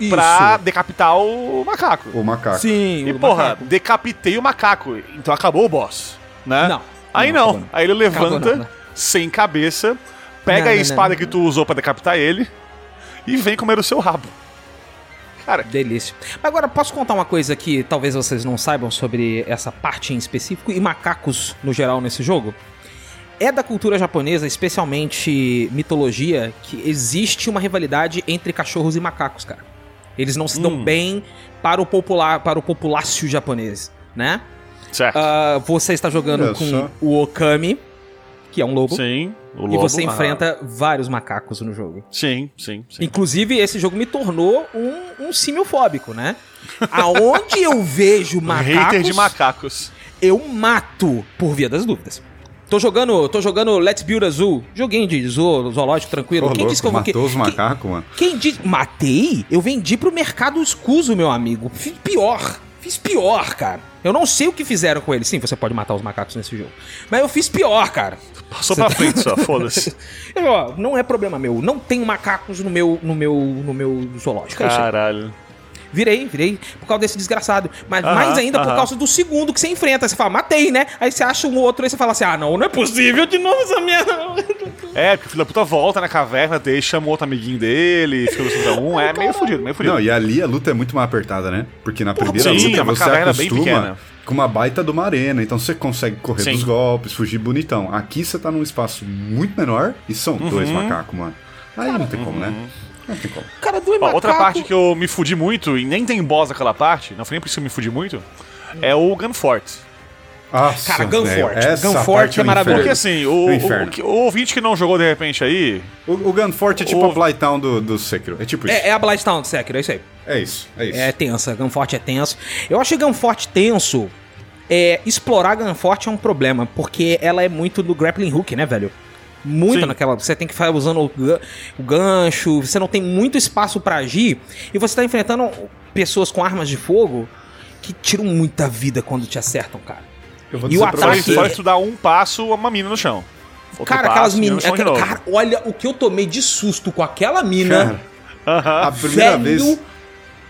Isso. pra decapitar o macaco. O macaco. Sim, E o porra, macaco. decapitei o macaco. Então acabou o boss, né? Não. Aí Não, não. não. Aí ele levanta, Acabou não, né? sem cabeça, pega Não, a não, não, espada não. que tu usou pra decapitar ele e vem comer o seu rabo. Cara, Delícia. Agora, posso contar uma coisa que talvez vocês não saibam sobre essa parte em específico e macacos no geral nesse jogo? É da cultura japonesa, especialmente mitologia, que existe uma rivalidade entre cachorros e macacos, cara. Eles não se dão Hum. bem para o popular, para o populácio japonês, né? certo. Ah, você está jogando Olha com só. o Okami, que é um lobo, Sim, o e lobo. você ah, enfrenta vários macacos no jogo. Sim, sim, sim. Inclusive, esse jogo me tornou um, um simiofóbico, né? Aonde eu vejo macacos, Hater de macacos. eu mato por via das dúvidas. Tô jogando, tô jogando Let's Build Azul, joguinho de zoo, zoológico tranquilo. Ô, Quem disse que eu vou matou os quem- macacos, mano. Quem disse? Matei? Eu vendi pro mercado escuso, meu amigo. Fiz pior. Fiz pior, cara. Eu não sei o que fizeram com eles. Sim, você pode matar os macacos nesse jogo. Mas eu fiz pior, cara. Passou pra frente só, foda-se. Não é problema meu. Não tenho macacos no meu, no meu, no meu zoológico. É. Caralho. Virei, virei, por causa desse desgraçado. Mas Aham, mais ainda por causa do segundo que você enfrenta. Você fala, matei, né? Aí você acha um outro, aí você fala assim: ah, não, não é possível de novo essa minha. É, porque o filho da puta volta na caverna, deixa um outro amiguinho dele, fica dois contra um. É meio fudido, meio fudido. Não, e ali a luta é muito mais apertada, né? Porque na primeira sim, luta é uma você caverna bem acostuma pequena. com uma baita de uma arena, então você consegue correr Sim. dos golpes, fugir bonitão. Aqui você tá num espaço muito menor e são dois Uhum. macacos, mano. Aí não tem como, né? Não tem como. Cara, dois Ó, outra macaco- parte que eu me fudi muito, e nem tem boss naquela parte, não foi nem por isso que eu me fudi muito, é o Gunfort. Nossa, Cara, Gunfort. essa Gunfort é um maravilhoso. Porque assim, o, É o, o que- o ouvinte que não jogou de repente aí, O, o Gunfort é tipo O- a Blighttown do, do Sekiro. É tipo isso. É, é a Blighttown do Sekiro, é isso aí. É isso, é isso. É tensa, Gunfort é tenso. Eu acho que Gunfort tenso. É, explorar Gunfort é um problema, porque ela é muito do grappling hook, né, velho? Muito Sim. naquela. Você tem que ficar usando o, gan- o gancho, você não tem muito espaço pra agir, e você tá enfrentando pessoas com armas de fogo que tiram muita vida quando te acertam, cara. Eu vou E o ataque- só estudar um passo, uma mina no chão. Outro cara, passo, aquelas meninas. novo. Cara, olha o que eu tomei de susto com aquela mina. Cara, Aham. a primeira velho, vez.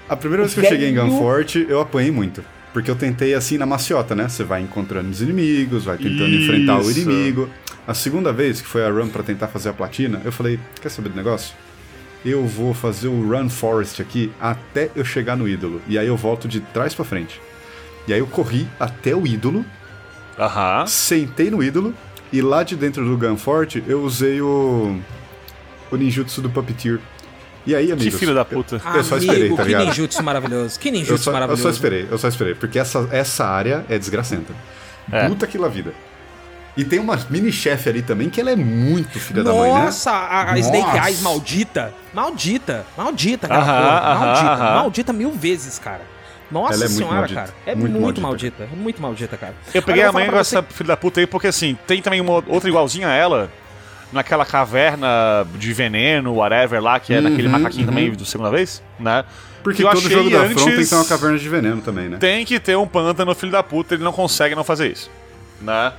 A primeira vez que eu cheguei em velho. Gunfort, eu apanhei muito. Porque eu tentei assim na maciota, né? Você vai encontrando os inimigos, vai tentando Isso. enfrentar o inimigo. A segunda vez, que foi a run pra tentar fazer a platina, eu falei: quer saber do negócio? Eu vou fazer o Run Forest aqui até eu chegar no ídolo. E aí eu volto de trás pra frente. E aí eu corri até o ídolo, Aham. sentei no ídolo, e lá de dentro do Gunfort eu usei o. o ninjutsu do Puppeteer. E aí, amigos. filho da puta. Eu, eu só esperei, Amigo, tá que ligado? ninjutsu maravilhoso. Que Eu ninjutsu só, eu maravilhoso. só esperei, eu só esperei, porque essa, essa área é desgracenta. É. Puta que lá vida. E tem uma mini-chefe ali também que ela é muito filha da mãe, né? Nossa, a, a Snake Nossa. Eyes maldita. Maldita. Maldita, cara. Maldita. aham. Maldita mil vezes, cara. Nossa é senhora, maldita. cara. É Muito muito, maldita, maldita. É muito maldita, cara. Eu peguei Agora a vou manhã falar com pra essa filha da puta aí, porque assim, tem também uma outra igualzinha a ela, naquela caverna de veneno, whatever lá, que é naquele Uhum, macaquinho uhum. também do segunda vez, né? Porque todo achei jogo da antes- Front tem que ter uma caverna de veneno também, né? Tem que ter um pântano, filho da puta, ele não consegue não fazer isso, né?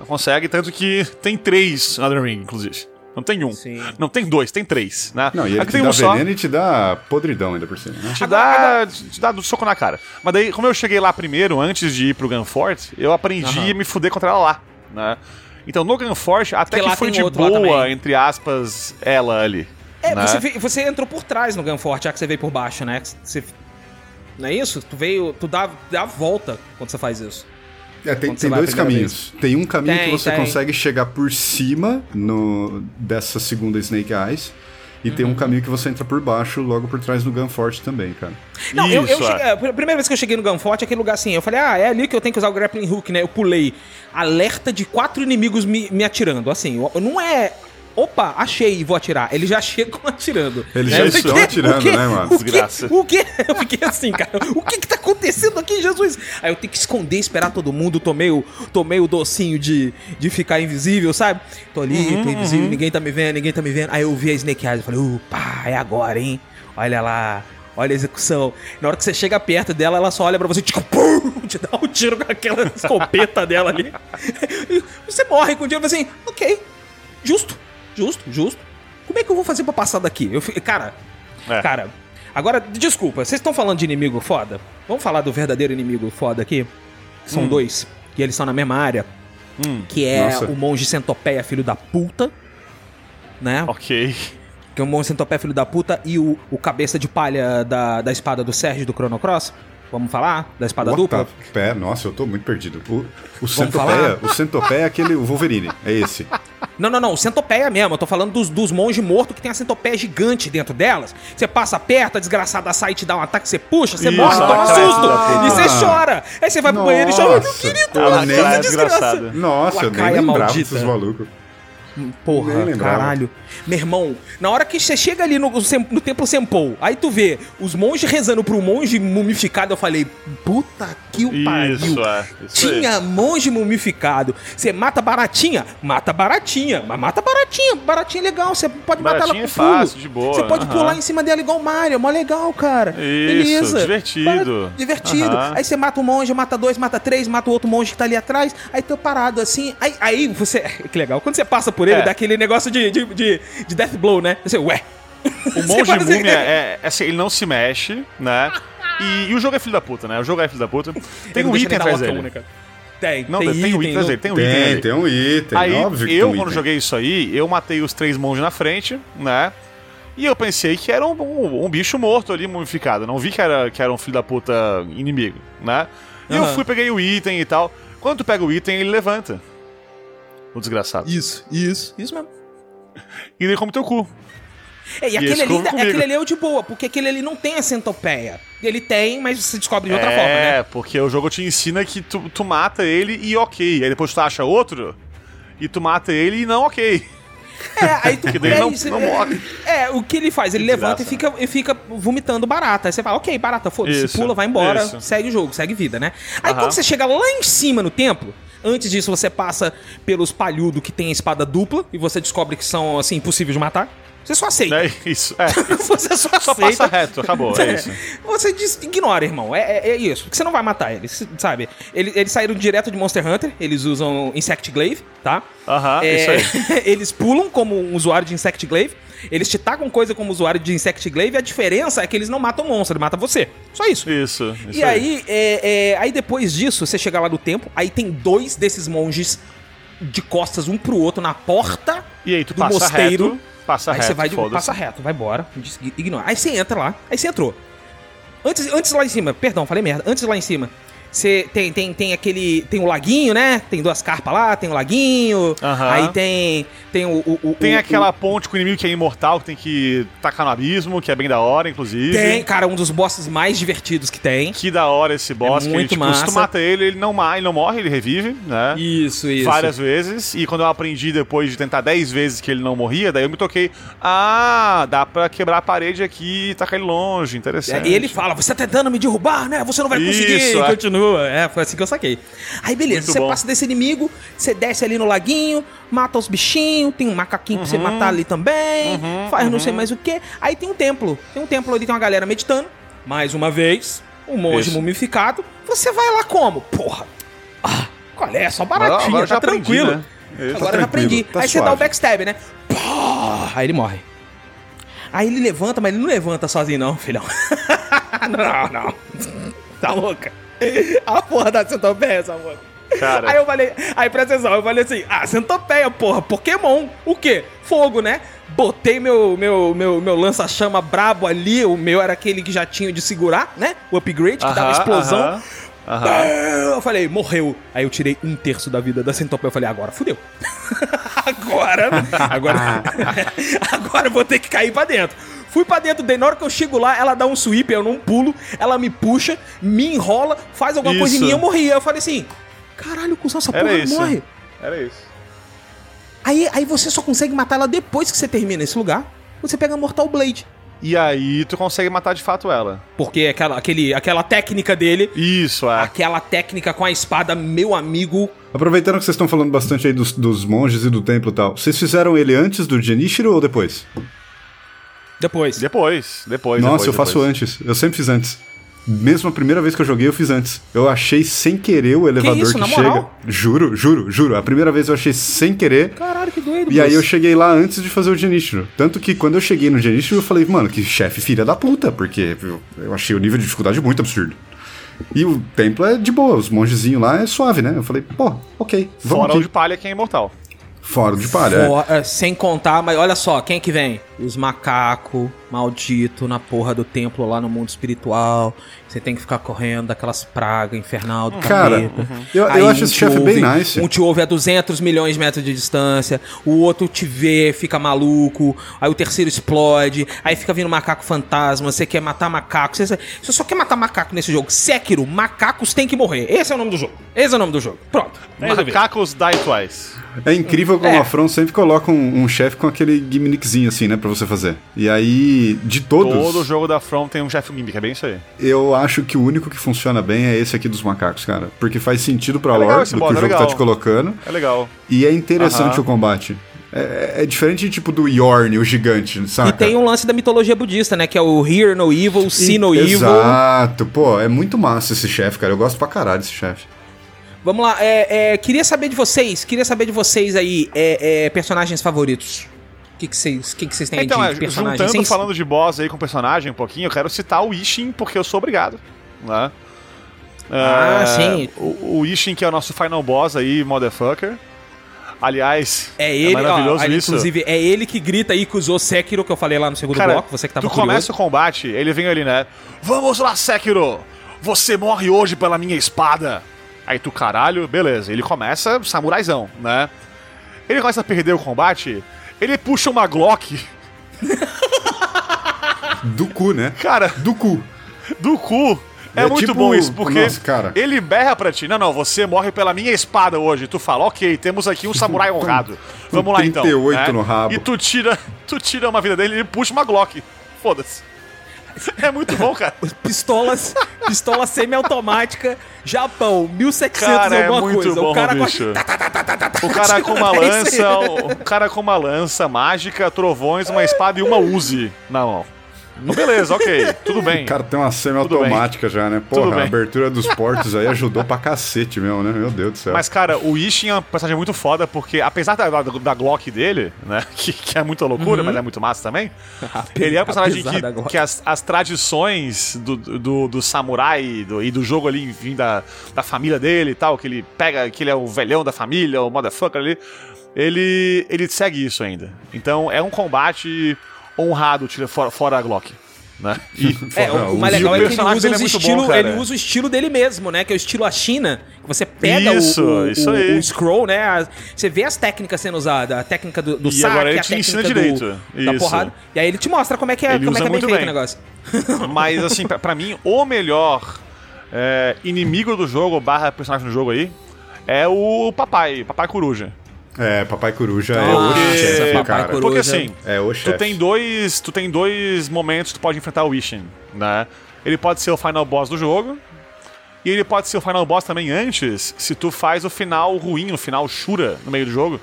Não consegue, tanto que tem três no Elden Ring, inclusive. Não tem um. Sim. Não tem dois, tem três, né? Não, e ele Aqui te tem dá um só. veneno e te dá podridão ainda por cima, né? Te dá, te dá do soco na cara. Mas daí, como eu cheguei lá primeiro, antes de ir pro Gunfort, eu aprendi Aham. a me fuder contra ela lá, né? Então, no Gunfort, até Porque lá que foi tem de outro lá boa, também. entre aspas, ela ali. É, né? você, você entrou por trás no Gunfort, já que você veio por baixo, né? Você, não é isso? Tu veio. Tu dá, dá a volta quando você faz isso. É, tem, tem dois caminhos. Tem um caminho Tem, que você tem. consegue chegar por cima no, dessa segunda Snake Eyes. E tem Uhum. um caminho que você entra por baixo, logo por trás do Gunfort também, cara. Não, eu, eu Isso, cheguei, é. a primeira vez que eu cheguei no Gunfort, aquele lugar assim, eu falei, ah, é ali que eu tenho que usar o grappling hook, né? Eu pulei. Alerta de quatro inimigos me, me atirando. Assim, eu- não é opa, achei e vou atirar. Ele já chegam atirando. Eles Né? já Eu estão fiquei, atirando, né, mano? O? Desgraça. O quê? Eu fiquei assim, cara. O que que tá acontecendo aqui, Jesus? Aí eu tenho que esconder, esperar todo mundo. Tomei o, tomei o docinho de, de ficar invisível, sabe? Tô ali, tô invisível, ninguém tá me vendo, ninguém tá me vendo. Aí eu vi a Snake Eyes e falei, opa, é agora, hein? Olha lá. Olha a execução. Na hora que você chega perto dela, ela só olha pra você, tipo, pum, te dá um tiro com aquela escopeta dela ali. E você morre com o tiro, assim, ok, justo, justo, justo. Como é que eu vou fazer pra passar daqui? Eu, cara, É. cara, agora, desculpa, vocês estão falando de inimigo foda? Vamos falar do verdadeiro inimigo foda aqui? São dois, que eles estão na mesma área. Que é Nossa. o monge centopeia, filho da puta. Né? Ok. Que é o monge centopeia, filho da puta. E o, o cabeça de palha da, da espada do Sérgio do Chrono Cross. Vamos falar? Da espada What dupla? Pé, nossa, eu tô muito perdido. O, o centopeia, o centopeia é aquele o Wolverine, é esse. Não, não, não, o centopeia mesmo. Eu tô falando dos, dos monges mortos que tem a centopeia gigante dentro delas. Você passa perto, a desgraçada sai e te dá um ataque, você puxa, você Isso, morre, toma da susto. puta. E você chora. Aí você vai pro banheiro e chora, meu Nossa, querido, eu nem- desgraça. Nossa, eu nem lembrava maldita. desses malucos. Porra, caralho. Meu irmão, na hora que você chega ali no, Sem- no templo Sempou, aí tu vê os monges rezando pro monge mumificado, eu falei, puta que o pariu. Isso, é. Isso. Tinha monge mumificado. Você mata baratinha? Mata baratinha. Mas mata baratinha. Baratinha é legal. Você pode matar ela Baratinha com é fácil, de boa, Você pode aham. pular em cima dela igual o Mario. É mó legal, cara. Isso, divertido. Bara- Divertido. Aham. Aí você mata um monge, mata dois, mata três, mata o outro monge que tá ali atrás. Aí tô parado assim. Aí, aí você. Que legal. Quando você passa por ele, É. dá aquele negócio de, de, de, de death blow, né? Você, ué. O monge múmia é, é assim, ele não se mexe, né? E, e o jogo é filho da puta, né? O jogo é filho da puta. Tem um item atrás dele. Tem, Não, tem, tem, um item atrás não- dele. Tem um item Tem, tem um item, Aí, óbvio que eu, quando item. joguei isso aí, eu matei os três monges na frente, né? E eu pensei que era um, um- um bicho morto ali, mumificado. Não vi que era, que era um filho da puta inimigo, né? E eu Aham. fui, peguei o item e tal. Quando tu pega o item, ele levanta. O desgraçado. Isso, isso, isso mesmo. E ele come teu cu. É, e aquele esse ali, comigo. aquele ali é o de boa, porque aquele ali não tem a centopeia. Ele tem, mas você descobre de outra é, forma, né? porque o jogo te ensina que tu, tu mata ele e ok. Aí depois tu acha outro e tu mata ele e não ok. É, aí tu Porque daí é não- não é- morre. É, o que ele faz? Ele Que levanta e fica, e fica vomitando barata. Aí você fala, ok, barata, foda-se, pula, vai embora, isso. segue o jogo, segue vida, né? Aí Aham. quando você chega lá em cima no templo, antes disso você passa pelos palhudos que tem a espada dupla e você descobre que são, assim, impossíveis de matar. Você só aceita. É isso. É. Você só, Só aceita. passa reto, acabou. É isso. Você diz, ignora, irmão. É, é, é isso. Porque você não vai matar eles, sabe? Eles, eles saíram direto de Monster Hunter. Eles usam Insect Glaive, tá? Aham, É, isso aí. eles pulam como um usuário de Insect Glaive. Eles te tacam coisa como usuário de Insect Glaive. A diferença é que eles não matam monstro, ele mata você. Só isso. Isso. isso E aí, é, é, aí depois disso, você chega lá no templo, aí tem dois desses monges de costas um pro outro na porta E aí tu do passa mosteiro. reto. Passa aí reto, você vai de, passa reto, vai embora, ignora. Aí você entra lá, aí você entrou. Antes, antes lá em cima, perdão, falei merda. Antes lá em cima, você tem, tem, tem aquele. Tem o laguinho, né? Tem duas carpas lá, tem o laguinho. Aham. Aí tem. Tem o. o- o- Tem o- aquela ponte com o inimigo que é imortal, que tem que tacar no abismo, que é bem da hora, inclusive. Tem, cara, um dos bosses mais divertidos que tem. Que da hora esse boss, É que muito tipo, se tu massa. mata ele, ele não, ele não morre, ele revive, né? Isso, isso. Várias vezes. E quando eu aprendi depois de tentar 10 vezes que ele não morria, daí eu me toquei. Ah, dá pra quebrar a parede aqui e tacar ele longe. Interessante. É, E ele fala, você tá tentando me derrubar, né? Você não vai conseguir. Isso, e é. Continua. É, foi assim que eu saquei. Aí beleza, Muito você bom. passa desse inimigo, você desce ali no laguinho, mata os bichinhos, tem um macaquinho pra você matar ali também, faz não sei mais o que. Aí tem um templo. Tem um templo ali, tem uma galera meditando. Mais uma vez, um monge Isso. mumificado. Você vai lá como? Porra. Ah, qual é? Só Agora- baratinho, agora tá já aprendi, tranquilo. né? Isso. Agora eu já tranquilo, aprendi. tá Aí você dá o suave. backstab, né? Aí ele morre. Aí ele levanta, mas ele não levanta sozinho, não, filhão. não, não. Tá louca? A porra da centopeia, essa porra. Cara. Aí eu falei, aí presta atenção, eu falei assim, ah, centopeia, porra, Pokémon. O quê? Fogo, né? Botei meu, meu, meu, meu lança-chama brabo ali, o meu era aquele que já tinha de segurar, né? O upgrade, que dava Aham, explosão. aham, aham. Ah, Eu falei, morreu. Aí eu tirei um terço da vida da centopeia. Eu falei, agora fudeu. agora, agora, agora eu vou ter que cair pra dentro. Fui pra dentro dele, na hora que eu chego lá, ela dá um sweep, eu não pulo, ela me puxa, me enrola, faz alguma coisa em Isso. mim, eu morri. Aí eu falei assim, caralho, cuzão, essa Era porra isso. morre. Era isso. Aí, aí você só consegue matar ela depois que você termina esse lugar. Você pega a Mortal Blade. E aí tu consegue matar de fato ela. Porque aquela, aquele, aquela técnica dele, Isso, é. aquela técnica com a espada, meu amigo. Aproveitando que vocês estão falando bastante aí dos, dos monges e do templo e tal, vocês fizeram ele antes do Genichiro ou depois? Depois. Depois, depois. Nossa, depois, eu faço depois. antes. Eu sempre fiz antes. Mesmo a primeira vez que eu joguei, eu fiz antes. Eu achei sem querer o elevador que, isso, na chega. moral? Juro, juro, juro. A primeira vez eu achei sem querer. Caralho, que doido. E aí eu cheguei lá antes de fazer o Genichiro. Tanto que quando eu cheguei no Genichiro, eu falei, mano, que chefe filha da puta, porque eu, achei o nível de dificuldade muito absurdo. E o templo é de boa, os mongezinhos lá é suave, né? Eu falei, pô, ok, vamos Fora o aqui. de palha que é imortal. Fora de palha, é. Fo- é, Sem contar, mas olha só, quem é que vem? Os macacos maldito na porra do templo lá no mundo espiritual. Você tem que ficar correndo daquelas pragas infernal do Cara, capeta. eu- eu acho um esse chefe bem nice. Um te ouve a 200 milhões de metros de distância, o outro te vê, fica maluco, aí o terceiro explode, aí fica vindo macaco fantasma, você quer matar macaco, você, você só quer matar macaco nesse jogo. Sekiro, macacos têm que morrer. Esse é o nome do jogo. Esse é o nome do jogo. Pronto. Macacos die twice. É incrível como É. a From sempre coloca um, um chefe com aquele gimmickzinho assim, né, pra você fazer. E aí, de todos, Todo jogo da From tem um chefe gimmick, é bem isso aí. eu acho que o único que funciona bem é esse aqui dos macacos, cara. Porque faz sentido pra É lore do que boss, o é jogo tá legal. te colocando. É legal. E é interessante Aham. o combate. É, é diferente, tipo, do Yorn, o gigante, sabe? E tem um lance da mitologia budista, né? Que é o Hear No Evil, See No Evil. Exato, pô, é muito massa esse chefe, cara. Eu gosto pra caralho desse chefe. Vamos lá, é, é, queria saber de vocês, queria saber de vocês aí, é, é, personagens favoritos. O que que vocês que que vocês têm Então, de é, personagens? juntando, Sem- falando de boss aí com personagem um pouquinho, eu quero citar o Ishin, porque eu sou obrigado. Né? Ah, É, sim. O, o Ishin, que é o nosso final boss aí, motherfucker. Aliás, É ele, maravilhoso ó, ele, isso. inclusive, é ele que grita aí que usou Sekiro, que eu falei lá no segundo Cara, bloco, você que tava tu começa o combate, ele vem ali, né? Vamos lá, Sekiro! Você morre hoje pela minha espada! Aí tu, caralho, beleza. Ele começa samuraizão, né? Ele começa a perder o combate, ele puxa uma Glock, Do cu, né? cara, Do cu. do cu. É, É muito tipo- bom isso, porque Nossa, cara. ele berra pra ti. Não, não, você morre pela minha espada hoje. Tu fala, ok, temos aqui um samurai honrado. Vamos lá então. 38 no rabo. E tu tira, tu tira uma vida dele e ele puxa uma Glock. Foda-se. É muito bom, cara. Pistolas, pistola semi-automática, Japão, 1700 Cara, é alguma muito coisa. bom, o cara com- bicho. O cara com uma É lança, o cara com uma lança mágica, trovões, uma espada e uma Uzi na mão. Então, beleza, ok, tudo bem. O cara tem uma semi-automática já, né? Porra, a abertura dos portos aí ajudou pra cacete mesmo, né? Meu Deus do céu. Mas, cara, o Ishin é um personagem muito foda, porque apesar da, da, da Glock dele, né? Que, que é muita loucura, mas é muito massa também. ele é um personagem Uhum. Que, que as, as tradições do, do, do samurai do- e do jogo ali, enfim, da, da família dele e tal, que ele pega, que ele é o velhão da família, o motherfucker ali, ele, ele segue isso ainda. Então é um combate honrado, tira fora, fora a Glock. Né? E, É, Fora, o, o mais legal o é que ele usa, é estilo, bom, ele usa o estilo dele mesmo, né? Que é o estilo a China. Que você pega o- Isso, o, isso o, aí. o scroll, né? as- você vê as técnicas sendo usadas. A técnica do, do E saque, agora ele a te técnica ensina do- direito. da Isso. porrada. E aí ele te mostra como é que é, Ele como é, que é bem feito bem. o negócio. Mas, assim, pra, pra mim, o melhor é, inimigo do jogo, barra personagem do jogo aí, é o papai, papai coruja. É, Papai Coruja é o Porque- chefe, Papai cara. Coruja. Porque assim, É o tu tem dois, tu tem dois momentos que tu pode enfrentar o Ishin, né? Ele pode ser o final boss do jogo, e ele pode ser o final boss também antes, se tu faz o final ruim, o final Shura no meio do jogo,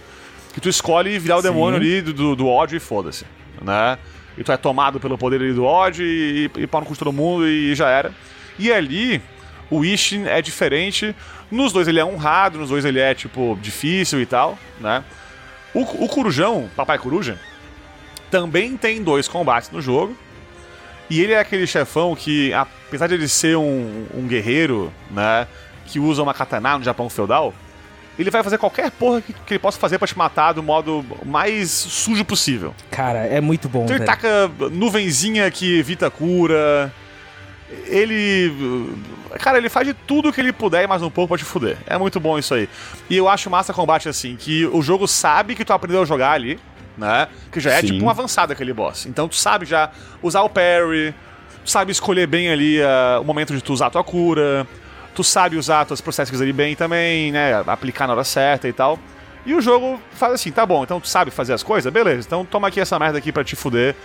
que tu escolhe virar o demônio ali do, do, do ódio e foda-se, né? E tu é tomado pelo poder ali do ódio e, e, e pau no cu de todo mundo e já era. E ali, o Ishin é diferente. Nos dois ele é honrado, nos dois ele é, tipo, difícil e tal, né? O, o Corujão, Papai Coruja, também tem dois combates no jogo. E ele é aquele chefão que, apesar de ele ser um, um guerreiro, né? Que usa uma katana no Japão feudal, ele vai fazer qualquer porra que, que ele possa fazer pra te matar do modo mais sujo possível. Cara, é muito bom, Então ele velho. taca nuvenzinha que evita cura. Ele. Cara, ele faz de tudo que ele puder e mais um pouco pra te fuder. É muito bom isso aí. E eu acho massa combate assim, que o jogo sabe que tu aprendeu a jogar ali, né? Que já é Sim. tipo um avançado aquele boss. Então tu sabe já usar o parry, tu sabe escolher bem ali ah, o momento de tu usar a tua cura, tu sabe usar tuas processos ali bem também, né? Aplicar na hora certa e tal. E o jogo faz assim, tá bom, então tu sabe fazer as coisas? Beleza, então toma aqui essa merda aqui pra te fuder.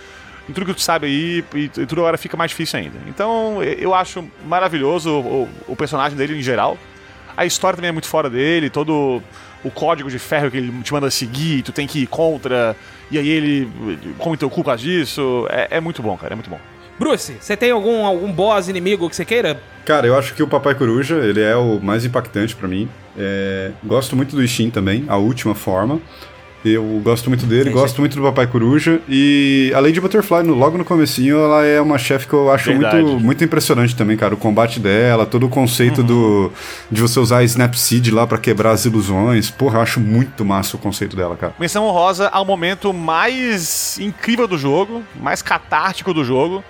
Em tudo que tu sabe aí, e, e tudo agora fica mais difícil ainda. Então, eu acho maravilhoso o, o personagem dele em geral. A história também é muito fora dele, todo o código de ferro que ele te manda seguir, tu tem que ir contra, e aí ele come teu cu por causa disso. É, é muito bom, cara, é muito bom. Bruce, você tem algum, algum boss inimigo que você queira? Cara, eu acho que o Papai Coruja, ele é o mais impactante pra mim. É, gosto muito do Ishin também, a última forma. Eu gosto muito dele, gosto muito do Papai Coruja. E a Lady Butterfly, no- logo no comecinho, ela é uma chefe que eu acho Verdade. muito, muito impressionante também, cara. O combate dela, todo o conceito do de você usar a Snapseed lá pra quebrar as ilusões. Porra, eu acho muito massa o conceito dela, cara. Menção honrosa ao momento mais incrível do jogo, mais catártico do jogo,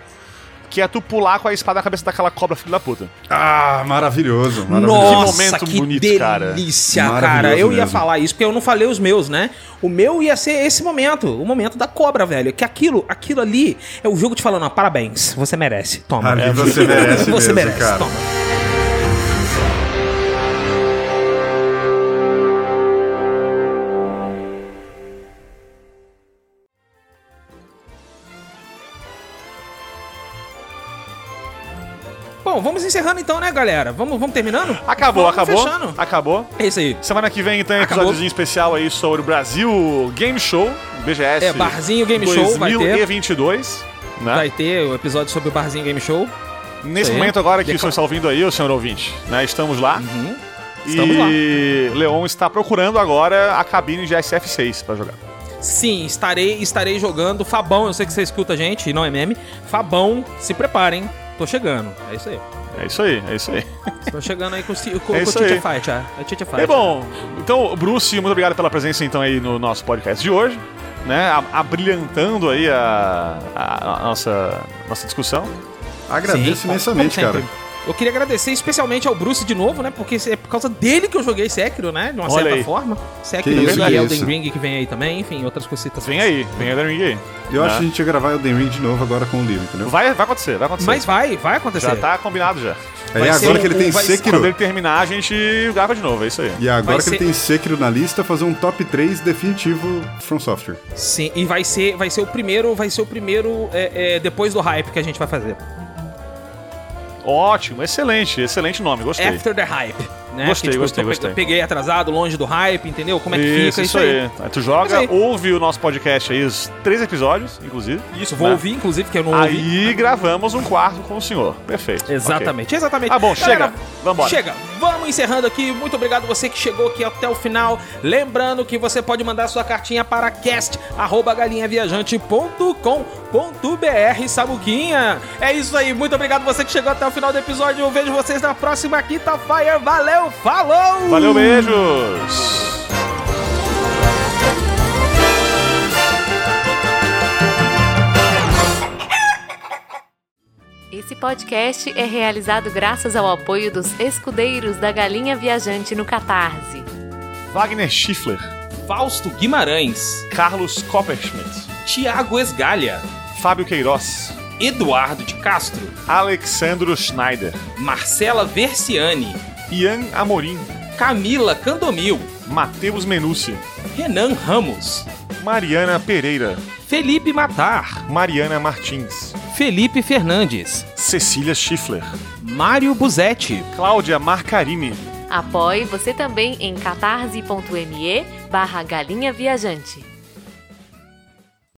que é tu pular com a espada na cabeça daquela cobra filho da puta. Ah, maravilhoso, maravilhoso. Nossa, momento que bonito, cara. delícia, Maravilhoso cara. Eu ia mesmo. falar isso porque eu não falei os meus, né? O meu ia ser esse momento, o momento da cobra, velho. Que aquilo, aquilo ali é o jogo te falando, ó, parabéns, você merece. Toma. Ali você merece você mesmo, merece, cara. toma. Bom, vamos encerrando então, né, galera? Vamos, vamos terminando? Acabou, Vamos acabou. Fechando. Acabou. É isso aí. Semana que vem, então, Acabou. episódiozinho especial aí sobre o Brasil Game Show, BGS. É, Barzinho Game Show vai ter. 2022. Né? Vai ter o episódio sobre o Barzinho Game Show. Nesse Sim. momento agora que Deco- você está ouvindo aí, o senhor ouvinte, né? Estamos lá. Uhum. Estamos e Leon está procurando agora a cabine de SF6 pra jogar. Sim, estarei, estarei jogando Fabão. Eu sei que você escuta a gente, não é meme. Fabão, se preparem. Tô chegando. É isso aí. É isso aí, é isso aí. Tô chegando aí com, com, É com o aí. Fight, ah. É Tite Fight. É bom. Então, Bruce, muito obrigado pela presença então aí no nosso podcast de hoje, né? A- Abrilhantando aí a, a- a nossa, nossa discussão. Agradeço Sim, imensamente, cara. Eu queria agradecer especialmente ao Bruce de novo, né? Porque é por causa dele que eu joguei Sekiro, né? De uma Olha certa aí. forma. Sekiro Que isso, e que Elden. Ring que vem aí também, enfim, outras cositas. Vem aí, vem da Ring aí. Eu acho que a né? gente ia gravar Elden Ring de novo agora com o livro, entendeu? Vai, vai acontecer, vai acontecer. Mas vai, vai acontecer. já tá combinado já. Aí vai agora ser que ele tem ser- Quando Sekiro. ele terminar, a gente grava de novo, é isso aí. E agora Vai que ele ser- tem Sekiro na lista, fazer um top 3 definitivo From Software. Sim, e vai ser, vai ser o primeiro, vai ser o primeiro é, é, depois do hype que a gente vai fazer. Ótimo, excelente, excelente nome, gostei. After the hype. Né? Gostei, Que, tipo, gostei, gostei. Peguei atrasado, longe do hype, entendeu? Como é que isso, fica isso isso aí? aí. Aí tu joga, aí. ouve o nosso podcast aí, os três episódios, inclusive. Isso, vou né? ouvir, inclusive, que eu não ouvi. Aí gravamos um quarto com o senhor. Perfeito. Exatamente, exatamente. Tá bom, Galera, chega. Vambora. Chega. Vamos encerrando aqui. Muito obrigado você que chegou aqui até o final. Lembrando que você pode mandar sua cartinha para cast@galinhaviajante.com.br, Sabuquinha. É isso aí. Muito obrigado você que chegou até o final do episódio. Eu vejo vocês na próxima quinta-feira. Valeu, falou! Valeu, beijos! Esse podcast é realizado graças ao apoio dos escudeiros da Galinha Viajante no Catarse. Wagner Schiffler, Fausto Guimarães, Carlos Copperschmidt, Tiago Esgalha, Fábio Queiroz, Eduardo de Castro, Alexandro Schneider, Marcela Versiani, Ian Amorim, Camila Candomil, Matheus Menucci, Renan Ramos, Mariana Pereira, Felipe Matar, Mariana Martins, Felipe Fernandes, Cecília Schiffler, Mário Buzetti, Cláudia Marcarini, Apoie você também em catarse.me barra galinha viajante.